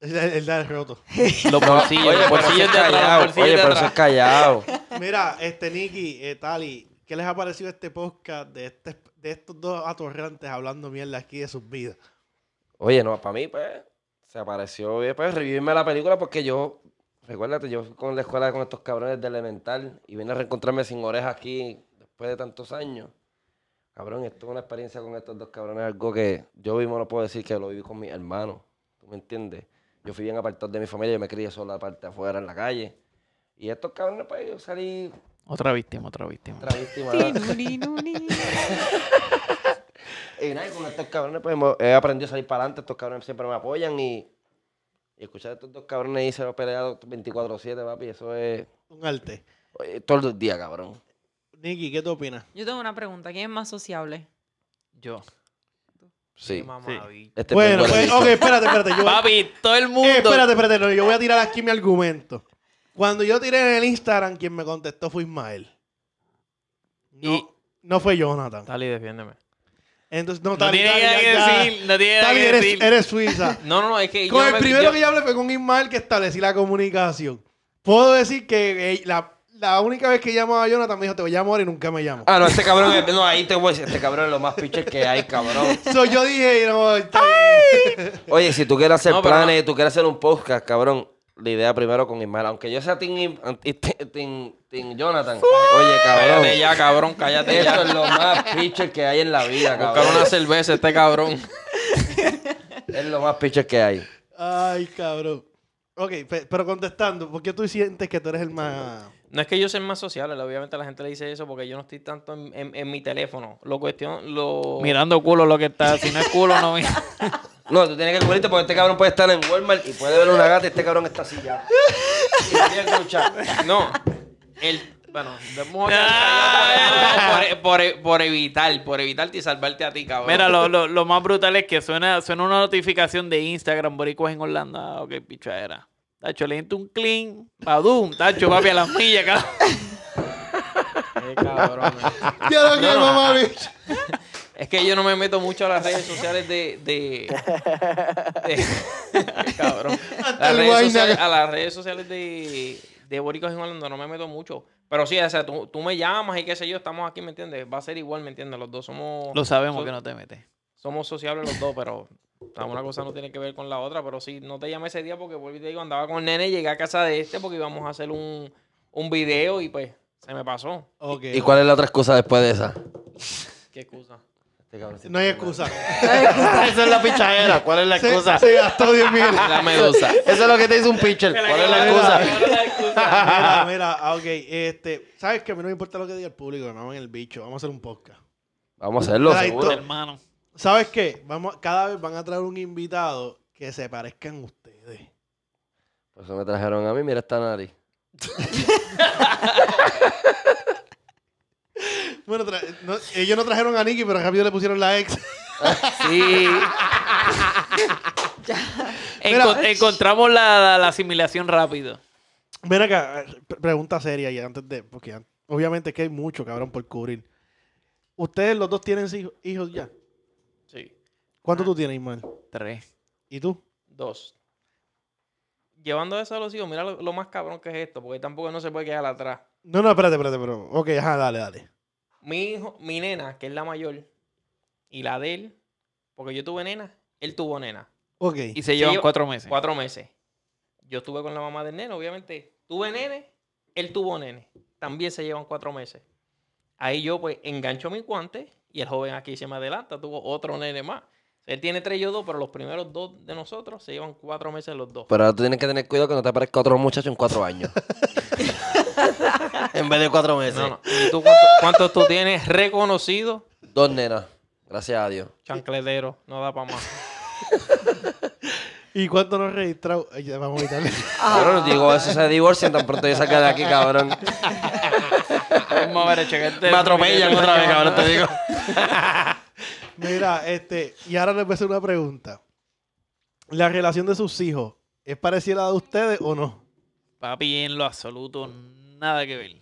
El, el da el roto. Los bolsillos, Oye, los pero eso bolsillos es de atrás, los callado. bolsillos Oye, de pero eso atrás. es callado. Mira, este Nicky, eh, Tali, ¿qué les ha parecido este podcast de, este, de estos dos atorrantes hablando mierda aquí de sus vidas? Oye, no, para mí, pues, se apareció bien, pues, revivirme la película porque yo, recuérdate, yo fui con la escuela con estos cabrones de elemental y vine a reencontrarme sin orejas aquí después de tantos años. Cabrón, esto es una experiencia con estos dos cabrones, algo que yo mismo no puedo decir que lo viví con mis hermanos, ¿tú me entiendes? Yo fui bien apartado de mi familia, yo me crié solo aparte afuera en la calle. Y estos cabrones, pues, yo salí Otra víctima, otra víctima. otra víctima. Y nada, con estos cabrones, pues he aprendido a salir para adelante. Estos cabrones siempre me apoyan y, y escuchar a estos dos cabrones y se lo peleado 24-7, papi. Eso es Un arte. oye, todos los días, cabrón. Nicky, ¿qué tú opinas? Yo tengo una pregunta. ¿Quién es más sociable? Yo. Sí. Mamabicho. Este Bueno, es pues, ok, espérate, espérate. Yo, Papi, todo el mundo. Eh, espérate, espérate. no, yo voy a tirar aquí mi argumento. Cuando yo tiré en el Instagram, quien me contestó fue Ismael. No, Y- no fue Jonathan. Tali, defiéndeme. Entonces, no, No tiene nada que ya. decir, no tiene nada que eres, decir. eres suiza. No, no, no, es que. Con yo el me- primero yo- que yo hablé fue con Ismael que establecí la comunicación. Puedo decir que eh, la, la única vez que llamaba a Jonathan me dijo, te voy a llamar y nunca me llamo. Ah, no, este cabrón es, no, ahí te voy a decir, este cabrón es lo más pitcher que hay, cabrón. So, yo dije, no, está bien. Oye, si tú quieres hacer No, planes, tú quieres hacer un podcast, cabrón, la idea primero con Ismael. Aunque yo sea team Jonathan. Oye, cabrón. Cállate ya, cabrón, cállate Esto ya. es lo más pitcher que hay en la vida, Buscar cabrón. una cerveza, este cabrón. Es lo más pitcher que hay. Ay, cabrón. Ok, pe- pero contestando, ¿por qué tú sientes que tú eres el más... No es que yo sea el más sociable, obviamente la gente le dice eso porque yo no estoy tanto en, en- en mi teléfono. Lo cuestión, lo... Mirando culo lo que está. Si no es culo, no mira. No, tú tienes que cubrirte porque este cabrón puede estar en Walmart y puede ver una gata y este cabrón está así ya. Y no tiene que luchar. No, el... Bueno, debemos quedar callados por, por- por evitar, por evitarte y salvarte a ti, cabrón. Mira, lo, lo, lo más brutal es que suena, suena una notificación de Instagram, Boricuas en Orlando. Ah, ok, pichadera. Tacho, le entra un clean, padum, tacho, papi, a las millas, cabrón. Qué cabrón. Yo lo que No, no. mamá, bicho. Es que yo no me meto mucho a las redes sociales de. de, de- cabrón. Las redes sociales- a las redes sociales de, de Boricos en Orlando no me meto mucho. Pero sí, o sea, tú, tú me llamas y qué sé yo, estamos aquí, ¿me entiendes? Va a ser igual, ¿me entiendes? Los dos somos. Lo sabemos so- que no te metes. Somos sociables los dos, pero. una cosa no tiene que ver con la otra, pero sí, no te llamé ese día porque vuelvo y te digo, andaba con el nene, llegué a casa de este porque íbamos a hacer un, un video y pues se me pasó. ¿Y cuál es la otra excusa después de esa? Qué excusa. Este cabrón No hay excusa. Esa es la pichadera. ¿Cuál es la Se, excusa? se gastó 10 mil. La medusa. Eso es lo que te dice un pitcher. ¿Cuál es la excusa? Mira, mira, ah, ok. Este, ¿Sabes que a mí no me importa lo que diga el público? Me en el bicho. Vamos a hacer un podcast. Vamos a hacerlo, Mira, seguro. Hermano. ¿Sabes qué? Vamos, cada vez van a traer un invitado que se parezcan a ustedes. Por eso me trajeron a mí, mira esta nariz. Bueno, tra- no- ellos no trajeron a Nicky, pero rápido le pusieron la ex. Sí. Encontramos la, la- la asimilación rápido. Ven acá, pre- pregunta seria y antes de, porque an- obviamente es que hay mucho, cabrón, por cubrir. ¿Ustedes los dos tienen hij- hijos ya? Sí. ¿Cuántos tú tienes, Ismael? Tres. ¿Y tú? Dos. Llevando eso a los hijos, mira lo, lo más cabrón que es esto, porque tampoco no se puede quedar atrás. No, no, espérate, espérate, pero. Ok, ajá, dale, dale. Mi hijo, mi nena, que es la mayor, y la de él, porque yo tuve nena, él tuvo nena. Ok. Y se llevan lleva- cuatro meses. Cuatro meses. Yo estuve con la mamá del nene, obviamente. Tuve nene, él tuvo nene. También se llevan cuatro meses. Ahí yo pues engancho mi guante y el joven aquí se me adelanta, tuvo otro nene más. Él tiene tres y yo dos, pero los primeros dos de nosotros se llevan cuatro meses los dos. Pero ahora tú tienes que tener cuidado que no te aparezca otro muchacho en cuatro años. en vez de cuatro meses. No, no. ¿Y tú cuánto- cuántos tú tienes reconocidos? Dos nenas. Gracias a Dios. Chancledero, no da para más. ¿Y cuánto nos registrado? Ay, ya vamos a quitarle. Cabrón, digo, eso se divorcian tan pronto yo saque de aquí, cabrón. Vamos a ver, chequete. Me atropellan otra vez, cabrón, te digo. Mira, este, y ahora les voy a hacer una pregunta. ¿La relación de sus hijos es parecida a la de ustedes o no? Papi, en lo absoluto, nada que ver.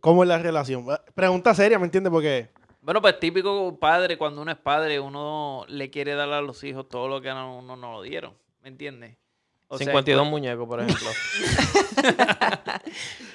¿Cómo es la relación? Pregunta seria, ¿me entiendes? Porque Bueno, pues típico padre, cuando uno es padre, uno le quiere dar a los hijos todo lo que a uno no lo dieron. ¿Me entiendes? O sea, 52 muñecos, por ejemplo.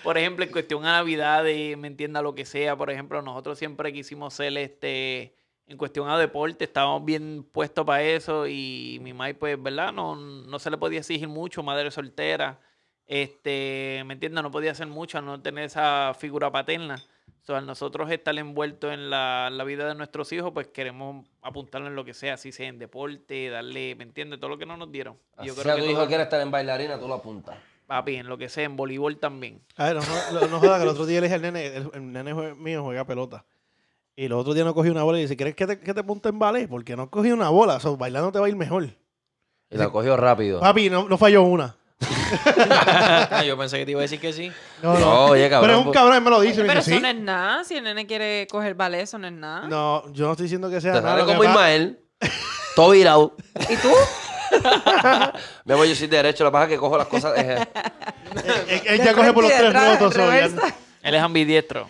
Por ejemplo, en cuestión a Navidad, me entienda lo que sea. Por ejemplo, nosotros siempre quisimos ser este. En cuestión a deporte, estábamos bien puestos para eso. Y mi madre, pues, ¿verdad? No, no se le podía exigir mucho, madre soltera. Este, ¿me entiendes? No podía hacer mucho al no tener esa figura paterna. O sea, al nosotros estar envueltos en la, la vida de nuestros hijos, pues queremos apuntarle en lo que sea, así sea en deporte, darle, ¿me entiendes? Todo lo que no nos dieron. Y Si a tu que hijo todo- quiere estar en bailarina, tú lo apuntas. papi, en lo que sea, en voleibol también. A ver, no, no, no jodas que el otro día le dije al nene, el, el nene jue- mío juega pelota. Y el otro día no cogí una bola y dice, ¿quieres que te, que te apunte en ballet? Porque no cogí una bola. O sea, bailando te va a ir mejor. Y la cogió rápido. Papi, no, no falló una. Yo pensé que te iba a decir que sí. No, No, no. oye, cabrón. Pero es un pues, cabrón, él me lo dice. Me Pero dice, eso sí. no es nada. Si el nene quiere coger ballet, eso no es nada. No, yo no estoy diciendo que sea Te nada. sale lo que como pasa- Ismael. Todo virado. ¿Y tú? Mi amor, yo soy derecho. La paja que cojo las cosas. eh, Él, él ya coge por los tres rotos. so, ya- reversa. Él es ambidiestro.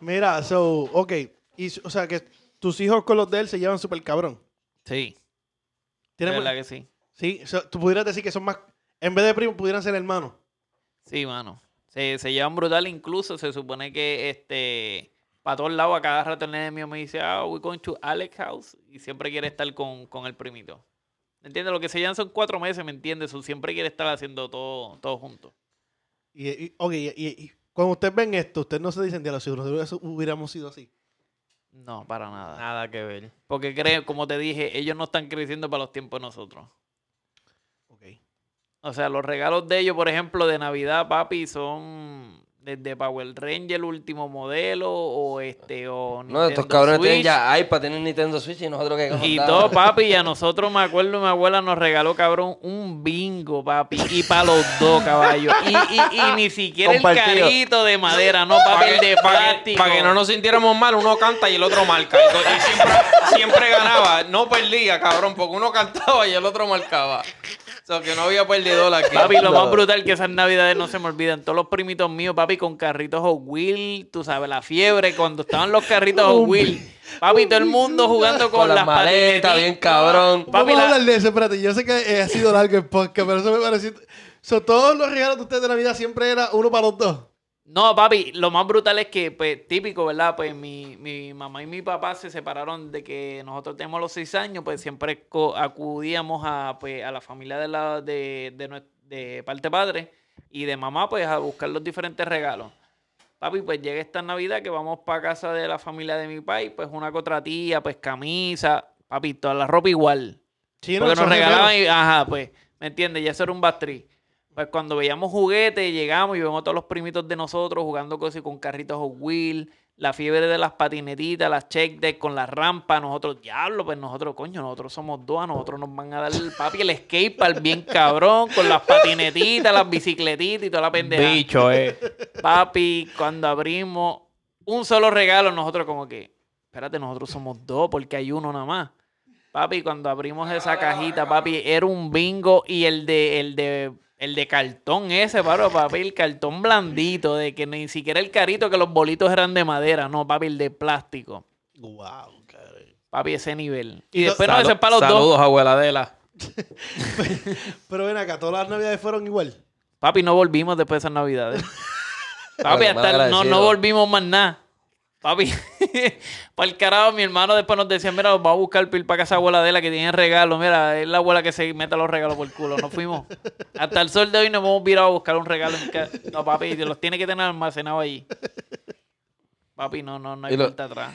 Mira, so, ok. Y, o sea, que tus hijos con los de él se llevan súper cabrón. Sí, de ¿Tienes verdad que sí. Sí, so, tú pudieras decir que son más... En vez de primos, pudieran ser hermanos. Sí, mano. Se, se llevan brutal. Incluso se supone que este para todos lados, a cada rato el nene mío me dice, ah, we going to Alex house. Y siempre quiere estar con, con el primito. ¿Me entiendes? Lo que se llevan son cuatro meses, ¿me entiendes? So, siempre quiere estar haciendo todo, todo junto. Y, y- ok, y, y- y cuando ustedes ven esto, ustedes no se dicen, "Diablo, si nosotros hubiéramos sido así. No, para nada. Nada que ver. Porque creo, como te dije, ellos no están creciendo para los tiempos de nosotros. O sea, los regalos de ellos, por ejemplo, de Navidad, papi, son desde Power Ranger, último modelo, o este, o No, estos Nintendo cabrones tienen Switch. ya iPad, tienen Nintendo Switch y nosotros que Y todo, papi, y a nosotros, me acuerdo, mi abuela nos regaló, cabrón, un bingo, papi, y para los dos, caballos. Y, y, y ni siquiera Compartido. el carrito de madera, no, papi, el de Para que, plástico. pa' que no nos sintiéramos mal, uno canta y el otro marca. Y, y siempre, siempre ganaba. No perdía, cabrón, porque uno cantaba y el otro marcaba. O sea, que no había perdedor aquí. Papi, lo más brutal que esas navidades no se me olvidan. Todos los primitos míos, papi, con carritos Hot Wheels, tú sabes, la fiebre, cuando estaban los carritos Hot Wheels. Papi, todo el mundo jugando con, Con las las maletas, bien cabrón. Papi, Vamos a hablar de eso, espérate. Yo sé que eh, ha sido largo el podcast, pero eso me pareció... So, todos los regalos de ustedes de Navidad siempre era uno para los dos. No, papi, lo más brutal es que, pues, típico, ¿verdad? Pues mi, mi mamá y mi papá se separaron de que nosotros tenemos los seis años, pues siempre acudíamos a, pues, a la familia de, la, de, de, de parte padre y de mamá, pues, a buscar los diferentes regalos. Papi, pues llega esta Navidad que vamos para casa de la familia de mi país, pues una cotratía, pues camisa, papi, toda la ropa igual. Sí, no, Porque nos son regalaban y, ajá, pues, ¿me entiendes? Ya eso era un bastri. Pues cuando veíamos juguetes, llegamos y vemos a todos los primitos de nosotros jugando cosas con carritos Hot Wheels, la fiebre de las patinetitas, las check deck con las rampas, nosotros, diablo, pues nosotros, coño, nosotros somos dos, a nosotros nos van a dar el papi el skatepark bien cabrón, con las patinetitas, las bicicletitas y toda la pendeja. Bicho, eh. Papi, cuando abrimos un solo regalo, nosotros como que, espérate, nosotros somos dos porque hay uno nada más. Papi, cuando abrimos esa cajita, papi, era un bingo y el de, el de, el de cartón ese, paro, papi, el cartón blandito, de que ni siquiera el carito, que los bolitos eran de madera, no, papi, el de plástico. Wow, cabrón. Papi, ese nivel. Y después no, ese es para los dos. Saludos, abuela Adela. Pero ven acá, todas las Navidades fueron igual. Papi, no volvimos después de esas navidades. Papi, hasta no, no volvimos más nada. Papi, para el carajo, mi hermano después nos decía, mira, va a buscar pil para casa abuela de la que tiene regalo. Mira, es la abuela que se mete los regalos por el culo. Nos fuimos. Hasta el sol de hoy nos hemos virado a buscar un regalo. En ca- No, papi, los tiene que tener almacenados allí. Papi, no, no, no hay lo- vuelta atrás.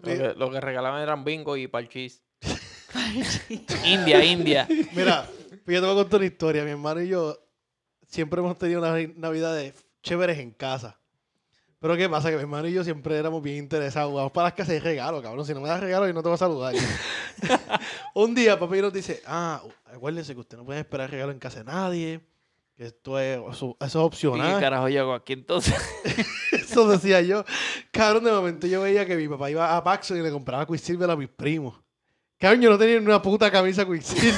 Lo que, lo que regalaban eran bingo y parchís. India, India. Mira, pues yo te voy a contar una historia. Mi hermano y yo siempre hemos tenido unas navidades chéveres en casa. Pero ¿qué pasa? Que mi hermano y yo siempre éramos bien interesados. Vamos para las casas de regalo, cabrón. Si no me das regalo, yo no te voy a saludar. Un día, papi nos dice, ah, acuérdense que usted no puede esperar regalo en casa de nadie. Que esto es, eso, eso es ¿Y opcional. qué carajo yo hago aquí entonces? Eso decía yo. Cabrón, de momento yo veía que mi papá iba a Paxo y le compraba Quicksilver a mis primos. Cabrón, yo no tenía ni una puta camisa Quicksilver.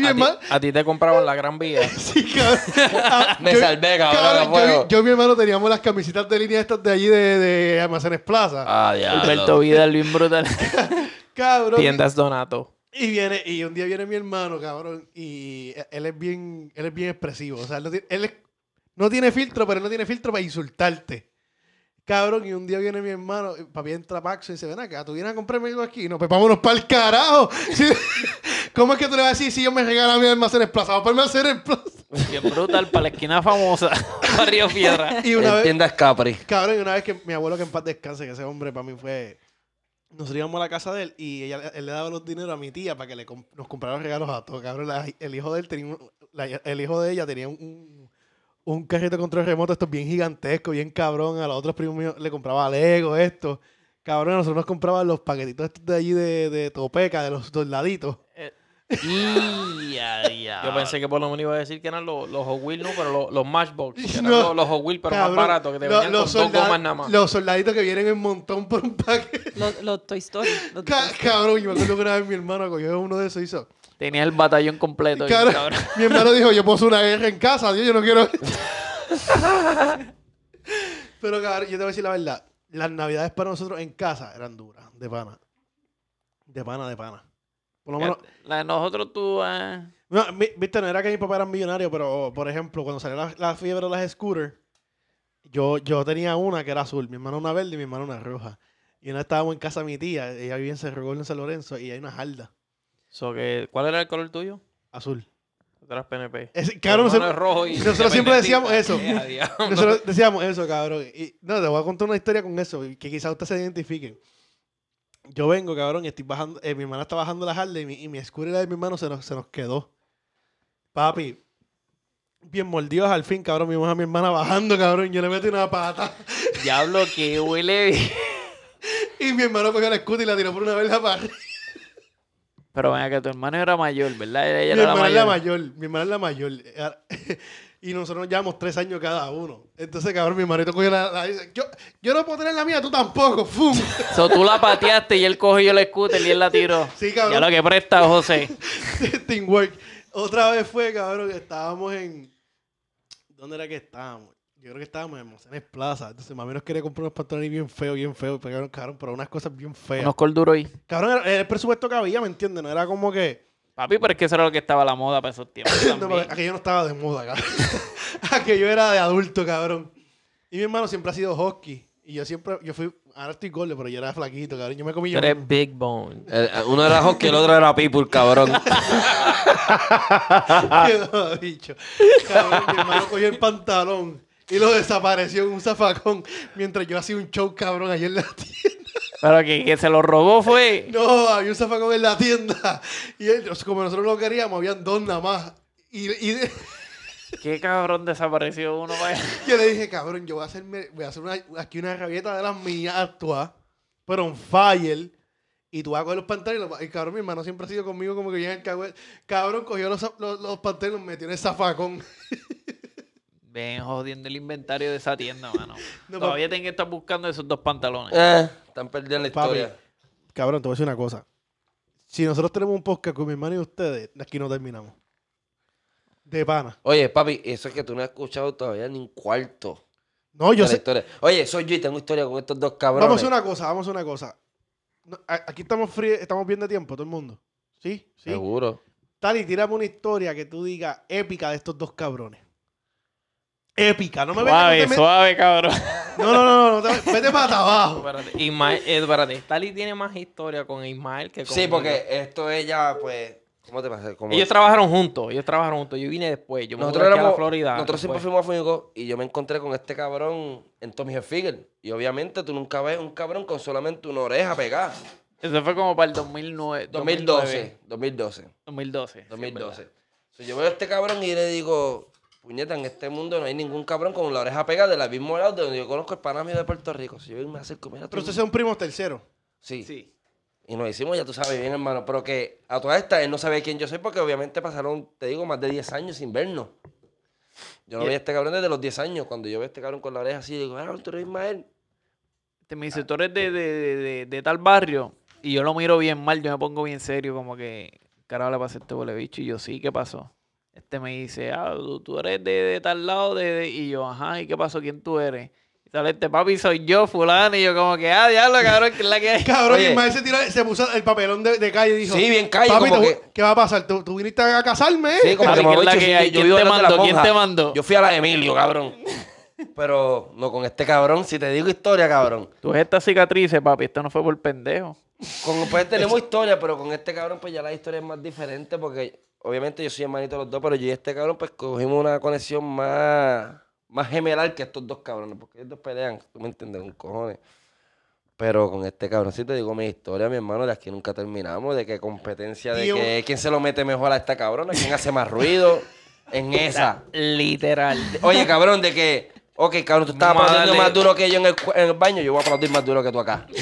Y A ti, hermano... a ti te compraban la gran vía. Sí, cabrón. Ah, Me yo- salvé, cabrón, yo, y mi hermano teníamos las camisitas de línea estas de allí de, de Almacenes Plaza. Ah, diablo. Alberto Vidal, bien brutal. Cabrón. Tiendas Donato. Y viene, y un día viene mi hermano, cabrón, y él es bien, él es bien expresivo. O sea, él no tiene, él es- no tiene filtro, pero él no tiene filtro para insultarte. Cabrón, y un día viene mi hermano, papi entra a Paxo y dice, ven acá, tú vienes a comprarme algo aquí. No, pues vámonos para el carajo. ¿Cómo es que tú le vas a decir si yo me regalo a mi almacén plaza? Vamos para el almacén plaza. Bien brutal, para la esquina famosa. Barrio Piedra. Y una En vez, tiendas Capri. Cabrón, y una vez que mi abuelo que en paz descanse, que ese hombre para mí fue... Nosotros íbamos a la casa de él y ella, él le daba los dineros a mi tía para que le comp- nos comprara regalos a todos. Cabrón, la- el hijo de él tenía un- la- el hijo de ella tenía un, un carrito de control remoto, esto bien gigantesco, bien cabrón. A los otros primos míos le compraba Lego, esto. Cabrón, a nosotros nos compraban los paquetitos estos de allí de, de Topeca, de los soldaditos. Yo pensé que por lo menos iba a decir que eran los, los Hot Wheels, no, pero los, los Matchbox. Que eran No. los, los Hot Wheels, pero Cabrón, más baratos, que te venían con dos solda- gomas nada más. Los soldaditos que vienen en montón por un paquete. Los, los Toy Story. los Toy Ca- Story. cabrón, yo me acuerdo que una vez mi hermano cogió uno de esos y hizo... Tenía el batallón completo. cabrón. mi hermano dijo, yo puedo hacer una guerra en casa, tío, yo no quiero... Pero cabrón, yo te voy a decir la verdad. Las navidades para nosotros en casa eran duras, de pana. De pana, de pana. Por lo menos... La de nosotros tú... eh, No, viste, no era que mi papá era millonario, pero por ejemplo, cuando salió la, la fiebre de las scooters, yo, yo tenía una que era azul, mi hermano una verde y mi hermano una roja. Y una estábamos en casa de mi tía, ella vivía en Cerro en San Lorenzo, y hay una jarda So que, ¿Cuál era el color tuyo? azul. Tú eras PNP. Es, cabrón, nosotros, es rojo y nosotros siempre decíamos eso. Eh, nosotros decíamos eso, cabrón. Y no, te voy a contar una historia con eso, que quizás ustedes se identifiquen. Yo vengo, cabrón, y estoy bajando, eh, mi hermana está bajando la jarda y mi, y mi scooter de mi hermano se nos, se nos quedó. Papi, bien mordidos al fin, cabrón. Vimos a mi hermana bajando, cabrón. Yo le metí una pata. Diablo, que huele... Y mi hermano cogió la scooter y la tiró por una vez la paja. Pero venga, que tu hermano era mayor, ¿verdad? Ella Mi era la hermana es la mayor. mayor. Mi hermana es la mayor. Y nosotros nos llevamos tres años cada uno. Entonces, cabrón, mi hermanito cogió la... la- dice, yo, yo no puedo tener la mía, tú tampoco. ¡Fum! So, tú la pateaste y él cogió el scooter y él la tiró. Sí, cabrón. Ya lo que presta, José. Teamwork. Otra vez fue, cabrón, que estábamos en. ¿Dónde era que estábamos? Yo creo que estábamos en Almacenes Plaza. Entonces, mami nos quería comprar unos pantalones bien feos, bien feos. Pero, cabrón, cabrón, pero unas cosas bien feas. Unos corduros ahí. Cabrón, era el presupuesto que había, ¿me entiendes? No era como que. Papi, pero es que eso era lo que estaba a la moda para esos tiempos No, aquello no estaba de moda, cabrón. aquello era de adulto, cabrón. Y mi hermano siempre ha sido hockey. Y yo siempre, yo fui, ahora estoy gordo, pero yo era flaquito, cabrón. Yo me comí yo. eres Big Bone. El- uno era hockey, el otro era people, cabrón. Quedó dicho. Cabrón, mi hermano cogió el pantalón y lo desapareció en un zafacón mientras yo hacía un show cabrón ayer en la tienda. Pero que, que se lo robó fue. No, había un zafacón en la tienda. Y él, como nosotros lo queríamos, habían dos nada más. Y, y de- Qué cabrón desapareció uno. vaya. yo le dije, cabrón, yo voy a hacerme, voy a hacer una, aquí una rabieta de las mías actuar, pero en fire. Y tú vas a coger los pantalones. y cabrón, mi hermano siempre ha sido conmigo como que viene el cagüe. Cabrón, cogió los, los, los pantalones y los metió en el zafacón. Ven jodiendo el inventario de esa tienda, mano. No, Todavía tienen que estar buscando esos dos pantalones. Eh, están perdiendo la Papi, historia. Cabrón, te voy a decir una cosa. Si nosotros tenemos un podcast con mi hermano y ustedes, aquí no terminamos. De pana. Oye, papi, eso es que tú no has escuchado todavía ni un cuarto No, yo de la sé. historia. Oye, soy yo y tengo historia con estos dos cabrones. Vamos a hacer una cosa, vamos a hacer una cosa. No, a- aquí estamos free, estamos bien de tiempo, todo el mundo. ¿Sí? ¿Sí? Seguro. Tali, tírame una historia que tú digas épica de estos dos cabrones. Épica. No me vengas, no Suave, suave, cabrón. No, no, no, no, no te- vete para abajo. Espérate, Ismael, eh, espérate, Tali tiene más historia con Ismael que con Sí, porque esto ella, pues, ¿cómo te pasa? Como- Ellos trabajaron juntos, ellos trabajaron juntos. Yo vine después, yo me nosotros mudé aquí a la éramos, Florida. nosotros siempre fuimos a Fuego y yo me encontré con este cabrón en Tommy Hilfiger. Y obviamente tú nunca ves un cabrón con solamente una oreja pegada. Eso fue como para el 2009. 2012, 2012, 2012. 2012. So, yo veo a este cabrón y le digo, puñeta, en este mundo no hay ningún cabrón con la oreja pegada de la misma lado de donde yo conozco el pana mío de Puerto Rico. Si yo me acerco, mira, tú- Pero ustedes son primos terceros. Sí. Sí. Y nos hicimos, ya tú sabes bien, hermano. Pero que a todas estas él no sabía quién yo soy porque obviamente pasaron, te digo, más de 10 años sin vernos. Yo no Y- veía a este cabrón desde los 10 años. Cuando yo veo a este cabrón con la oreja así, digo, ah, tú eres Ismael. Este me dice, tú eres de, de, de, de- de tal barrio. Y yo lo miro bien mal, yo me pongo bien serio, como que, carajo le pasa a este huele bicho. Y yo, sí, ¿qué pasó? Este me dice, ah, tú, tú eres de, de tal lado. De, de-". Y yo, ajá, ¿y qué pasó? ¿Quién tú eres? Y sale este papi, soy yo, fulano. Y yo, como que, ah, diablo, cabrón, que es la que hay. Cabrón, Oye. Ismael se, tiró, se puso el papelón de, de calle y dijo: Sí, bien calle, Papi, como ¿tú- que- ¿qué va a pasar? ¿Tú, tú viniste a casarme? Sí, como que ¿qué es la que hay? yo ¿Quién te mandó? ¿Quién te mandó? Yo fui a la de Emilio, cabrón. Pero no con este cabrón. Si te digo historia, cabrón. Tú ves estas cicatrices, papi, esto no fue por pendejo. Con pues tenemos historia, pero con este cabrón, pues ya la historia es más diferente porque obviamente yo soy hermanito de los dos, pero yo y este cabrón, pues cogimos una conexión más, más gemelar que estos dos cabrones, porque ellos dos pelean, tú me entiendes, un cojones. Pero con este te digo mi historia, mi hermano, de aquí nunca terminamos, de que competencia, de que quién se lo mete mejor a esta cabrona, quién hace más ruido, en esa. Literal. Oye, cabrón, de que, ok, cabrón, tú estabas aplaudiendo más duro que yo en el, cu- en el baño, yo voy a aplaudir más duro que tú acá.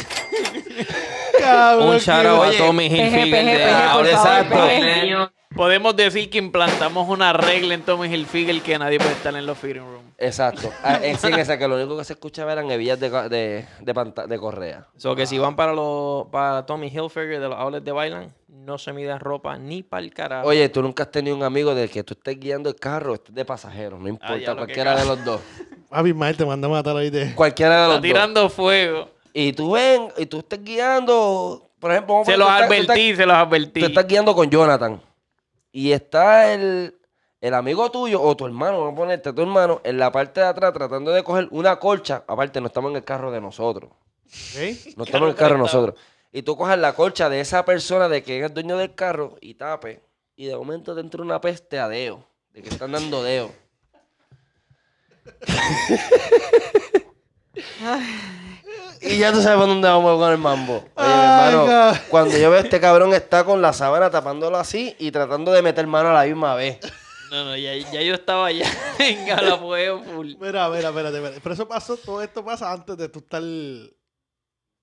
Cabrón, Un shout out a Tommy Hilfiger exacto. Podemos decir que implantamos una regla en Tommy Hilfiger que nadie puede estar en los fitting rooms. Exacto. Ah, En sí, en esa que lo único que se escuchaba eran hebillas de, de, de, panta- de correa. So que si van para los para Tommy Hilfiger de los outlets de Bailan, no se miden ropa ni para el carajo. Oye, tú nunca has tenido un amigo del que tú estés guiando el carro, estés de pasajero, no importa, ya lo que cualquiera de los dos. Papi, Ismael te manda a matar ahí de. Cualquiera de los Está dos. tirando fuego. Y tú ven, y tú estés guiando, por ejemplo, vamos a Se poner, los tú estás- tú estás- advertí, se los advertí. Tú estás guiando con Jonathan. Y está el, el amigo tuyo o tu hermano, vamos a ponerte tu hermano, en la parte de atrás tratando de coger una colcha. Aparte, no estamos en el carro de nosotros. ¿Ok? No estamos en el carro de nosotros. Y tú coges la colcha de esa persona de que es el dueño del carro y tape. Y de momento te entra una peste a deo. De que están dando deo. y ya tú sabes por dónde vamos con el mambo. Oye, mi Ay, hermano, God. cuando yo veo a este cabrón está con la sábana tapándolo así y tratando de meter mano a la misma vez. No, no, ya, ya yo estaba allá en Galafuego full. Mira, mira, espérate, espérate. Pero eso pasó, todo esto pasa antes de tú estar.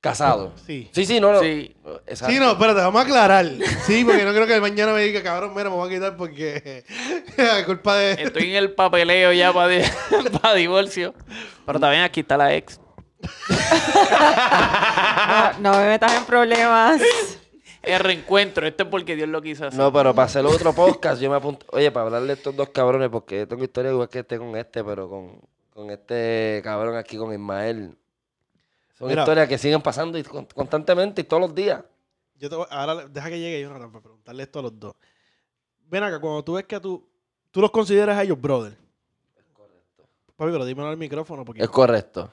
Casado. Sí. Sí, sí, no, no. Sí. Exacto. Sí, no, espérate, vamos a aclarar. Sí, porque no creo que mañana me diga, cabrón, mira, me voy a quitar porque. a culpa de. Estoy en el papeleo ya para divorcio. Pero también aquí está la ex. No, no me metas en problemas. El reencuentro. Esto es porque Dios lo quiso hacer. No, pero para hacer otro podcast, yo me apunto. Oye, para hablarle de estos dos cabrones, porque yo tengo historia igual que este con este, pero con, con este cabrón aquí, con Ismael. Son Mira. historias que siguen pasando y con- constantemente y todos los días. Yo te voy- ahora deja que llegue Jonathan para preguntarle esto a los dos. Ven acá, cuando tú ves que tú, tú los consideras a ellos brother. Papi, pero dímelo al micrófono porque Es correcto.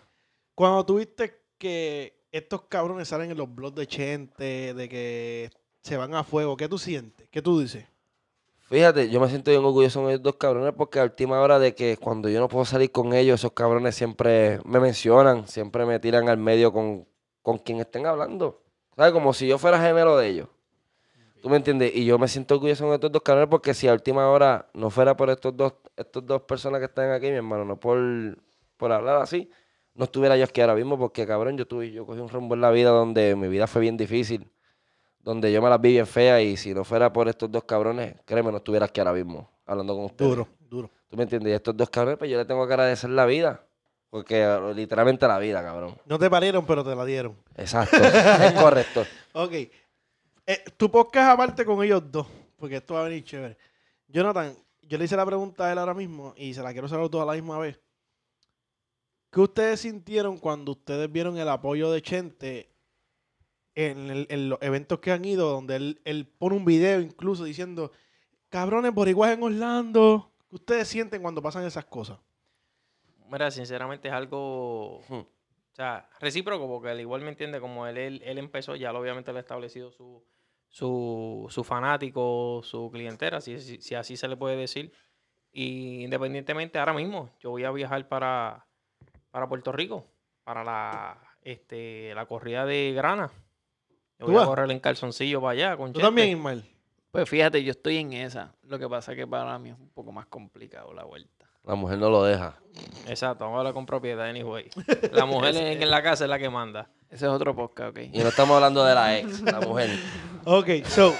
cuando tú viste que estos cabrones salen en los blogs de Chente, de que se van a fuego, ¿qué tú sientes? ¿Qué tú dices? Fíjate, yo me siento bien orgulloso de esos dos cabrones porque a última hora de que cuando yo no puedo salir con ellos, esos cabrones siempre me mencionan, siempre me tiran al medio con, con quien estén hablando. ¿Sabes? Como si yo fuera gemelo de ellos. ¿Tú me entiendes? Y yo me siento orgulloso de estos dos cabrones porque si a última hora no fuera por estos dos, estos dos personas que están aquí, mi hermano, no por, por hablar así, no estuviera yo aquí ahora mismo porque, cabrón, yo tuve, yo cogí un rumbo en la vida donde mi vida fue bien difícil donde yo me las vi bien feas y si no fuera por estos dos cabrones, créeme, no estuviera aquí ahora mismo hablando con ustedes. Duro, duro. ¿Tú me entiendes? Y estos dos cabrones, pues yo le tengo que agradecer la vida. Porque eh, literalmente la vida, cabrón. No te parieron, pero te la dieron. Exacto. es correcto. Ok. Eh, tu podcast aparte con ellos dos, porque esto va a venir chévere. Jonathan, yo le hice la pregunta a él ahora mismo y se la quiero hacer a los dos a la misma vez. ¿Qué ustedes sintieron cuando ustedes vieron el apoyo de Chente en, el- en los eventos que han ido, donde él, él pone un video incluso diciendo, cabrones boricuas en Orlando? ¿Qué ustedes sienten cuando pasan esas cosas? Mira, sinceramente es algo, Hmm. o sea, recíproco, porque al igual me entiende, como él, él, él empezó, ya lo obviamente le ha establecido su, su, su fanático, su clientela, si, si, si así se le puede decir. Y independientemente, ahora mismo, yo voy a viajar para, para Puerto Rico, para la, este, la corrida de grana. Yo ¿Tú voy a correr en calzoncillo para allá. Con ¿Tú también, Ismael? Pues fíjate, yo estoy en esa. Lo que pasa es que para mí es un poco más complicado la vuelta. La mujer no lo deja. Exacto, vamos a hablar con propiedad, anyway. La mujer en, en la casa es la que manda. Ese es otro podcast, ¿ok? Y no estamos hablando de la ex, la mujer. Ok, so,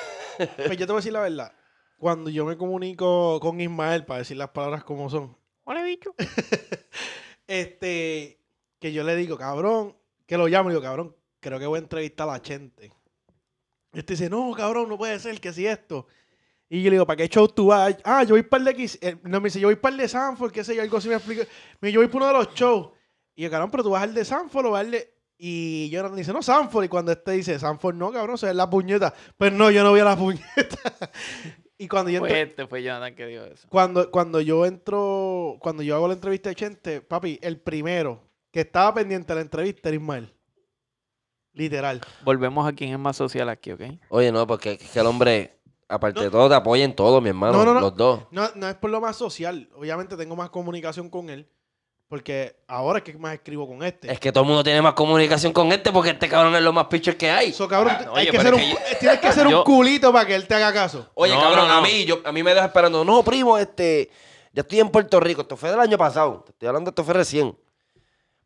pues yo te voy a decir la verdad. Cuando yo me comunico con Ismael para decir las palabras como son, Hola, bicho. este, que yo le digo, cabrón, que lo llamo y digo, cabrón, creo que voy a entrevistar a la gente. Este dice, no, cabrón, no puede ser que si esto. Y yo le digo, ¿para qué show tú vas? Ah, yo voy para el de X. eh, no, me dice, yo voy para el de Sanford, qué sé yo, algo así me explica. Me dice, yo voy para uno de los shows. Y yo, cabrón, pero tú vas al de Sanford o vas al de. Y yo me dice, no, Sanford. Y cuando este dice, Sanford, no, cabrón, se ve la puñeta. Pues no, yo no voy a la puñeta. y cuando yo Fue entro- este, fue Jonathan que dijo eso. cuando, cuando yo entro, cuando yo hago la entrevista de Chente, papi, el primero que estaba pendiente de la entrevista era Ismael. Literal. Volvemos a quien es más social aquí, ¿ok? Oye, no, porque es que el hombre, aparte de todo, te apoya en todo, mi hermano. No, no, no. Los dos. No, no es por lo más social. Obviamente tengo más comunicación con él. Porque ahora es que más escribo con este. Es que todo el mundo tiene más comunicación con este porque este cabrón es lo más pitcher que hay. Eso, cabrón, Oye, hay que ser un, que tienes que ser un culito para que él te haga caso. Oye, No, cabrón, no, a mí, yo, a mí me deja esperando. No, primo, este, ya estoy en Puerto Rico. Esto fue del año pasado. Te estoy hablando, esto fue recién.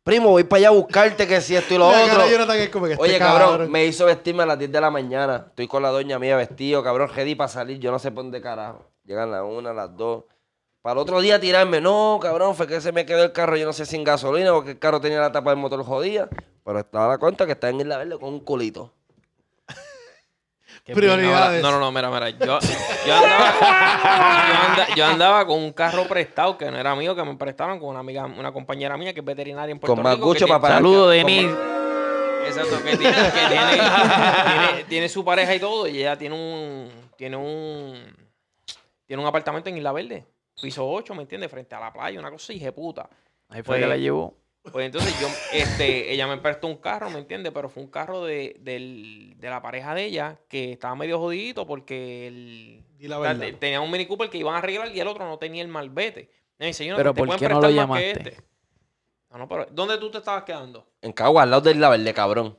Primo, voy para allá a buscarte que si esto y lo La otro. es como que este Oye, cabrón, cabrón. me hizo vestirme a las 10 de la mañana. Estoy con la doña mía vestido, cabrón, ready para salir. Yo no sé por dónde carajo. Llegan las una, las dos. Para el otro día tirarme. No, cabrón, fue que se me quedó el carro, yo no sé, sin gasolina, porque el carro tenía la tapa del motor jodida. Pero estaba la cuenta que está en Isla Verde con un culito. Prioridades. No, no, no, mira, mira. Yo, yo, andaba, yo, anda- yo andaba con un carro prestado que no era mío, que me prestaron con una amiga, una compañera mía que es veterinaria en Puerto Con Rico. con Denis. más- Exacto, que, tiene, que tiene, tiene- tiene su pareja y todo, y ella tiene un, tiene un, tiene un apartamento en Isla Verde, piso 8, ¿me entiendes? Frente a la playa, una cosa hija de puta. Ahí fue Pues- que la llevó. Pues entonces yo, este, ella me prestó un carro, ¿me entiendes? Pero fue un carro de, del- de la pareja de ella que estaba medio jodidito porque el, la verdad. tenía un Mini Cooper que iban a arreglar y el otro no tenía el malvete. Me dice, yo Pero te ¿por pueden qué no prestar lo más que llamaste? este. No, no, pero ¿dónde tú te estabas quedando? En Cagua, al lado de Isla Verde, cabrón.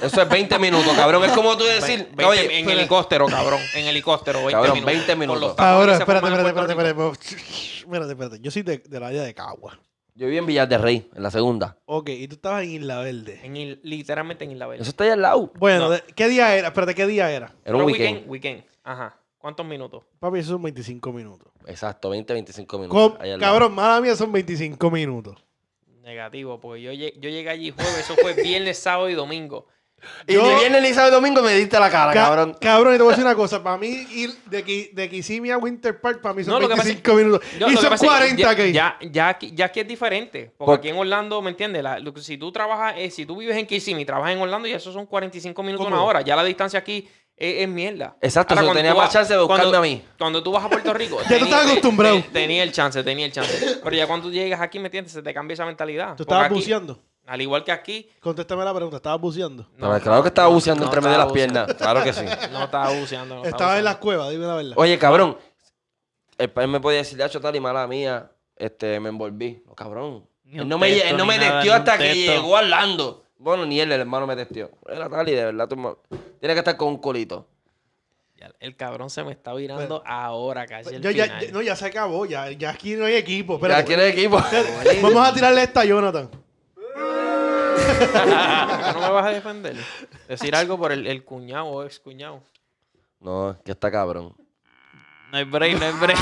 Eso es 20 minutos, cabrón. Es como tú decir, Ve- veinte- oye, en helicóptero, cabrón. En helicóptero, 20 Cabrón, minutos. 20 Con minutos. los tapones Ahora, que espérate, espérate, espérate. Espérate, espérate. Yo soy de, de la área de Cagua. Yo viví en Villar de Rey, en la segunda. Ok, y tú estabas en Isla Verde. En Il- literalmente en Isla Verde. Eso está ahí al lado. Bueno, No. de- ¿qué día era? Espérate, ¿qué día era? Era un Pero weekend. Weekend. Ajá. ¿Cuántos minutos? Papi, eso son 25 minutos. Exacto, 20, 25 minutos. Com- ahí al lado. cabrón, mala mía, son 25 minutos. Negativo, porque yo, lle- yo llegué allí jueves, eso fue viernes, sábado y domingo. Y Yo- ni viernes ni sábado y domingo me diste la cara, Ca- cabrón. Cabrón, y te voy a decir una cosa. Para mí, ir de, de Kissimmee a Winter Park, para mí son No, lo que pasa 25 minutos. Yo- y son pasa es que 40 ya, aquí. Ya, ya, aquí, ya aquí es diferente. Porque Por- aquí en Orlando, ¿me entiendes? La- lo que- si tú trabajas, eh, si tú vives en Kissimmee y trabajas en Orlando, ya eso son 45 minutos ¿Cómo? una hora. Ya la distancia aquí es, es mierda. Exacto, Ahora, tenía tú más vas- chance de buscarme cuando- a mí. Cuando tú vas a Puerto Rico. Ya tú estás acostumbrado. te- Tenía el chance, tenía el chance. Pero ya cuando tú llegas aquí, ¿me entiendes? Se te cambia esa mentalidad. ¿Tú estabas aquí, buceando? Al igual que aquí. Contéstame la pregunta. ¿Estabas buceando? Claro que estaba no, buceando no entre medio de las piernas. Claro que sí. No estaba buceando. no estaba Estaba en las cuevas, dime la verdad. Oye, cabrón. El país me podía decir, hacho tal y mala mía. Este, me envolví. No, cabrón. Él no me, él no me nada, testió hasta que llegó a Orlando. Bueno, ni él, el hermano me testió. Era tal y de verdad tú me- Tienes que estar con un colito. El cabrón se me está virando ahora casi. Yo ya, ya- no, ya se acabó. Ya, ya aquí no hay equipo. Ya Espérate, quiere equipo. espérate. Vamos a tirarle esta a Jonathan. No me vas a defender. Decir algo por el, el cuñado o ex cuñado. No, que está cabrón. No hay break, no hay break.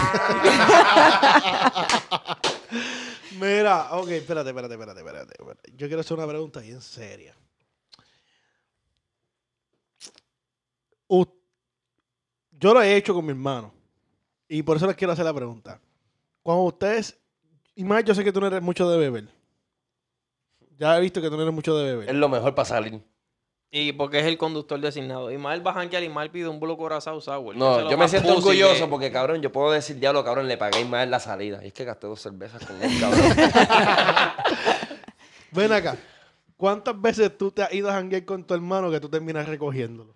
Mira, ok, espérate, espérate, espérate, espérate. espérate. Yo quiero hacer una pregunta bien seria. U- yo lo he hecho con mi hermano. Y por eso les quiero hacer la pregunta. Cuando ustedes. Y más, yo sé que tú no eres mucho de beber. Ya he visto que tú no eres mucho de Es beber. lo mejor para salir. Y porque es el conductor designado. Ismael va a janguear, Ismael pide un bolo corazón sour. No, yo me siento orgulloso que- porque, cabrón, yo puedo decir, diablo, cabrón, le pagué más en la salida. Y es que gasté dos cervezas con él, cabrón. Ven acá. ¿Cuántas veces tú te has ido a janguear con tu hermano que tú terminas recogiéndolo?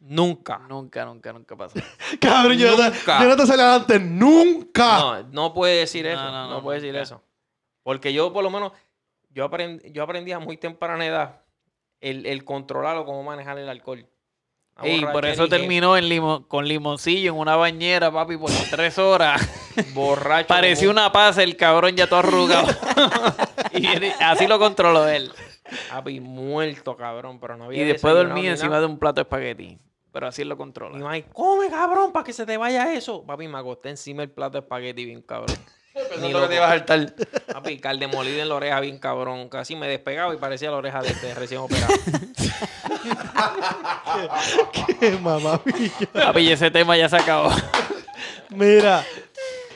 Nunca. Nunca, nunca, nunca pasó. Cabrón, yo no, te, Nunca. yo no te salía antes. ¡Nunca! No, no puede decir eso. No, No, no, no, puede decir eso. Porque yo, por lo menos, yo, aprendí, yo aprendí a muy temprana edad el, el controlar o cómo manejar el alcohol. Y por eso y terminó en limo- con limoncillo en una bañera, papi, por tres horas. Borracho. Parecía como- una paz el cabrón ya todo arrugado. y así lo controló él. Papi, muerto, cabrón. Pero no había Y después dormí encima nada. de un plato de espagueti. Pero así lo controla. mamá, come, cabrón, para que se te vaya eso. Papi, me acosté encima del plato de espagueti bien cabrón. Ni Pensando que te ibas a saltar. Papi, calde molido en la oreja bien cabrón. Casi me despegaba y parecía la oreja de este recién operado. ¡Qué mamavilla! Papi, ese tema ya se acabó. Mira.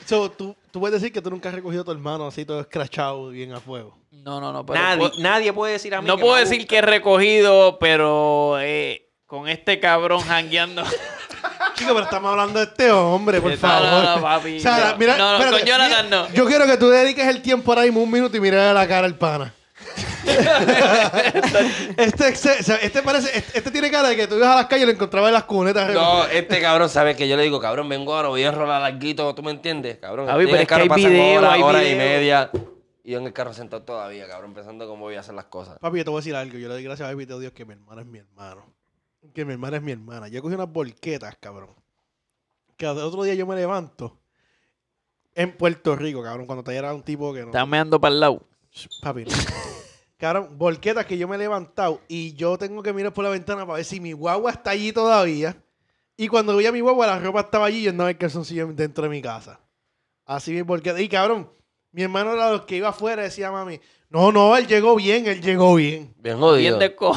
So, tú, tú puedes decir que tú nunca has recogido a tu hermano así todo escrachado, bien a fuego. No, no, no. Pero nadie, pu- nadie puede decir a mí no que puedo me decir gusta. que he recogido, pero eh, con este cabrón jangueando. Chico, pero estamos hablando de este hombre, por favor. no, no, papi. O sea, No, mira, no, no, espérate, con Jonathan mira, no. Yo quiero que tú dediques el tiempo ahora mismo un minuto y mirarle a la cara al pana. este, exe- o sea, este parece, este, este tiene cara de que tú ibas a las calles y lo encontrabas en las cunetas. No, este cabrón sabe que yo le digo, cabrón, vengo ahora, voy a enrolar larguito, ¿tú me entiendes? Cabrón, en pero el es que carro hay pasan video, horas, hay horas y video. media. Y yo en el carro sentado todavía, cabrón, pensando cómo voy a hacer las cosas. Papi, yo te voy a decir algo. Yo le doy gracias a mi Dios que mi hermana es mi hermano. Que mi hermana es mi hermana. Yo cogí unas volquetas, cabrón. Que el otro día yo me levanto en Puerto Rico, cabrón, cuando te era un tipo que no. Está meando para el lado. Papi, no. Cabrón, volquetas que yo me he levantado y yo tengo que mirar por la ventana para ver si mi guagua está allí todavía. Y cuando vi a mi guagua, la ropa estaba allí y yo andaba el calzoncillo dentro de mi casa. Así mi volqueta. Y cabrón, mi hermano era los que iba afuera y decía a mami, no, no, él llegó bien, él llegó bien. Bien Bien jodido. de co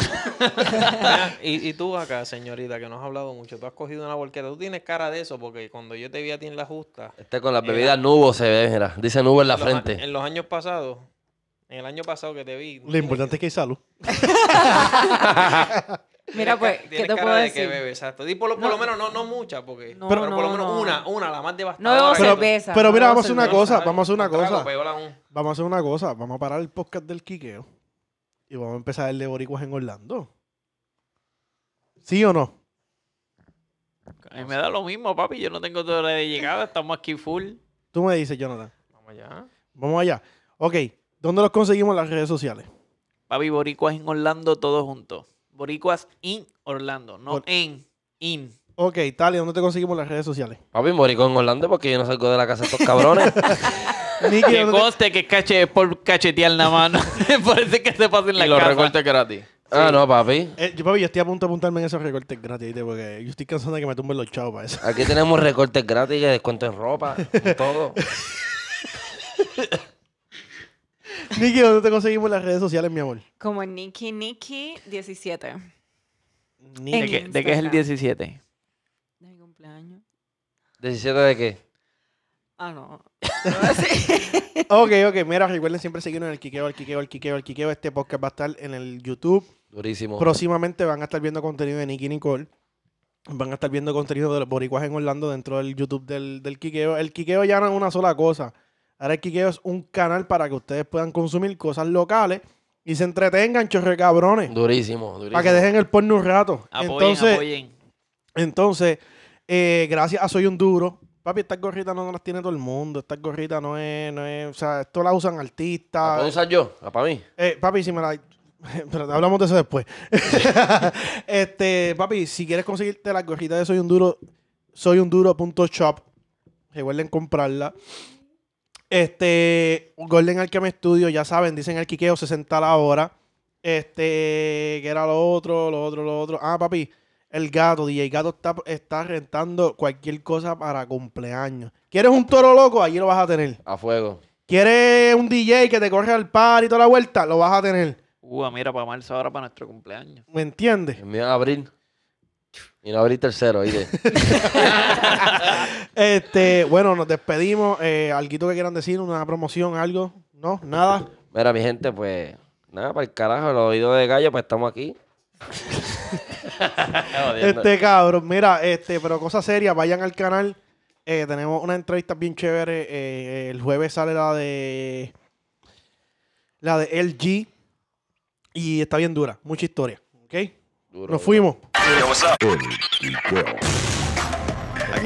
y, y tú acá, señorita, que no has hablado mucho, tú has cogido una volqueta. Tú tienes cara de eso, porque cuando yo te vi a ti en la justa, Este con las bebidas nubo se ve, mira. Dice nubo en la en los a- frente. en los años pasados, en el año pasado que te vi. Lo importante es que hay salud. Mira, pues, ¿qué te puedo de decir? que bebe, exacto. Y por, lo- por No. lo menos, no, no mucha, porque. No, pero por lo no, menos no. una, una, la más No devastadora. que- Pero- cerveza. pero no mira, vamos a hacer una cosa, vamos a hacer una cosa. Vamos a hacer una cosa. Vamos a parar el podcast del Quiqueo. Y vamos a empezar el de Boricuas en Orlando. ¿Sí o no? A mí me da lo mismo, papi. Yo no tengo toda hora de llegada. Estamos aquí full. Tú me dices, Jonathan. Vamos allá. Vamos allá. Ok. ¿Dónde los conseguimos en las redes sociales? Papi, Boricuas en Orlando, todos juntos. Boricuas in Orlando, no Bor- en, in. Ok, Talia, ¿dónde te conseguimos en las redes sociales? Papi, morí con Orlando porque yo no salgo de la casa de estos cabrones. Nicky, Que ¿dónde te- conste que cache por cachetear la mano. es que se pasa en la Y los casa. recortes gratis. ah, no, papi. Eh, yo, papi, yo estoy a punto de apuntarme en esos recortes gratis, ¿viste? porque yo estoy cansado de que me tumben los chavos para eso. Aquí tenemos recortes gratis, descuento en ropa, en todo. Nicky, ¿dónde te conseguimos las redes sociales, mi amor? Como Nikki Nikki 17. Nicky. ¿De qué, de qué es el Instagram. 17? De mi cumpleaños. ¿17 de qué? Ah, no. Ok, ok, mira, recuerden siempre seguirnos en el Quiqueo, el Quiqueo, el Quiqueo, el Quiqueo. Este podcast va a estar en el YouTube. Durísimo. Próximamente van a estar viendo contenido de Nicky Nicole. Van a estar viendo contenido de los boricuas en Orlando dentro del YouTube del, del Quiqueo. El Quiqueo ya no es una sola cosa. Ahora el Quiqueo es un canal para que ustedes puedan consumir cosas locales y se entretengan, chorre cabrones. Durísimo, durísimo. Para que dejen el porno un rato. Apoyen, entonces, apoyen. entonces eh, gracias a Soy un Duro. Papi, estas gorritas no las tiene todo el mundo. Estas gorritas no es, no es, o sea, esto la usan ¿La artistas. puedo usar yo? ¿La para mí? Eh, papi, si me la. Pero hablamos de eso después. este, papi, si quieres conseguirte la gorrita de Soy un Duro, soyunduro.shop. Recuerden comprarla. Este, Golden Alchemy Studio, ya saben, dicen el Quiqueo 60 a la hora. Este, que era lo otro, lo otro, lo otro. Ah, papi, el gato, DJ Gato está, está rentando cualquier cosa para cumpleaños. ¿Quieres un toro loco? Allí lo vas a tener. A fuego. ¿Quieres un DJ que te corre al par y toda la vuelta? Lo vas a tener. Uh, mira, para marzo ahora para nuestro cumpleaños. ¿Me entiendes? El mío es abril. Y no abrí tercero, ¿oíste? Este, bueno, nos despedimos. Eh, ¿Alguito que quieran decir? ¿Una promoción? ¿Algo? ¿No? ¿Nada? Mira, mi gente, pues... Nada, para el carajo, los oídos de gallo, pues estamos aquí. Este cabrón, mira, este, pero cosa seria, vayan al canal. Eh, tenemos una entrevista bien chévere. eh, el jueves sale la de la de LG y está bien dura, mucha historia, ¿ok? Duro, Nos fuimos.